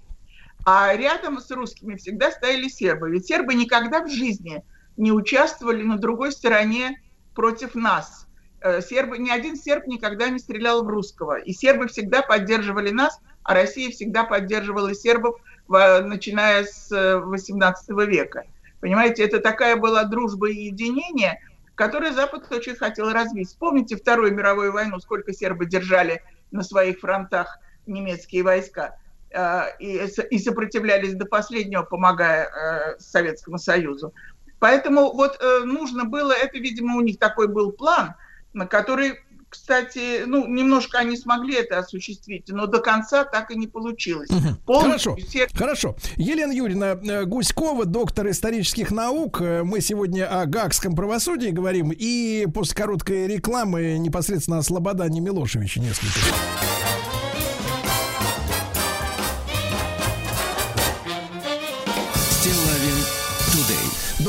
А рядом с русскими всегда стояли сербы. Ведь сербы никогда в жизни не участвовали на другой стороне против нас. Э, Сербы, ни один серб никогда не стрелял в русского. И сербы всегда поддерживали нас, а Россия всегда поддерживала сербов, начиная с э, 18 века. Понимаете, это такая была дружба и единение, которое Запад очень хотел развить. Вспомните Вторую мировую войну, сколько сербы держали на своих фронтах немецкие войска э, и, и сопротивлялись до последнего, помогая э, Советскому Союзу. Поэтому вот э, нужно было, это, видимо, у них такой был план, на который, кстати, ну, немножко они смогли это осуществить, но до конца так и не получилось. Хорошо, хорошо. Елена Юрьевна э, Гуськова, доктор исторических наук. Э, Мы сегодня о гагском правосудии говорим. И после короткой рекламы непосредственно о Слободане Милошевиче несколько.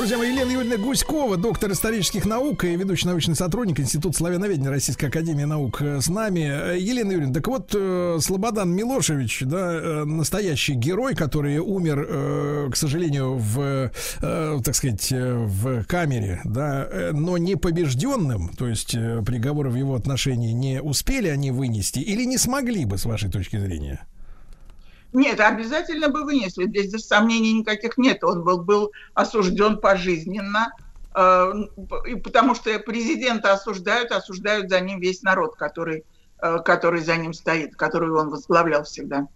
Друзья мои, Елена Юрьевна Гуськова, доктор исторических наук и ведущий научный сотрудник Института славяноведения Российской Академии Наук э, с нами. Э, Елена Юрьевна, так вот, э, Слободан Милошевич, да, настоящий герой, который умер, к сожалению, в, так сказать, в камере, да, но не побежденным, то есть приговоры в его отношении не успели они вынести или не смогли бы, с вашей точки зрения? Нет, обязательно бы вынесли. Здесь сомнений никаких нет. Он был, был осужден пожизненно, э, потому что президента осуждают, осуждают за ним весь народ, который, э, который за ним стоит, который он возглавлял всегда.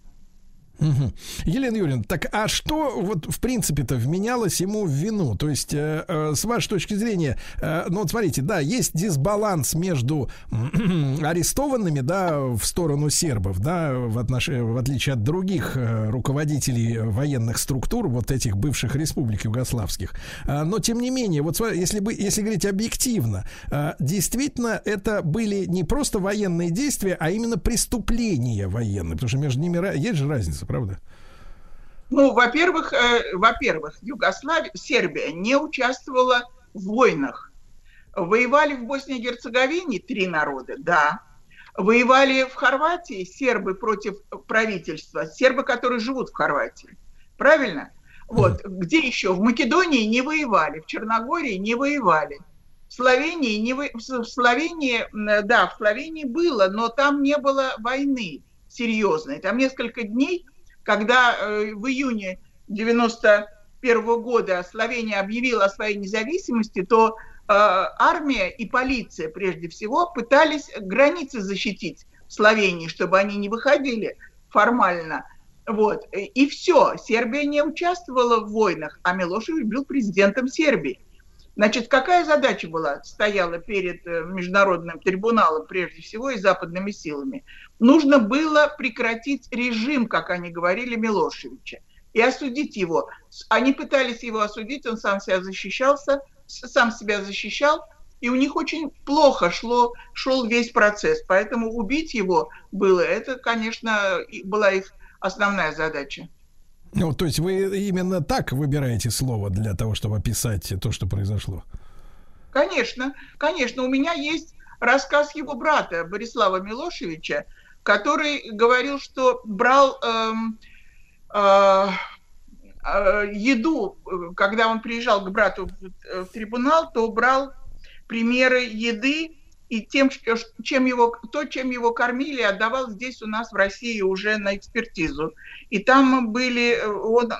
Мгм. Елена Юрьевна, так а что вот в принципе-то вменялось ему в вину? То есть, э, э, с вашей точки зрения, э, ну вот смотрите, да, есть дисбаланс между арестованными, да, в сторону сербов, да, в, отнош... в отличие от других э, руководителей военных структур, вот этих бывших республик югославских. А, но тем не менее, вот если, бы, если говорить объективно, э, действительно это были не просто военные действия, а именно преступления военные, потому что между ними есть же разница, правда? Ну, во-первых, э, во-первых, Югославия, Сербия не участвовала в войнах. Воевали в Боснии и Герцеговине три народа, да. Воевали в Хорватии сербы против правительства, сербы, которые живут в Хорватии. Правильно? Вот. Где еще? В Македонии не воевали, в Черногории не воевали. В Словении, не во- в С- в Словении, да, в Словении было, но там не было войны серьезной. Там несколько дней, когда э, в июне 91 года Словения объявила о своей независимости, то э, армия и полиция, прежде всего, пытались границы защитить в Словении, чтобы они не выходили формально. Вот. И все. Сербия не участвовала в войнах, а Милошевич был президентом Сербии. Значит, какая задача была, стояла перед э, международным трибуналом, прежде всего, и западными силами? Нужно было прекратить режим, как они говорили, Милошевича, и осудить его. Они пытались его осудить, он сам себя защищался, сам себя защищал, и у них очень плохо шло, шел весь процесс. Поэтому убить его было, это, конечно, была их основная задача. Ну, то есть вы именно так выбираете слово для того, чтобы описать то, что произошло? Конечно, конечно. У меня есть рассказ его брата Борислава Милошевича, который говорил, что брал эм, э, э, еду, когда он приезжал к брату в, в трибунал, то брал примеры еды и тем, чем его, то, чем его кормили, отдавал здесь у нас в России уже на экспертизу. И там были, он,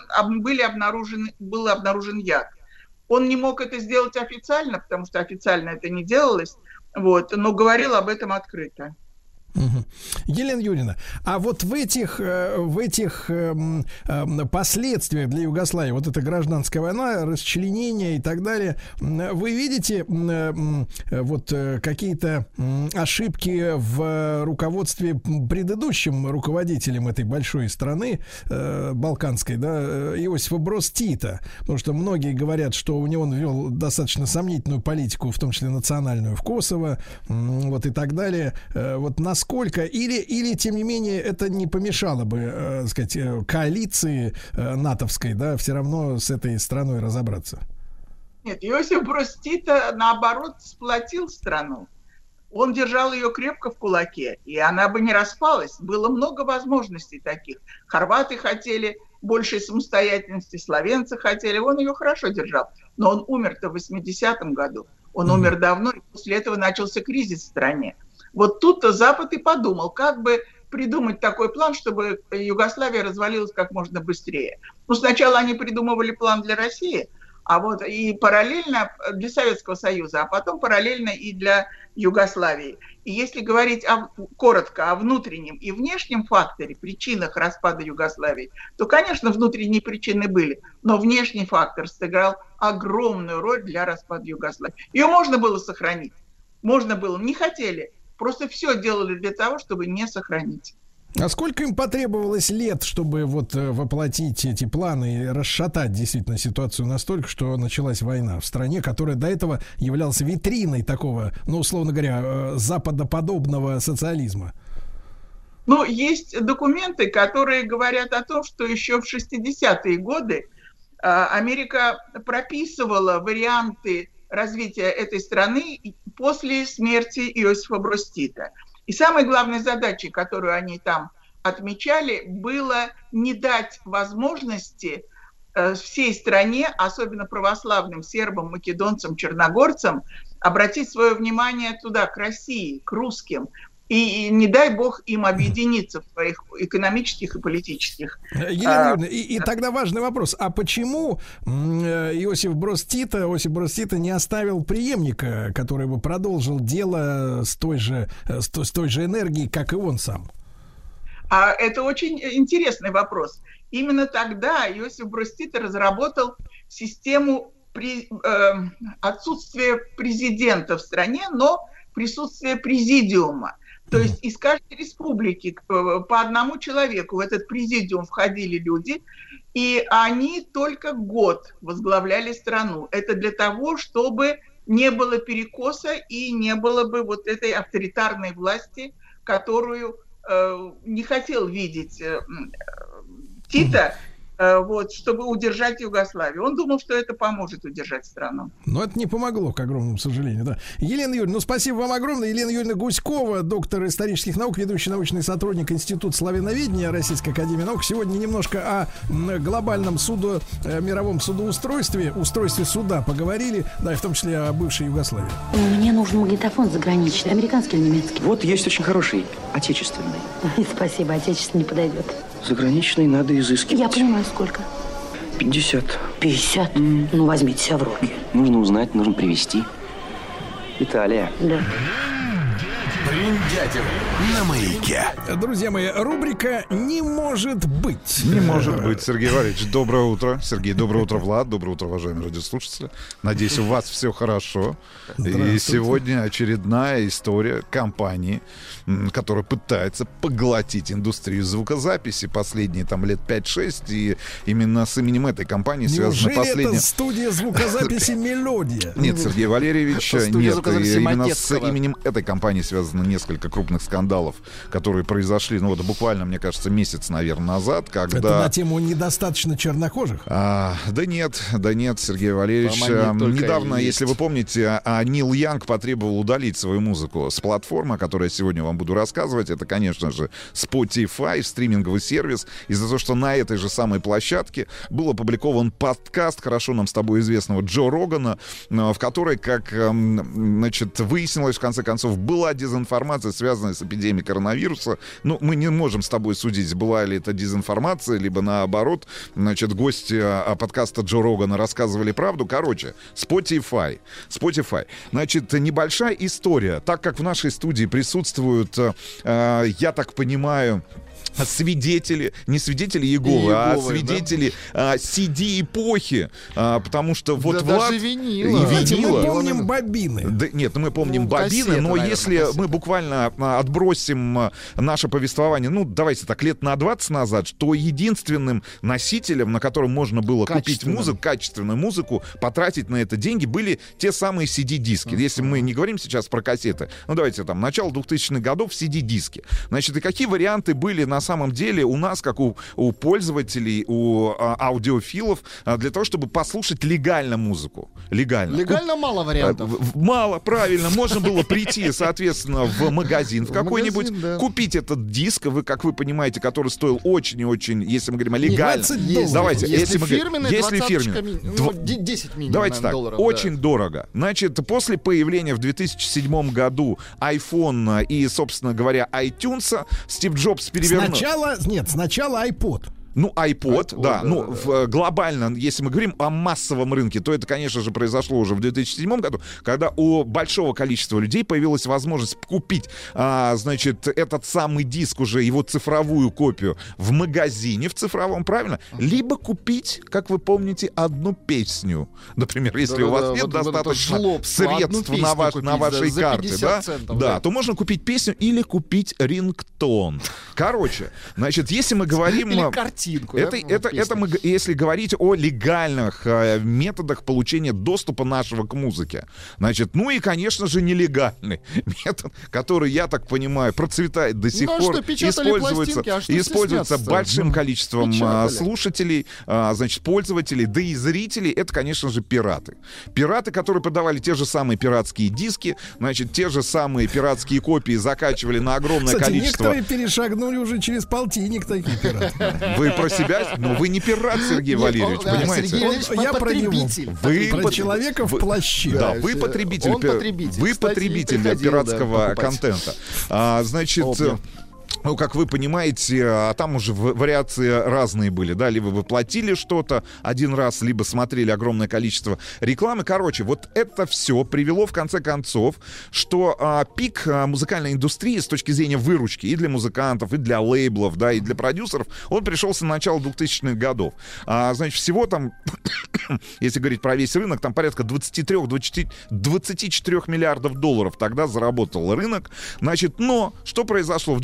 были обнаружены, был обнаружен яд. Он не мог это сделать официально, потому что официально это не делалось, вот, но говорил об этом открыто. Угу. Елена Юрьевна, а вот в этих, э, в этих эм, эм, последствиях для Югославии, вот эта гражданская война, расчленение и так далее, вы видите вот э, какие-то ошибки в руководстве предыдущим руководителем этой большой страны, э, балканской, да, Иосифа Брос Тита? Потому что многие говорят, что у него он вел достаточно сомнительную политику, в том числе национальную в Коsovo, вот и так далее. Вот насколько насколько, или, или тем не менее, это не помешало бы, э, сказать, э, коалиции э, натовской, да, все равно с этой страной разобраться? Нет, Иосиф Брос наоборот, сплотил страну. Он держал ее крепко в кулаке, и она бы не распалась. Было много возможностей таких. Хорваты хотели большей самостоятельности, словенцы хотели. Он ее хорошо держал. Но он умер-то в 80-м году. Он mm-hmm. умер давно, и после этого начался кризис в стране. Вот тут-то Запад и подумал, как бы придумать такой план, чтобы Югославия развалилась как можно быстрее. Ну, сначала они придумывали план для России, а вот и параллельно для Советского Союза, а потом параллельно и для Югославии. И если говорить о, коротко о внутреннем и внешнем факторе, причинах распада Югославии, то, конечно, внутренние причины были, но внешний фактор сыграл огромную роль для распада Югославии. Ее можно было сохранить, можно было, не хотели, Просто все делали для того, чтобы не сохранить. А сколько им потребовалось лет, чтобы вот э, воплотить эти планы и расшатать действительно ситуацию настолько, что началась война в стране, которая до этого являлась витриной такого, ну, условно говоря, э, западоподобного социализма? Ну, есть документы, которые говорят о том, что еще в 60-е годы э, Америка прописывала варианты развития этой страны после смерти Иосифа Брустита. И самой главной задачей, которую они там отмечали, было не дать возможности э, всей стране, особенно православным сербам, македонцам, черногорцам, обратить свое внимание туда, к России, к русским, и не дай бог им объединиться в своих экономических и политических. Елена Юрьевна, и, и тогда важный вопрос. А почему э, Иосиф Брос Тита, Иосиф Брос Тита не оставил преемника, который бы продолжил дело с той же, э, с той, с той же энергией, как и он сам? А это очень интересный вопрос. Именно тогда Иосиф Брос Тита разработал систему при, э, отсутствия президента в стране, но присутствие президиума. То есть из каждой республики э, по одному человеку в этот президиум входили люди, и они только год возглавляли страну. Это для того, чтобы не было перекоса и не было бы вот этой авторитарной власти, которую э, не хотел видеть э, Тита, Э, вот, чтобы удержать Югославию. Он думал, что это поможет удержать страну. Но это не помогло, к огромному сожалению. Да. Елена Юрьевна, ну спасибо вам огромное. Елена Юрьевна Гуськова, доктор исторических наук, ведущий научный сотрудник Института славяноведения Российской Академии наук. Сегодня немножко о глобальном суду, э, мировом судоустройстве, устройстве суда поговорили, да, и в том числе о бывшей Югославии. Мне нужен магнитофон заграничный, американский или немецкий? Вот есть очень хороший, отечественный. Спасибо, отечественный не подойдет. Заграничный надо изыскивать. Я понимаю, сколько? 50. 50? Mm. Ну, возьмите себя в руки. Нужно узнать, нужно привезти. Италия. Да. Бриндятин на маяке. Друзья мои, рубрика «Не может быть». Не может быть, Сергей Валерьевич. Доброе утро. Сергей, доброе утро, Влад. Доброе утро, уважаемые радиослушатели. Надеюсь, у вас все хорошо. И сегодня очередная история компании, которая пытается поглотить индустрию звукозаписи последние там лет 5-6. И именно с именем этой компании связано Неужели последнее... это студия звукозаписи «Мелодия»? Нет, Сергей Валерьевич, нет. именно с именем этой компании связано несколько крупных скандалов, которые произошли, ну вот буквально, мне кажется, месяц, наверное, назад, когда... Это на тему недостаточно чернокожих? А, да нет, да нет, Сергей Валерьевич. А, только Недавно, если вы помните, а, Нил Янг потребовал удалить свою музыку с платформы, о которой я сегодня вам буду рассказывать. Это, конечно же, Spotify, стриминговый сервис. Из-за того, что на этой же самой площадке был опубликован подкаст, хорошо нам с тобой известного Джо Рогана, а, в которой, как эм, значит, выяснилось, в конце концов, была дезинформация, связанная с эпидемией коронавируса. Ну, мы не можем с тобой судить, была ли это дезинформация, либо наоборот, значит, гости а, подкаста Джо Рогана рассказывали правду. Короче, Spotify. Spotify. Значит, небольшая история. Так как в нашей студии присутствуют, э, э, я так понимаю, свидетели, не свидетели Иеговы, а свидетели а, CD-эпохи, а, потому что вот Да Влад... даже винила. И Кстати, мы винила. Помним бобины. Да, нет, ну мы помним Ну, бобины, кассеты, но наверное, если кассеты. мы буквально а, отбросим а, наше повествование, ну, давайте так, лет на 20 назад, то единственным носителем, на котором можно было купить музыку, качественную музыку, потратить на это деньги, были те самые CD-диски. Если мы не говорим сейчас про кассеты, ну, давайте там, начало 2000-х годов, CD-диски. Значит, и какие варианты были на самом деле у нас, как у, у пользователей, у а, аудиофилов, а, для того, чтобы послушать легально музыку? Легально. Легально мало вариантов. В- Мало, правильно. Можно было прийти, соответственно, в магазин в какой-нибудь, да. купить этот диск, вы, как вы понимаете, который стоил очень и очень, если мы говорим о легально. 20 долларов. Давайте, Если если, фирменный, если 20 фирменный, ми- ну, дв- де- 10 минимум, Давайте так, долларов, да. очень дорого. Значит, после появления в 2007 году iPhone и, собственно говоря, iTunes, Стив Джобс перевернул... Сначала, нет, сначала iPod. Ну, iPod, iPod, да. да, ну, да. в, э, глобально, если мы говорим о массовом рынке, то это, конечно же, произошло уже в 2007 году, когда у большого количества людей появилась возможность купить, а, значит, этот самый диск уже, его цифровую копию в магазине, в цифровом, правильно? Либо купить, как вы помните, одну песню. Например, если у вас Да-да-да, нет вот- достаточно средств на, ваш- купить на вашей за карте, 50 да, центов, да, да. то можно купить песню или купить рингтон. Короче, значит, если мы говорим... Или а, картинку, да, Это, ну, это, песни. это мы, если говорить о легальных э, методах получения доступа нашего к музыке. Значит, ну и, конечно же, нелегальный метод, который, я так понимаю, процветает до сих Ну, а пор. используется а что используется большим количеством а, печатали. слушателей, а, значит, пользователей, да и зрителей. Это, конечно же, пираты. Пираты, которые продавали те же самые пиратские диски, значит, те же самые пиратские копии закачивали на огромное Кстати, количество некоторые перешагнули уже через полтинник такие пираты. вы про себя, но вы не пират, Сергей Нет, Валерьевич, он- да, понимаете? Сергей Валерьевич Он- я про него. Вы Про под- человека в плаще. Да, Да, вы э, потребитель, он потребитель. вы Кстати, потребитель приходил, да, пиратского покупать. контента. А, значит, Помню. Ну, как вы понимаете, а там уже вариации разные были, да, либо вы платили что-то один раз, либо смотрели огромное количество рекламы. Короче, вот это все привело в конце концов, что а, пик а, музыкальной индустрии с точки зрения выручки и для музыкантов, и для лейблов, да, и для продюсеров, он пришелся на начало 2000-х годов. А, значит, всего там, если говорить про весь рынок, там порядка 23-24 миллиардов долларов тогда заработал рынок. Значит, но что произошло? В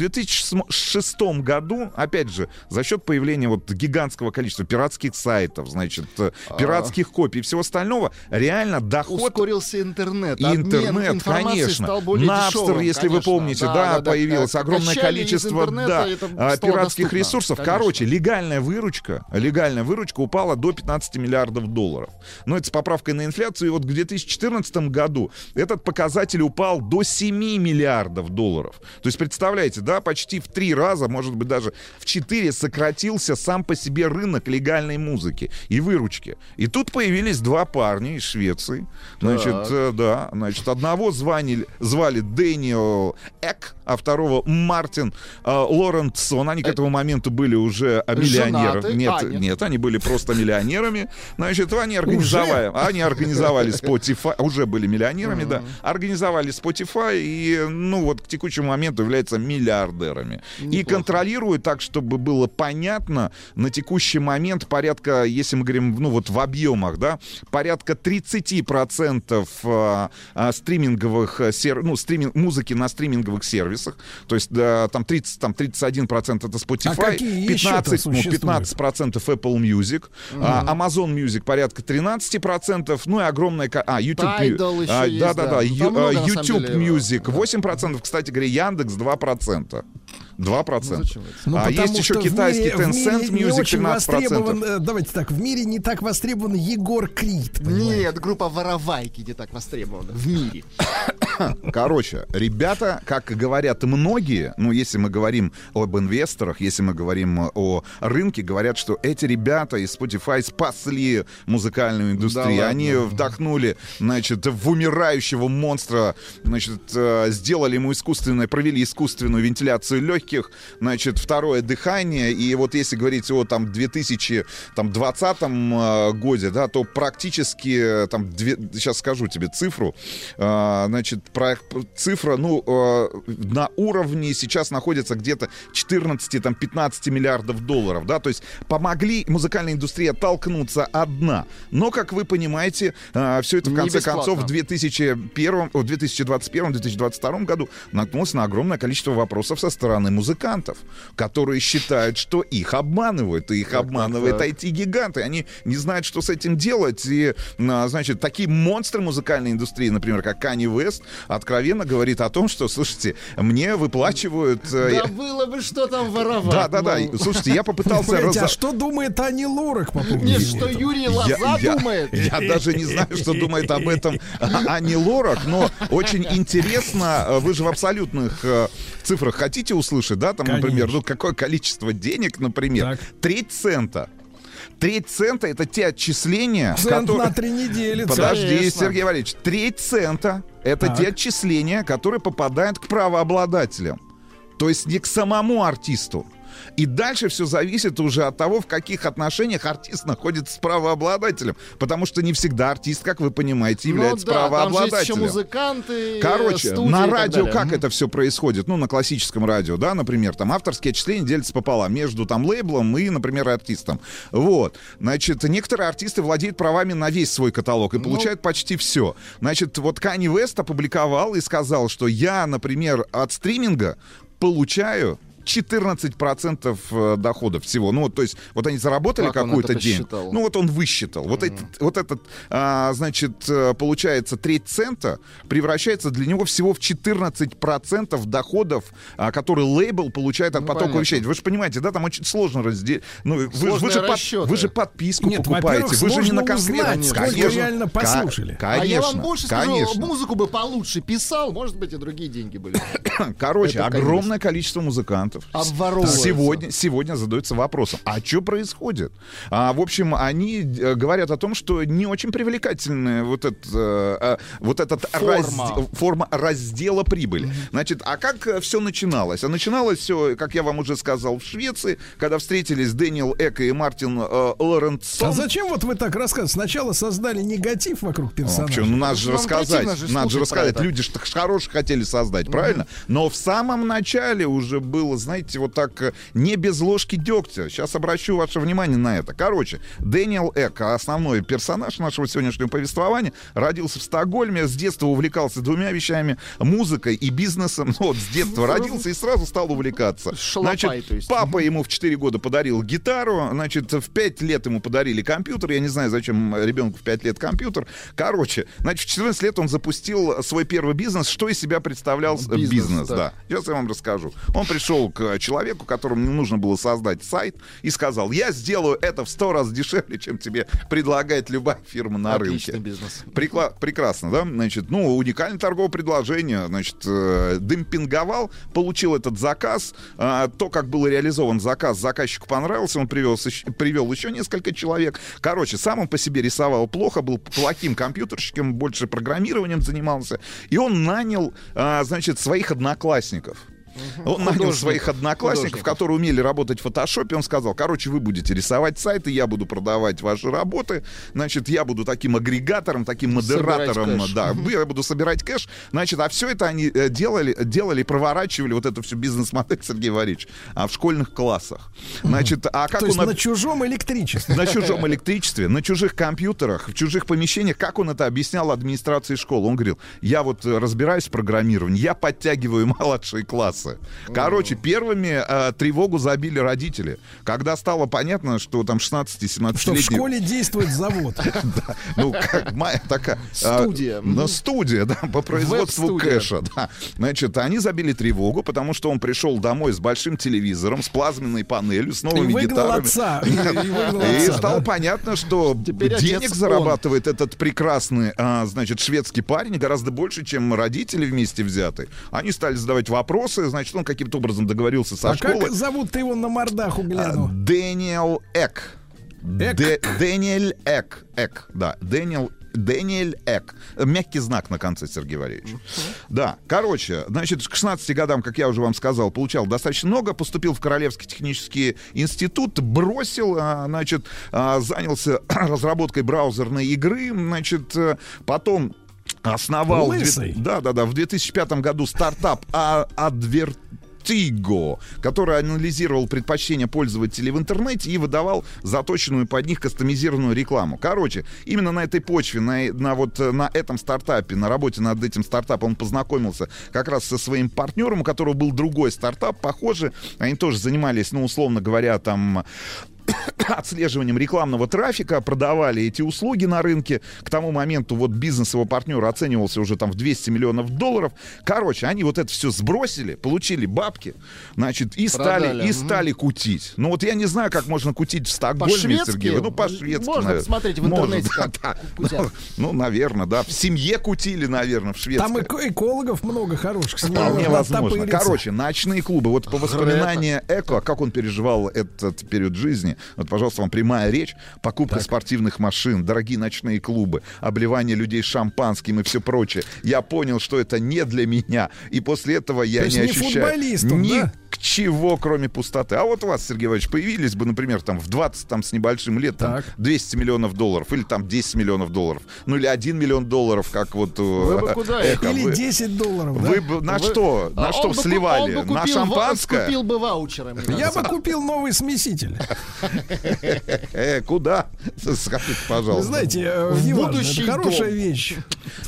2006 году, опять же, за счет появления вот гигантского количества пиратских сайтов, значит, э, А. пиратских копий и всего остального, реально доход... Ускорился интернет. Интернет, конечно. дешевым, если вы конечно. помните, да, появилось Как- огромное качали из количество да, а, стало пиратских доступно, ресурсов. конечно. Короче, легальная выручка, легальная выручка упала до 15 миллиардов долларов. Но это с поправкой на инфляцию. И вот к 2014 году этот показатель упал до 7 миллиардов долларов. То есть, представляете, да, почти почти в три раза, может быть, даже в четыре сократился сам по себе рынок легальной музыки и выручки. И тут появились два парня из Швеции. Значит, Так. э, да, значит, одного звали, звали Дэниел Эк, а второго Мартин э, Лоренсон. Они к этому моменту были уже э, миллионеры. Нет, А, нет. нет, они были просто миллионерами. Значит, они организовали, они организовали Spotify, уже были миллионерами, да, организовали Spotify и, ну, вот к текущему моменту являются миллиардерами. И Неплохо. контролируют так, чтобы было понятно, на текущий момент порядка, если мы говорим, ну, вот в объемах, да, порядка 30% а, а, стриминговых э, ну, стриминг... музыки на стриминговых сервисах. То есть, да, там 30, там 31% это Spotify, А какие еще-то 15, ну, существуют? 15% Apple Music, а, Amazon Music порядка 13%, ну и огромное... А, YouTube... Tidal а, есть, да, да, да. да. Ну, Ю- там много, а, на самом YouTube Music 8%, кстати говоря, Яндекс 2%. 2%. Ну, а потому есть еще китайский мире- Tencent Music очень 13%. востребован, э, давайте так, в мире не так востребован Егор Крид. понимаете? Нет, группа Воровайки не так востребована в мире. Короче, ребята, как говорят многие, ну, если мы говорим об инвесторах, если мы говорим о рынке, говорят, что эти ребята из Spotify спасли музыкальную индустрию. ладно. Они вдохнули, значит, в умирающего монстра, значит, э, сделали ему искусственное, провели искусственную вентиляцию легких, значит, второе дыхание. И вот если говорить о там 2020 э, годе, да, то практически э, там две, сейчас скажу тебе цифру, э, значит, про, цифра, ну, э, на уровне сейчас находится где-то 14-15 миллиардов долларов, да, то есть помогли музыкальной индустрии оттолкнуться одна. Но, как вы понимаете, все это в конце концов в 2001, о, 2021-2022 году наткнулось на огромное количество вопросов со стороны музыкантов, которые считают, что их обманывают, и их обманывают так. IT-гиганты. Они не знают, что с этим делать. И, а, значит, такие монстры музыкальной индустрии, например, как Кани Вест, откровенно говорит о том, что, слушайте, мне выплачивают... э, Да было бы что там воровать. да, да, да. ну. Слушайте, я попытался... А что думает Ани Лорак по поводу Нет, что? Юрий Лоза думает. я даже не знаю, что думает об этом А- Ани Лорак, но очень интересно, э, вы же в абсолютных э, цифрах хотите услышать, да, там, например, ну какое количество денег, например, треть цента. Треть цента это те отчисления, Цент которые... на три недели. Подожди, конечно. Сергей Валерьевич, треть цента это Так. те отчисления, которые попадают к правообладателям. То есть не к самому артисту. И дальше все зависит уже от того, в каких отношениях артист находится с правообладателем. Потому что не всегда артист, как вы понимаете, является ну, да, там же правообладателем. еще музыканты, Короче, студии и на радио как это все происходит? Ну, на классическом радио, да, например, там авторские отчисления делятся пополам между там лейблом и, например, артистом. Вот. Значит, некоторые артисты владеют правами на весь свой каталог и Ну. получают почти все. Значит, вот Кани Вест опубликовал и сказал, что я, например, от стриминга получаю 14% э, доходов всего. Ну, вот, то есть, вот они заработали какую-то это день. посчитал? Ну, вот он высчитал. Вот, этот, вот этот, а, значит, э, получается, треть цента превращается для него всего в 14% доходов, а, которые лейбл получает от Ну, потока понятно. вещей. Вы же понимаете, да, там очень сложно разделить. Ну, вы, вы же под- вы же подписку Нет, покупаете. Вы же не на конкретно. узнать, сколько реально послушали. Ка- а я вам Конечно, больше скажу, конечно. музыку бы получше писал, может быть, и другие деньги были. Короче, Это, конечно. огромное количество музыкантов Обворовываются. сегодня, сегодня задаются вопросом, а что происходит? А, в общем, они э, говорят о том, что не очень привлекательная вот, это, э, э, вот этот Форма. разде- форма раздела прибыли. Значит, а как все начиналось? А начиналось все, как я вам уже сказал, в Швеции, когда встретились Дэниел Эко и Мартин э, Лоренсон. А зачем вот вы так рассказываете? Сначала создали негатив вокруг А, персонажа. почему? Ну, надо же Вам рассказать. же надо же рассказать. Люди же так хорошие хотели создать, правильно? Но в самом начале уже было, знаете, вот так э, не без ложки дегтя. Сейчас обращу ваше внимание на это. Короче, Дэниел Эко, основной персонаж нашего сегодняшнего повествования, родился в Стокгольме, с детства увлекался двумя вещами, музыкой и бизнесом. Ну, вот с детства родился и сразу стал увлекаться. Шалопай, Значит, то есть. папа ему в 4 года подарил гитару, значит, в 5 лет ему подарили компьютер. Я не знаю, зачем ребенку в 5 лет компьютер. Короче, значит, в 14 лет он запустил свой первый бизнес. Что из себя представлял Бизнес, бизнес, да. да. Сейчас я вам расскажу. Он пришел к э, человеку, которому не нужно было создать сайт, и сказал, я сделаю это в сто раз дешевле, чем тебе предлагает любая фирма на Отличный рынке. бизнес. Прикла- прекрасно, да? Значит, ну, уникальное торговое предложение. Значит, э, демпинговал, получил этот заказ. А, то, как был реализован заказ, заказчику понравился. Он привел, еще- привел еще несколько человек. Короче, сам он по себе рисовал плохо, был плохим компьютерщиком, больше программированием занимался. И он нанял, а, значит, своих одноклассников. Он нанял своих одноклассников, Художников. которые умели работать в фотошопе. Он сказал, короче, вы будете рисовать сайты, я буду продавать ваши работы. Значит, я буду таким агрегатором, таким модератором. Да, я буду собирать кэш. Значит, а все это они э, делали, делали, проворачивали вот эту всю бизнес-модель, Сергей Валерьевич, а в школьных классах. Значит, а как То он... на чужом электричестве. На чужом электричестве, на чужих компьютерах, в чужих помещениях. Как он это объяснял администрации школы? Он говорил, я вот э, разбираюсь в программировании, я подтягиваю младшие классы. Короче, первыми э, тревогу забили родители. Когда стало понятно, что там 16-17 Что в школе действует завод. ну, как моя такая... а, Студия. Ну, студия, да, по производству кэша, да. Значит, они забили тревогу, потому что он пришел домой с большим телевизором, с плазменной панелью, с новыми гитарами. И- стало понятно, что денег зарабатывает этот прекрасный, а, значит, шведский парень гораздо больше, чем родители вместе взяты. Они стали задавать вопросы, значит, он каким-то образом договорился со А школой. как зовут ты его на мордаху гляну? Дэниел Эк. Эк? Дэ- Дэниэль Эк. Эк, да. Дэниел Дэниэль Эк. Мягкий знак на конце, Сергей Валерьевич. Да, короче, значит, к 16 годам, как я уже вам сказал, получал достаточно много, поступил в Королевский технический институт, бросил, а, значит, а, занялся разработкой браузерной игры, значит, э, потом основал... Лысый. Да, да, да. В 2005 году стартап а- Advertigo, который анализировал предпочтения пользователей в интернете и выдавал заточенную под них кастомизированную рекламу. Короче, именно на этой почве, на, на вот э, на этом стартапе, на работе над этим стартапом он познакомился как раз со своим партнером, у которого был другой стартап, похоже, они тоже занимались, ну, условно говоря, там отслеживанием рекламного трафика, продавали эти услуги на рынке. К тому моменту вот бизнес его партнера оценивался уже там в 200 миллионов долларов. Короче, они вот это все сбросили, получили бабки, значит, и Продали. стали, и стали кутить. Ну вот я не знаю, как можно кутить в Стокгольме? Сергей. Ну, по-шведски. Можно наверное. посмотреть в интернете, да, как да. Ну, ну, наверное, да. В семье кутили, наверное, в шведской. Там эко- экологов много хороших. Вполне можно возможно. Короче, ночные клубы. Вот по воспоминанию Эко, как он переживал этот период жизни. Вот, пожалуйста, вам прямая речь. Покупка спортивных машин, дорогие ночные клубы, обливание людей шампанским и все прочее. Я понял, что это не для меня. И после этого я То не не ощущаю ни да? к чего, кроме пустоты. А вот у вас, Сергей Иванович, появились бы, например, там в 20 там, с небольшим лет там, 200 миллионов долларов, или там 10 миллионов долларов, ну или 1 миллион долларов, как вот... Вы бы э, куда Эхо, Или вы- 10 долларов, да? вы бы на Вы- что? На А что бы ку- сливали? на шампанское? Купил бы ваучерами. Я бы купил новый смеситель. Э, куда? Скажите, пожалуйста. знаете, э, это хорошая дом. вещь.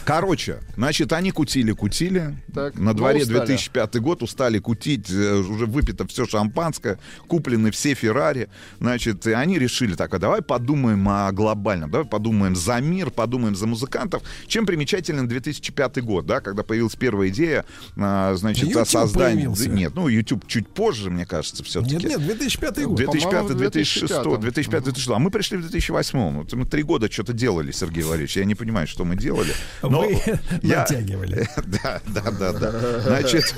Короче, значит, они кутили-кутили. На дворе устали. 2005 год устали кутить, э, уже выпито все шампанское, куплены все Феррари. Значит, и они решили так, а давай подумаем о глобальном, давай подумаем за мир, подумаем за музыкантов. Чем примечателен 2005 год, да, когда появилась первая идея, а, значит, о YouTube создании... появился. Нет, ну, YouTube чуть позже, мне кажется, все-таки. Нет, нет, 2005 год. 2005, По-моему, в 2006, 2005. 2005, 2006. А мы пришли в 2008. Вот мы три года что-то делали, Сергей Валерьевич. Я не понимаю, что мы делали. Но Вы я- натягивали. Да, да, да, да. Значит,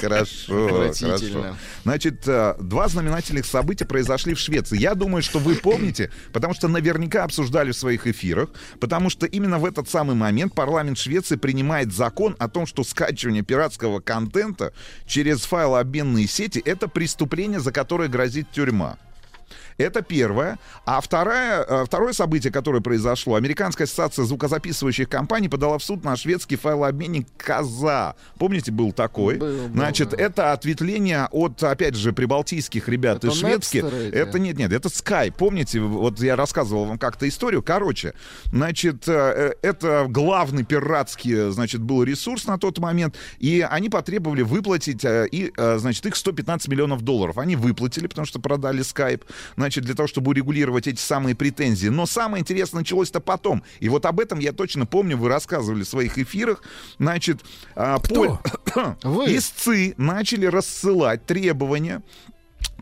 хорошо, хорошо. Значит, э, два знаменательных события произошли в Швеции. Я думаю, что вы помните, потому что наверняка обсуждали в своих эфирах, потому что именно в этот самый момент парламент Швеции принимает закон о том, что скачивание пиратского контента через файлообменные сети — это преступление, за которое грозит тюрьма. Это первое. А второе, э, второе событие, которое произошло, Американская ассоциация звукозаписывающих компаний подала в суд на шведский файлообменник Каза. Помните, был такой? Был, был, Значит, да. это ответвление от, опять же, прибалтийских ребят Это из шведских. Это нет, нет, это Skype. Помните, вот я рассказывал вам как-то историю. Короче, значит, э, это главный пиратский, значит, был ресурс на тот момент, и они потребовали выплатить, э, и, э, значит, их 115 миллионов долларов. Они выплатили, потому что продали Skype. Значит, для того, чтобы урегулировать эти самые претензии. Но самое интересное началось-то потом. И вот об этом я точно помню, вы рассказывали в своих эфирах. Значит, а, пол- истцы начали рассылать требования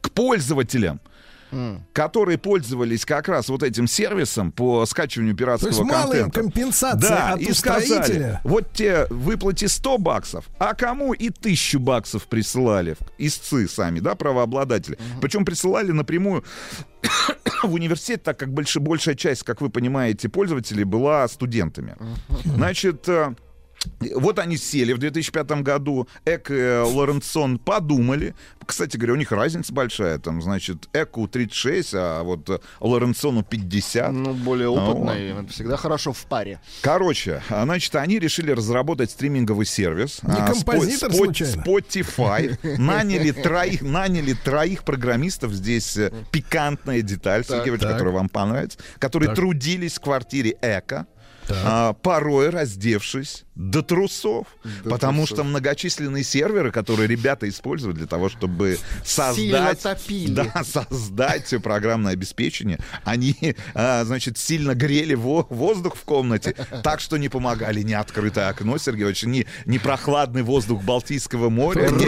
к пользователям которые пользовались как раз вот этим сервисом по скачиванию пиратского То есть малая контента. компенсация да, от и сказали, вот те выплати 100 баксов, а кому и тысячу баксов присылали истцы сами, да, правообладатели. Причем присылали напрямую в университет, так как больше, большая часть, как вы понимаете, пользователей была студентами. Значит, э, вот они сели в 2005 году, Эк и Лоренсон подумали. Кстати говоря, у них разница большая. Там, значит, Эку 36, а вот Лоренсону 50. Ну, более опытный. Это всегда хорошо в паре. Короче, а, значит, они решили разработать стриминговый сервис. Не А, композитор, Спо- случайно? Spotify. Наняли троих, наняли троих программистов. Здесь э, пикантная деталь, Сергей которая вам понравится. Которые Так. трудились в квартире Эко. а, порой раздевшись до трусов, До потому трусов. что многочисленные серверы, которые ребята используют для того, чтобы создать, да, создать программное обеспечение, они, а, значит, сильно грели во- воздух в комнате, так что не помогали ни открытое окно, Сергей Иванович, ни, ни прохладный воздух Балтийского моря, ни,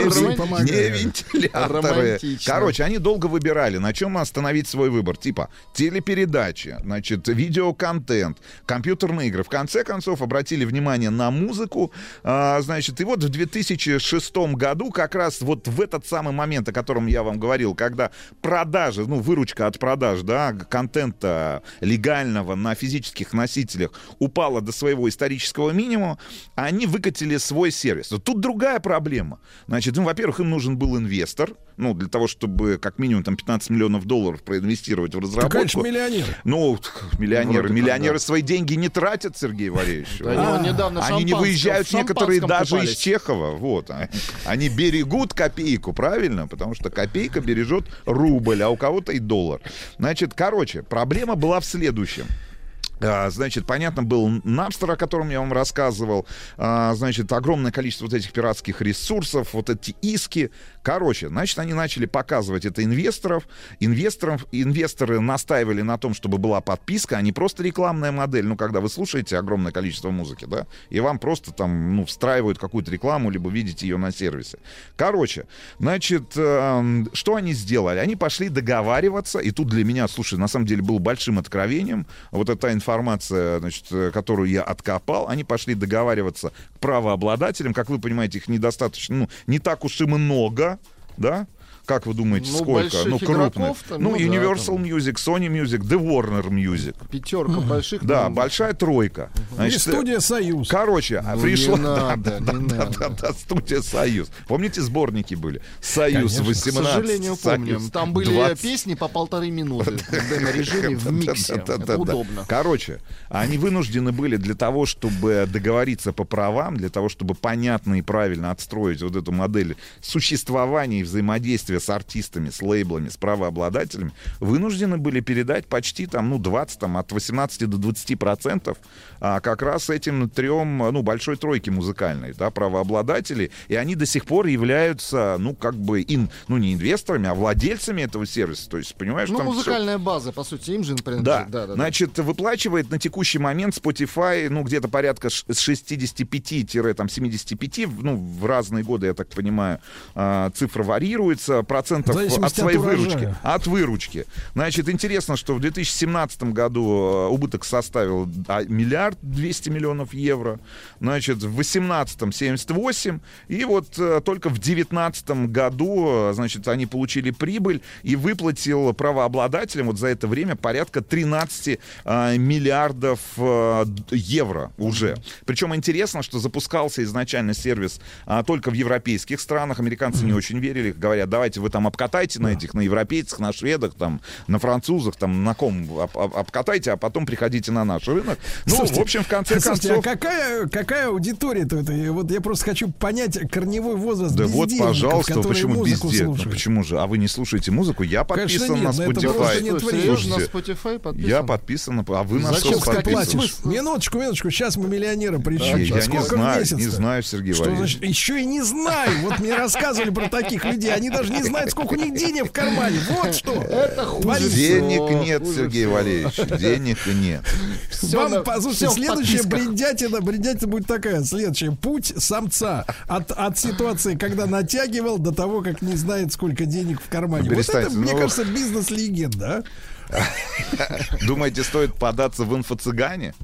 ни вентиляторы. Романтично. Короче, они долго выбирали, на чем остановить свой выбор. Типа телепередачи, значит, видеоконтент, компьютерные игры. В конце концов обратили внимание на музыку. А, значит, и вот в 2006 году как раз вот в этот самый момент, о котором я вам говорил, когда продажи, ну, выручка от продаж, да, контента легального на физических носителях упала до своего исторического минимума, они выкатили свой сервис. Но тут другая проблема. Значит, ну, во-первых, им нужен был инвестор, ну, для того, чтобы как минимум там 15 миллионов долларов проинвестировать в разработку. конечно, миллионер. Ну, миллионеры. Вроде как, Миллионеры да. свои деньги не тратят, Сергей Валерьевич. Они не выезжают некоторые даже из Чехова. Вот. А- Они берегут копейку, правильно? Потому что копейка бережет рубль, а у кого-то и доллар. Значит, короче, проблема была в следующем. А, Значит, понятно, был Napster, о котором я вам рассказывал. А, Значит, огромное количество вот этих пиратских ресурсов, вот эти иски. Короче, значит, они начали показывать это инвесторов. Инвесторов, инвесторы настаивали на том, чтобы была подписка, а не просто рекламная модель. Ну, когда вы слушаете огромное количество музыки, да, и вам просто там, ну, встраивают какую-то рекламу, либо видите ее на сервисе. Короче, значит, эм, что они сделали? Они пошли договариваться, и тут для меня, слушай, на самом деле было большим откровением, вот эта информация, значит, э, которую я откопал, они пошли договариваться к правообладателям, как вы понимаете, их недостаточно, ну, не так уж и много, да? Как вы думаете, Ну, сколько? Ну, крупных. Ну, ну да, Universal Music, Sony Music, The Warner Music. Пятерка больших. Да, ну, большая тройка. И Значит, студия «Союз». Короче, Ну, пришла... не надо, да, да, не да, надо. да, да, студия «Союз». Помните, сборники были? «Союз» Конечно. 18. К сожалению, помним. «Союз» Там были 20. песни по полторы минуты в демо-режиме в миксе. Это удобно. Короче, они вынуждены были для того, чтобы договориться по правам, для того, чтобы понятно и правильно отстроить вот эту модель существования и взаимодействия с артистами, с лейблами, с правообладателями, вынуждены были передать почти там, ну, 20, там, от 18 до 20 процентов а, как раз этим трем, ну, большой тройке музыкальной, да, правообладателей, и они до сих пор являются, ну, как бы, ин, ну, не инвесторами, а владельцами этого сервиса, то есть, понимаешь, Ну, музыкальная база, по сути, им же принадлежит. да. Да, да, да. Значит, выплачивает на текущий момент Spotify, ну, где-то порядка с 65-75, ну, в разные годы, я так понимаю, а, цифра вариируется, процентов от своей от урожая. выручки. От выручки. Значит, интересно, что в 2017 году э, убыток составил а, миллиард 200 миллионов евро. Значит, в 2018 78. И вот э, только в 2019 году, э, значит, они получили прибыль и выплатил правообладателям вот за это время порядка 13 э, миллиардов э, евро уже. Причем интересно, что запускался изначально сервис а, только в европейских странах. Американцы не очень верили, говорят, давайте вы там обкатайте на этих, на европейцах, на шведах, там, на французах, там, на ком об- об- обкатайте, а потом приходите на наш рынок. Ну, Слушайте, в общем, в конце слушайте, концов... а какая, какая аудитория-то это? Вот я просто хочу понять корневой возраст Да вот, пожалуйста, почему бездельно? слушают. Почему же? А вы не слушаете музыку? Я Конечно, подписан нет, на это Spotify. просто нет Что, серьезно, на Слушайте, Spotify подписан? Я подписан, а вы на Зачем что подписаны? Минуточку, минуточку, сейчас мы миллионера причем. Я, я не Сколько в знаю, не знаю, Сергей Что Валерьевич. значит, еще и не знаю. Вот мне рассказывали про таких людей. Они даже не не знают, сколько у них денег в кармане. Вот что. Это хуже Денег нет, Сергей. Валерьевич, денег нет. Вам, послушайте, следующая бредятина, бредятина будет такая. Следующая. Путь самца от, от ситуации, когда натягивал, до того, как не знает, сколько денег в кармане. Вот это, мне ну. кажется, бизнес-легенда. А? Думаете, стоит податься в инфо-цыгане?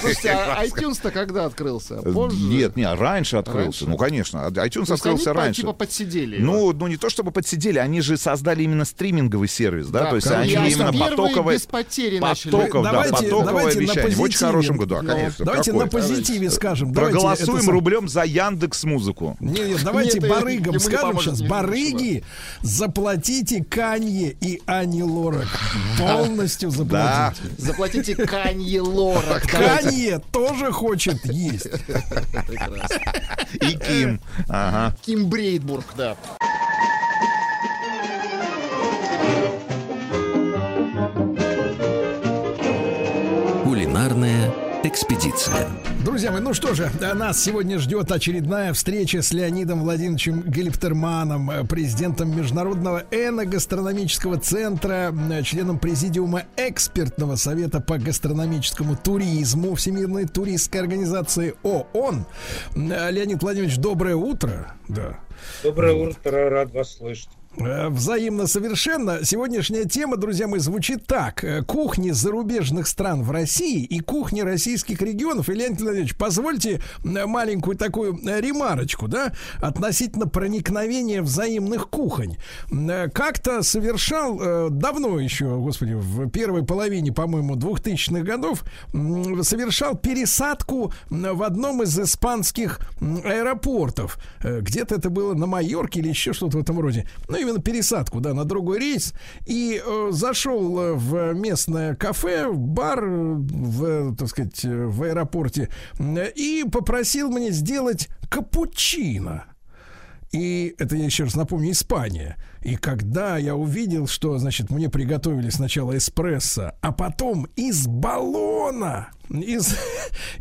Слушайте, а iTunes-то когда открылся? Позже? Нет, не, раньше открылся. Раньше? Ну, конечно. iTunes То открылся они раньше. типа подсидели его. Ну, ну, не то чтобы подсидели, они же создали именно стриминговый сервис, да, то есть они конечно. именно Первые потоковое... без потери начали. Потоков, да, Давайте- потоковое давайте на вещание. В очень хорошем году, а, Ну, конечно. давайте какой? на позитиве скажем. Давайте Проголосуем рублем за Яндекс Музыку. Не, не, давайте Нет, барыгам скажем сейчас. Барыги, заплатите Канье и Ани Лорак. Полностью Да. заплатите. Заплатите Канье Лора. Канье тоже хочет есть. Прекрасно. И Ким. Ага. Ким Брейдбург, да. Кулинарная экспедиция. Друзья мои, ну что же, нас сегодня ждет очередная встреча с Леонидом Владимировичем Гелиптерманом, э, президентом Международного эногастрономического центра, э, членом президиума экспертного совета по гастрономическому туризму Всемирной туристской организации ООН. Э, Леонид Владимирович, доброе утро. Да. Доброе утро, рад вас слышать. Э, Взаимно совершенно. Сегодняшняя тема, друзья мои, звучит так. Э, Кухни зарубежных стран в России и кухни российских регионов. И, Леонид Владимирович, позвольте маленькую такую э, ремарочку, да, относительно проникновения взаимных кухонь. Как-то совершал давно еще, господи, в первой половине, по-моему, 2000-х годов, совершал пересадку в одном из испанских аэропортов. Где-то это было на Майорке или еще что-то в этом роде. Ну, именно пересадку, да, на другой рейс. И э, зашел э, в местное кафе, в бар, э, в, так сказать, э, в аэропорте, э, и попросил мне сделать капучино. И это я еще раз напомню, Испания. И когда я увидел, что, значит, мне приготовили сначала эспрессо, а потом из баллона, из,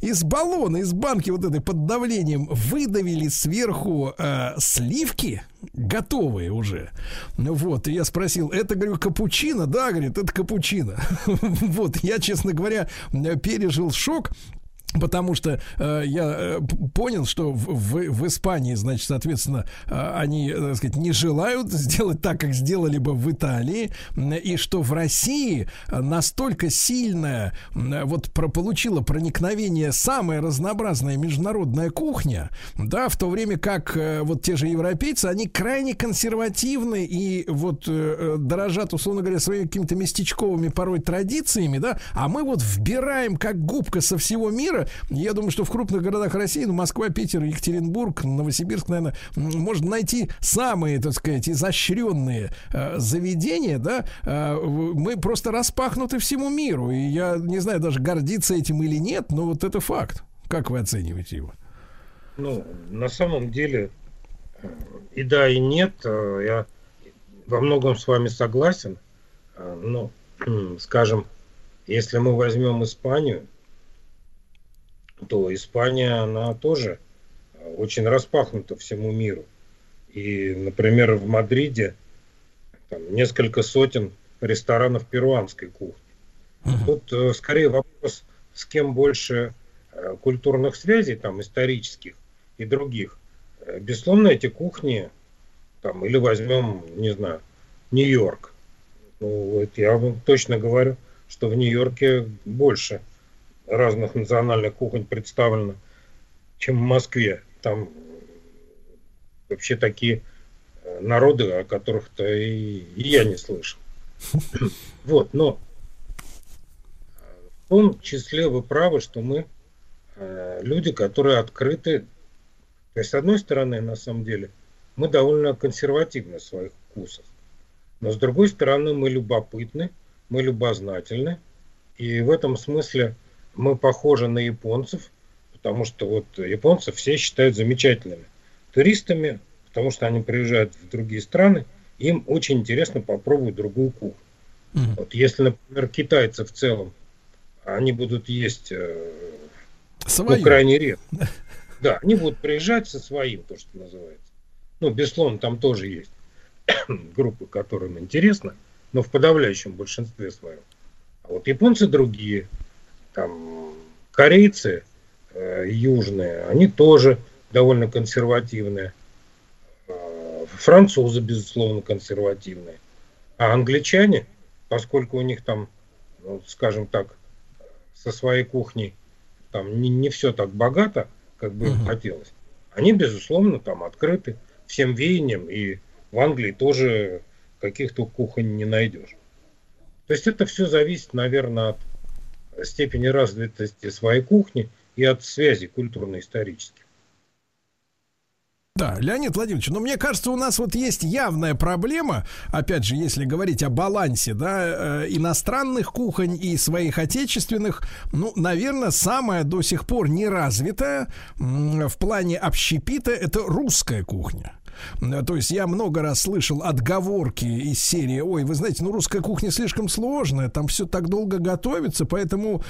из баллона, из банки вот этой под давлением выдавили сверху э, сливки, готовые уже. Вот, и я спросил, это, говорю, капучино? Да, говорит, это капучино. Вот, я, честно говоря, пережил шок, Потому что э, я э, понял, что в, в, в Испании, значит, соответственно, э, они, э, так сказать, не желают сделать так, как сделали бы в Италии, и что в России э, настолько сильное м, вот про, получила проникновение самая разнообразная международная кухня, да, в то время как э, вот те же европейцы, они крайне консервативны и вот э, э, дорожат, условно говоря, своими какими-то местечковыми порой традициями, да, а мы вот вбираем как губка со всего мира. Я думаю, что в крупных городах России, ну, Москва, Питер, Екатеринбург, Новосибирск, наверное, можно найти самые, так сказать, изощренные э, заведения, да, э, мы просто распахнуты всему миру, и я не знаю даже гордиться этим или нет, но вот это факт. Как вы оцениваете его? Ну, на самом деле, э, и да, и нет. Э, Я во многом с вами согласен. Э, Но, скажем, если мы возьмем Испанию, то Испания, она тоже очень распахнута всему миру. И, например, в Мадриде там несколько сотен ресторанов перуанской кухни. Тут э, скорее вопрос, с кем больше э, культурных связей, там, исторических и других. Э, Безусловно, эти кухни, там, или возьмем, не знаю, Нью-Йорк. Ну, вот я вам точно говорю, что в Нью-Йорке больше разных национальных кухонь представлено, чем в Москве. Там вообще такие э, народы, о которых-то и, и я не слышал. Вот, но в том числе вы правы, что мы э, люди, которые открыты. То есть, с одной стороны, на самом деле, мы довольно консервативны в своих вкусах. Но с другой стороны, мы любопытны, мы любознательны. И в этом смысле мы похожи на японцев, потому что вот японцев все считают замечательными туристами, потому что они приезжают в другие страны, им очень интересно попробовать другую кухню. Вот если, например, китайцы в целом, они будут есть э, Свою. ну, крайне редко. Да, они будут приезжать со своим, то, что называется. Ну, безусловно, там тоже есть группы, которым интересно, но в подавляющем большинстве своем. А вот японцы другие, там корейцы э, южные, они тоже довольно консервативные. Э, французы, безусловно, консервативные. А англичане, поскольку у них там, ну, скажем так, со своей кухней там не, не все так богато, как бы им хотелось, они, безусловно, там открыты всем веяниям, и в Англии тоже каких-то кухонь не найдешь. То есть это все зависит, наверное, от степени развитости своей кухни и от связи культурно-исторических. Да, Леонид Владимирович, но мне кажется, у нас вот есть явная проблема, опять же, если говорить о балансе, да, э, иностранных кухонь и своих отечественных, ну, наверное, самая до сих пор неразвитая м, в плане общепита это русская кухня. Э, То есть я много раз слышал отговорки из серии, ой, вы знаете, ну русская кухня слишком сложная, там все так долго готовится, поэтому,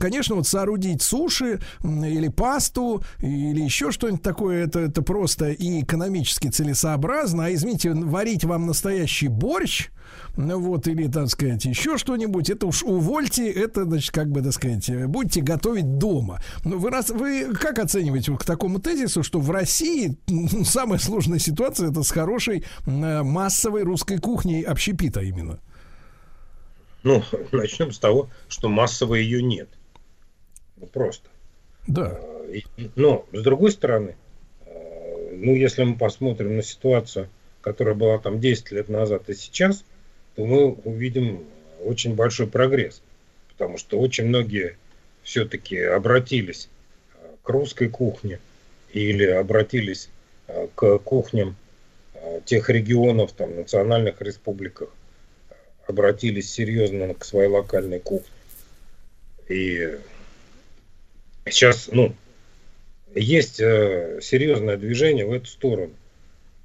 конечно, вот соорудить суши или пасту или еще что-нибудь такое, это, это просто и экономически целесообразно, а извините, варить вам настоящий борщ, вот, или, так сказать, еще что-нибудь, это уж увольте, это, значит, как бы, так сказать, э, будете готовить дома. Ну, вы, раз, вы как оцениваете к такому тезису, что в России м, самая сложная ситуация это с хорошей э, массовой русской кухней общепита именно? Ну, начнем с того, что массово ее нет. Ну, просто. Да. И- Но, с другой стороны, э, ну, если мы посмотрим на ситуацию, которая была там 10 лет назад и сейчас, то мы увидим очень большой прогресс. Потому что очень многие все-таки обратились э, к русской кухне или обратились э, к кухням э, тех регионов, там, национальных республиках, обратились серьезно к своей локальной кухне. И сейчас, ну, есть серьезное движение в эту сторону.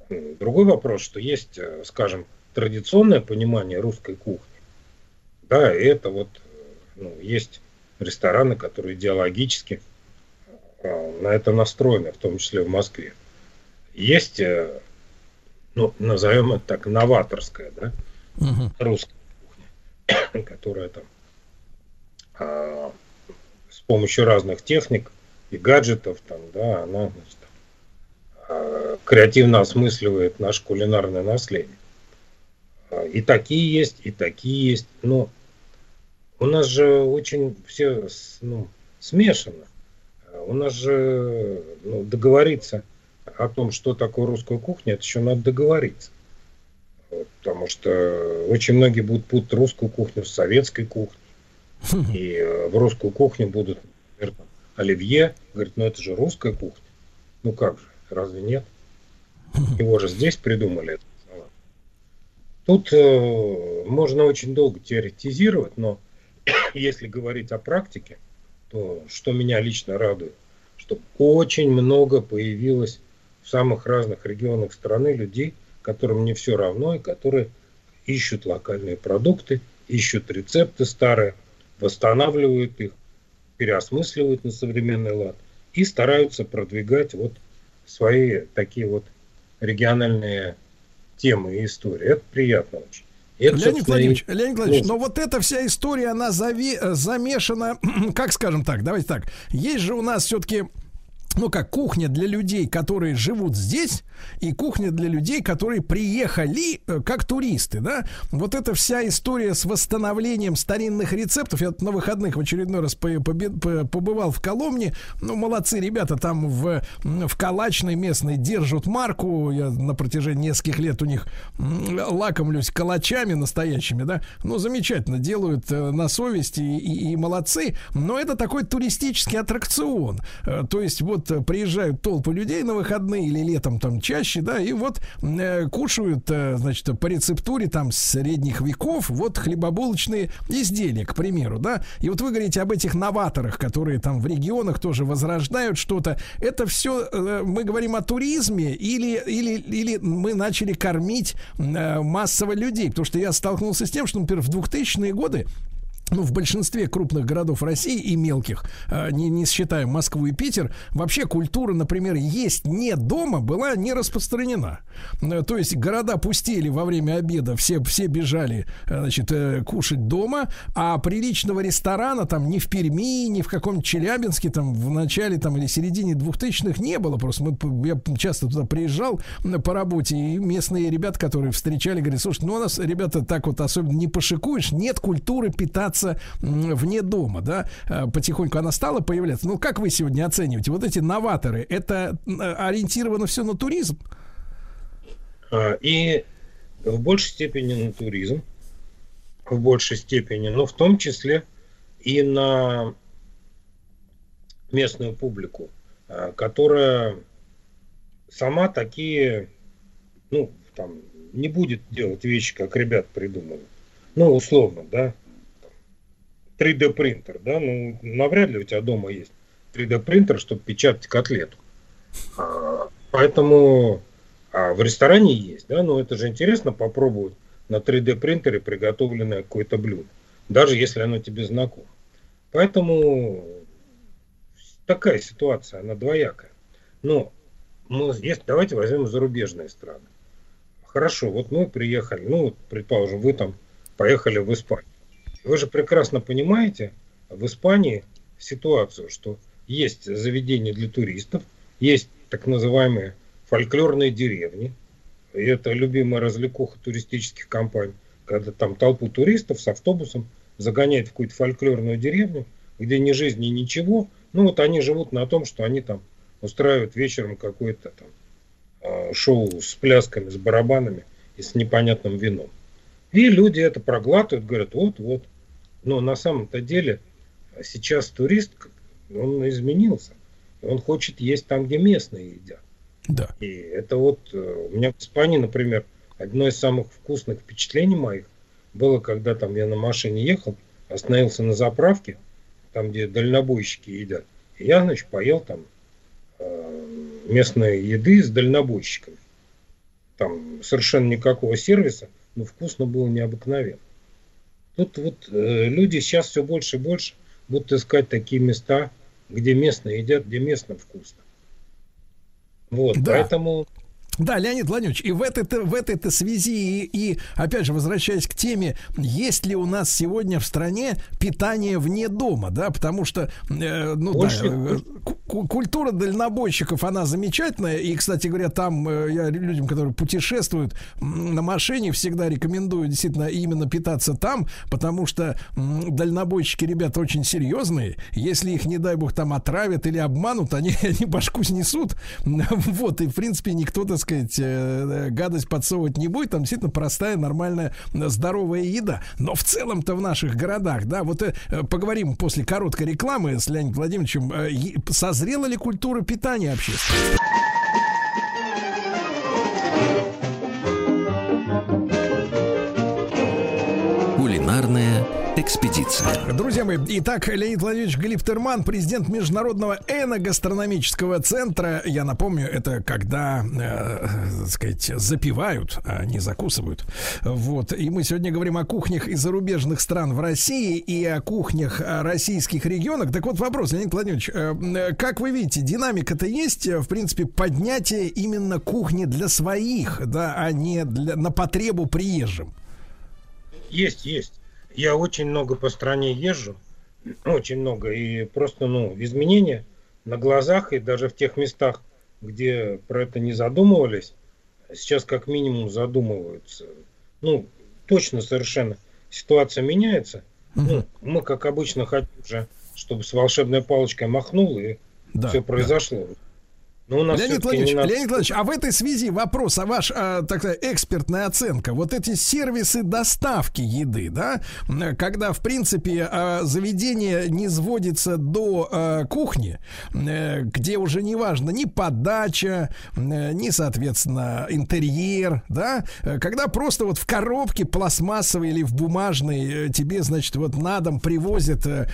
Другой вопрос, что есть, скажем, традиционное понимание русской кухни. Да, это вот, э, ну, есть рестораны, которые идеологически э, на это настроены, в том числе в Москве. Есть, э, ну, назовем это так, новаторская, да, русская кухня, которая там а, с помощью разных техник и гаджетов, там, да, она значит, а, креативно осмысливает наше кулинарное наследие. И такие есть, и такие есть. Но у нас же очень все ну, смешано. У нас же ну, договориться о том, что такое русская кухня, это еще надо договориться. Вот, потому что очень многие будут путать русскую кухню с советской кухней. И э, в русскую кухню будут, например, там, оливье. Говорит, ну это же русская кухня. Ну как же, разве нет? Его же здесь придумали. Тут э, можно очень долго теоретизировать, но если говорить о практике, то что меня лично радует, что очень много появилось в самых разных регионах страны людей, которым не все равно и которые ищут локальные продукты, ищут рецепты старые, восстанавливают их, переосмысливают на современный лад и стараются продвигать вот свои такие вот региональные темы и истории. Это приятно очень. Это, Леонид Владимирович, и Леонид Владимирович, но вот эта вся история, она зави- э, замешана, как скажем так, давайте так, есть же у нас все-таки ну как кухня для людей, которые живут здесь, и кухня для людей, которые приехали э, как туристы, да? Вот эта вся история с восстановлением старинных рецептов. Я на выходных в очередной раз побывал в Коломне. Ну, молодцы ребята, там в, в Калачной местной держат марку. Я на протяжении нескольких лет у них лакомлюсь калачами настоящими, да? Ну, замечательно, делают э, на совести и, и- и молодцы. Но это такой туристический аттракцион. Э, То есть вот э, приезжают толпы людей на выходные или летом там чаще, да, и вот э, кушают, э, значит, по рецептуре там средних веков вот хлебобулочные изделия, к примеру, да. И вот вы говорите об этих новаторах, которые там в регионах тоже возрождают что-то. Это все мы говорим о туризме или, или, или мы начали кормить э, массово людей? Потому что я столкнулся с тем, что, например, в 2000-е годы ну, в большинстве крупных городов России и мелких, э, не, не считая Москву и Питер, вообще культура, например, есть не дома, была не распространена. Э, То есть города пустели во время обеда, все, все бежали, э, значит, кушать дома, а приличного ресторана там ни в Перми, ни в каком-нибудь Челябинске там в начале там или середине 2000-х не было. Просто мы, я часто туда приезжал по работе, и местные ребята, которые встречали, говорят, слушай, ну у нас, ребята, так вот особенно не пошикуешь, нет культуры питаться м, вне дома, да, Э, потихоньку она стала появляться. Ну, как вы сегодня оцениваете? Вот эти новаторы, это м, ориентировано все на туризм? А, И в большей степени на туризм, в большей степени, но в том числе и на местную публику, а, которая сама такие, ну, там, не будет делать вещи, как ребят придумали. Ну, условно, да. 3D принтер, да, ну, навряд ли у тебя дома есть 3D принтер, чтобы печатать котлету. А, Поэтому а в ресторане есть, да, но это же интересно попробовать на 3D принтере приготовленное какое-то блюдо, даже если оно тебе знакомо. Поэтому такая ситуация, она двоякая. Но мы, если, давайте возьмем зарубежные страны. Хорошо, вот мы приехали, ну, предположим, вы там поехали в Испанию. Вы же прекрасно понимаете в Испании ситуацию, что есть заведения для туристов, есть так называемые фольклорные деревни. И это любимая развлекуха туристических компаний, когда там толпу туристов с автобусом загоняют в какую-то фольклорную деревню, где ни жизни, ничего. Ну вот они живут на том, что они там устраивают вечером какое-то там э, шоу с плясками, с барабанами и с непонятным вином. И люди это проглатывают, говорят, вот-вот. Но на самом-то деле сейчас турист, он изменился. Он хочет есть там, где местные едят. Да. И это вот э, у меня в Испании, например, одно из самых вкусных впечатлений моих было, когда там я на машине ехал, остановился на заправке, там, где дальнобойщики едят. И я, значит, поел там э, местной еды с дальнобойщиками. Там совершенно никакого сервиса, но вкусно было необыкновенно. Тут вот э, люди сейчас все больше и больше будут искать такие места, где местные едят, где местно вкусно. Вот, Да. поэтому Да, Леонид Владимирович, и в этой-то, в этой-то связи, и, и, опять же, возвращаясь к теме, есть ли у нас сегодня в стране питание вне дома, да, потому что, э, ну Больше- да, э, ку- культура дальнобойщиков, она замечательная, и, кстати говоря, там э, я людям, которые путешествуют на машине, всегда рекомендую действительно именно питаться там, потому что м, дальнобойщики, ребята, очень серьезные, если их, не дай бог, там отравят или обманут, они, они башку снесут, вот, и, в принципе, никто, так сказать, э, гадость подсовывать не будет, там действительно простая, нормальная, э, здоровая еда. Но в целом-то в наших городах, да, вот э, э, поговорим после короткой рекламы с Леонидом Владимировичем, э, созрела ли культура питания общественного? Экспедиция. Друзья мои, итак, Леонид Владимирович Глиптерман, президент Международного эногастрономического центра. Я напомню, это когда, э, так сказать, запивают, а не закусывают. Вот. И мы сегодня говорим о кухнях из зарубежных стран в России и о кухнях э, российских регионах. Так вот вопрос, Леонид Владимирович, э, э, как вы видите, динамика-то есть, э, в принципе, поднятие именно кухни для своих, да, а не для, на потребу приезжим? Есть, есть. Я очень много по стране езжу, очень много, и просто, ну, изменения на глазах, и даже в тех местах, где про это не задумывались, сейчас как минимум задумываются. Ну, точно совершенно ситуация меняется. Ну, мы, как обычно, хотим же, чтобы с волшебной палочкой махнул, и Да, все произошло. Но у нас Леонид Владимирович, надо- Леонид Владимирович, а в этой связи вопрос, а ваш, а, так сказать, экспертная оценка, вот эти сервисы доставки еды, да, когда, в принципе, а, заведение не сводится до а, кухни, э, где уже не важно ни подача, э, ни, соответственно, интерьер, да, э, когда просто вот в коробке пластмассовой или в бумажной э, тебе, значит, вот на дом привозят, э,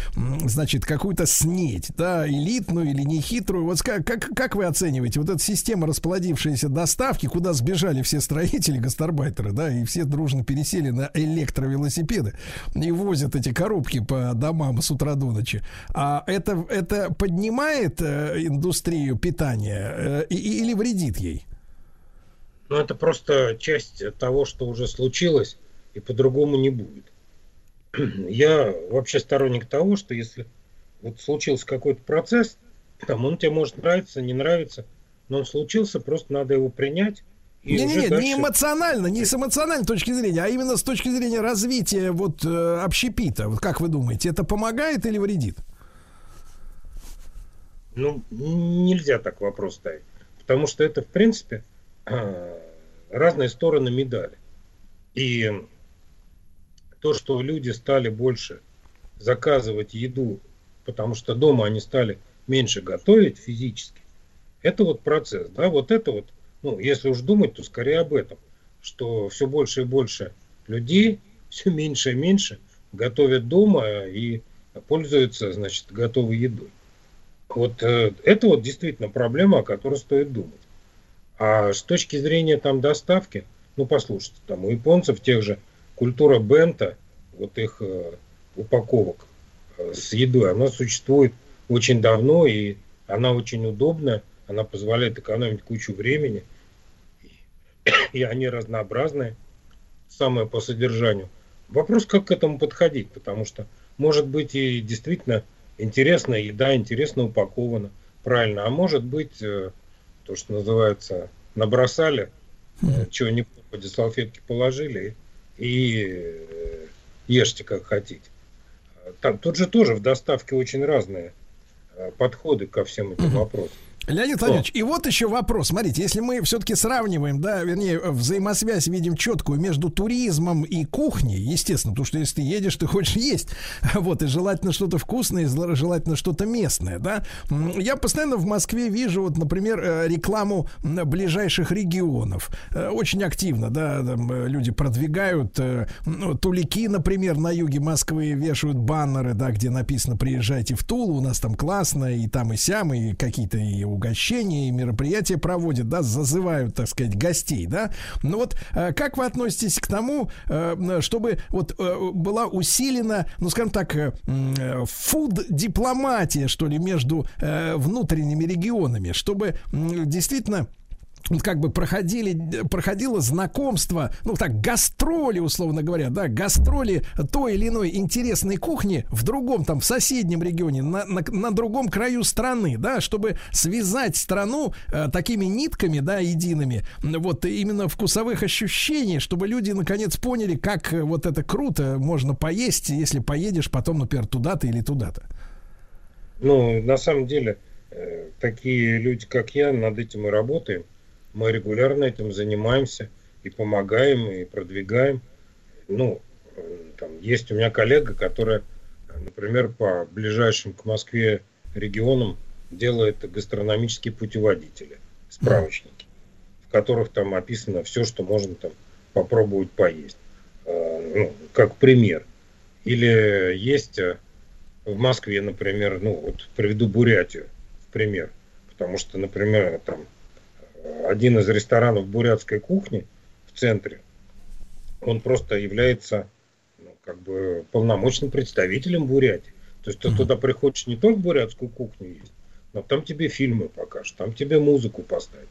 значит, какую-то снедь, да, элитную или нехитрую, вот как, как вы оцениваете оцениваете? Вот эта система расплодившейся доставки, куда сбежали все строители, гастарбайтеры, да, и все дружно пересели на электровелосипеды и возят эти коробки по домам с утра до ночи. А это, это поднимает э, индустрию питания э, или вредит ей? Ну, это просто часть того, что уже случилось, и по-другому не будет. Я вообще сторонник того, что если вот случился какой-то процесс, там он тебе может нравиться, не нравиться, но он случился, просто надо его принять. И Не, не, уже не, дальше- не эмоционально, не с эмоциональной точки зрения, а именно с точки зрения развития вот э, общепита. Вот как вы думаете, это помогает или вредит? Ну, нельзя так вопрос ставить. Потому что это, в принципе, а, разные стороны медали. И то, что люди стали больше заказывать еду, потому что дома они стали меньше готовить физически, это вот процесс, да, вот это вот, ну, если уж думать, то скорее об этом, что все больше и больше людей, все меньше и меньше готовят дома и пользуются, значит, готовой едой. Вот э, это вот действительно проблема, о которой стоит думать. А с точки зрения там доставки, ну послушайте, там у японцев тех же культура бента, вот их э, упаковок э, с едой, она существует очень давно и она очень удобная, она позволяет экономить кучу времени, и они разнообразные, самое по содержанию. Вопрос, как к этому подходить, потому что может быть и действительно интересная еда, интересно упакована, правильно, а может быть э, то, что называется, набросали, э, чего не попадя, салфетки положили и э, ешьте как хотите. Там, тут же тоже в доставке очень разные э, подходы ко всем этим вопросам. Леонид Владимирович, и вот еще вопрос. Смотрите, если мы все-таки сравниваем, да, вернее, взаимосвязь видим четкую между туризмом и кухней, естественно, потому что если ты едешь, ты хочешь есть. Вот, и желательно что-то вкусное, и желательно что-то местное, да. Я постоянно в Москве вижу, вот, например, э, рекламу ближайших регионов. Э, Очень активно, да, там, э, люди продвигают. ну, Тулики, например, на юге Москвы вешают баннеры, да, где написано «Приезжайте в Тулу, у нас там классно», и там и сям, и какие-то и угощения, и мероприятия проводят, да, зазывают, так сказать, гостей, да. Ну вот, э, как вы относитесь к тому, э, чтобы вот э, была усилена, ну, скажем так, фуд-дипломатия, что ли, между внутренними регионами, чтобы действительно как бы проходили, проходило знакомство, ну так, гастроли, условно говоря, да, гастроли той или иной интересной кухни в другом, там, в соседнем регионе, на, на, на другом краю страны, да, чтобы связать страну э, такими нитками, да, едиными, вот именно вкусовых ощущений, чтобы люди наконец поняли, как э, вот это круто можно поесть, если поедешь потом, например, туда-то или туда-то. Ну, на самом деле, э, такие люди, как я, над этим и работаем. Мы регулярно этим занимаемся и помогаем, и продвигаем. Ну, э, там есть у меня коллега, которая, например, по ближайшим к Москве регионам делает гастрономические путеводители, справочники, в которых там описано все, что можно там попробовать поесть. Э, Ну, как пример. Или есть э, в Москве, например, ну вот приведу Бурятию в пример, потому что, например, там один из ресторанов бурятской кухни в центре, он просто является ну, как бы полномочным представителем Бурятии. То есть ты туда приходишь не только бурятскую кухню есть, но там тебе фильмы покажут, там тебе музыку поставят,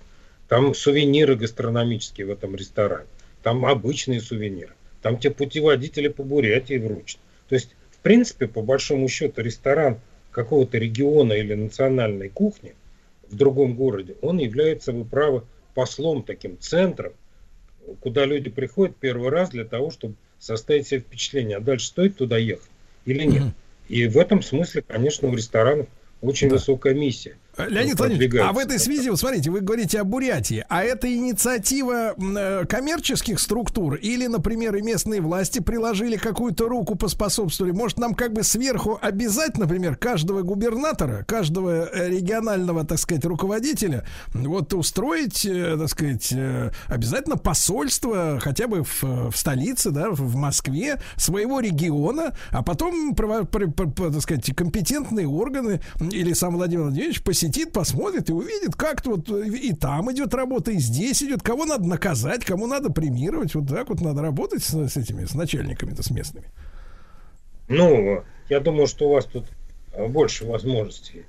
там сувениры гастрономические в этом ресторане, там обычные сувениры, там тебе путеводители по Бурятии вручат. То есть, в принципе, по большому счету, ресторан какого-то региона или национальной кухни в другом городе, он является, вы правы, послом, таким центром, куда люди приходят первый раз для того, чтобы составить себе впечатление, а дальше стоит туда ехать или нет. И в этом смысле, конечно, у ресторанов очень высокая миссия. Э, Леонид Владимирович, а в этой связи, вот смотрите, вы говорите о Бурятии, а это инициатива э, коммерческих структур? Или, например, и местные власти приложили какую-то руку, поспособствовали? Может, нам как бы сверху обязать, например, каждого губернатора, каждого э, регионального, так сказать, руководителя, вот устроить, так сказать, обязательно посольство хотя бы в, в столице, да, в Москве своего региона, а потом, так сказать, компетентные органы или сам Владимир Владимирович посещают посетит, посмотрит и увидит, как вот и там идет работа, и здесь идет, кого надо наказать, кому надо премировать. Вот так вот надо работать с, с этими, с начальниками-то, с местными. Ну, я думаю, что у вас тут э, больше возможностей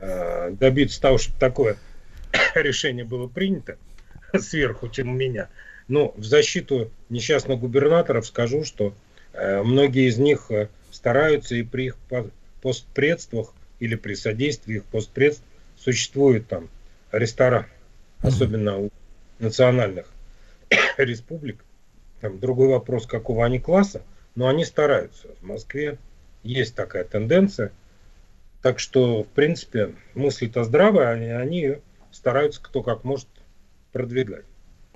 э, добиться того, чтобы такое решение было принято сверху, чем у меня. Но в защиту несчастных губернаторов скажу, что э, многие из них э, стараются и при их по- постпредствах или при содействии их постпредств существует там ресторан, особенно у национальных республик. Там другой вопрос, какого они класса, но они стараются. В Москве есть такая тенденция. Так что, в принципе, мысли-то здравые, они, они стараются кто как может продвигать.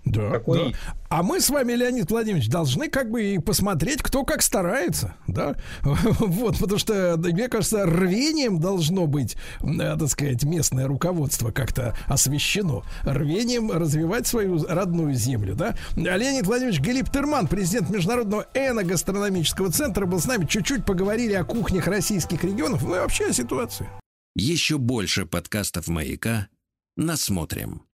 Да, Такой- да. А мы с вами, Леонид Владимирович, должны как бы и посмотреть, кто как старается, да? Вот, потому что, да, мне кажется, рвением должно быть, э, так сказать, местное руководство как-то освещено. Рвением развивать свою родную землю, да? А Леонид Владимирович Галиптерман, президент Международного эногастрономического центра, был с нами. Чуть-чуть поговорили о кухнях российских регионов, ну и вообще о ситуации. Еще больше подкастов «Маяка» насмотрим.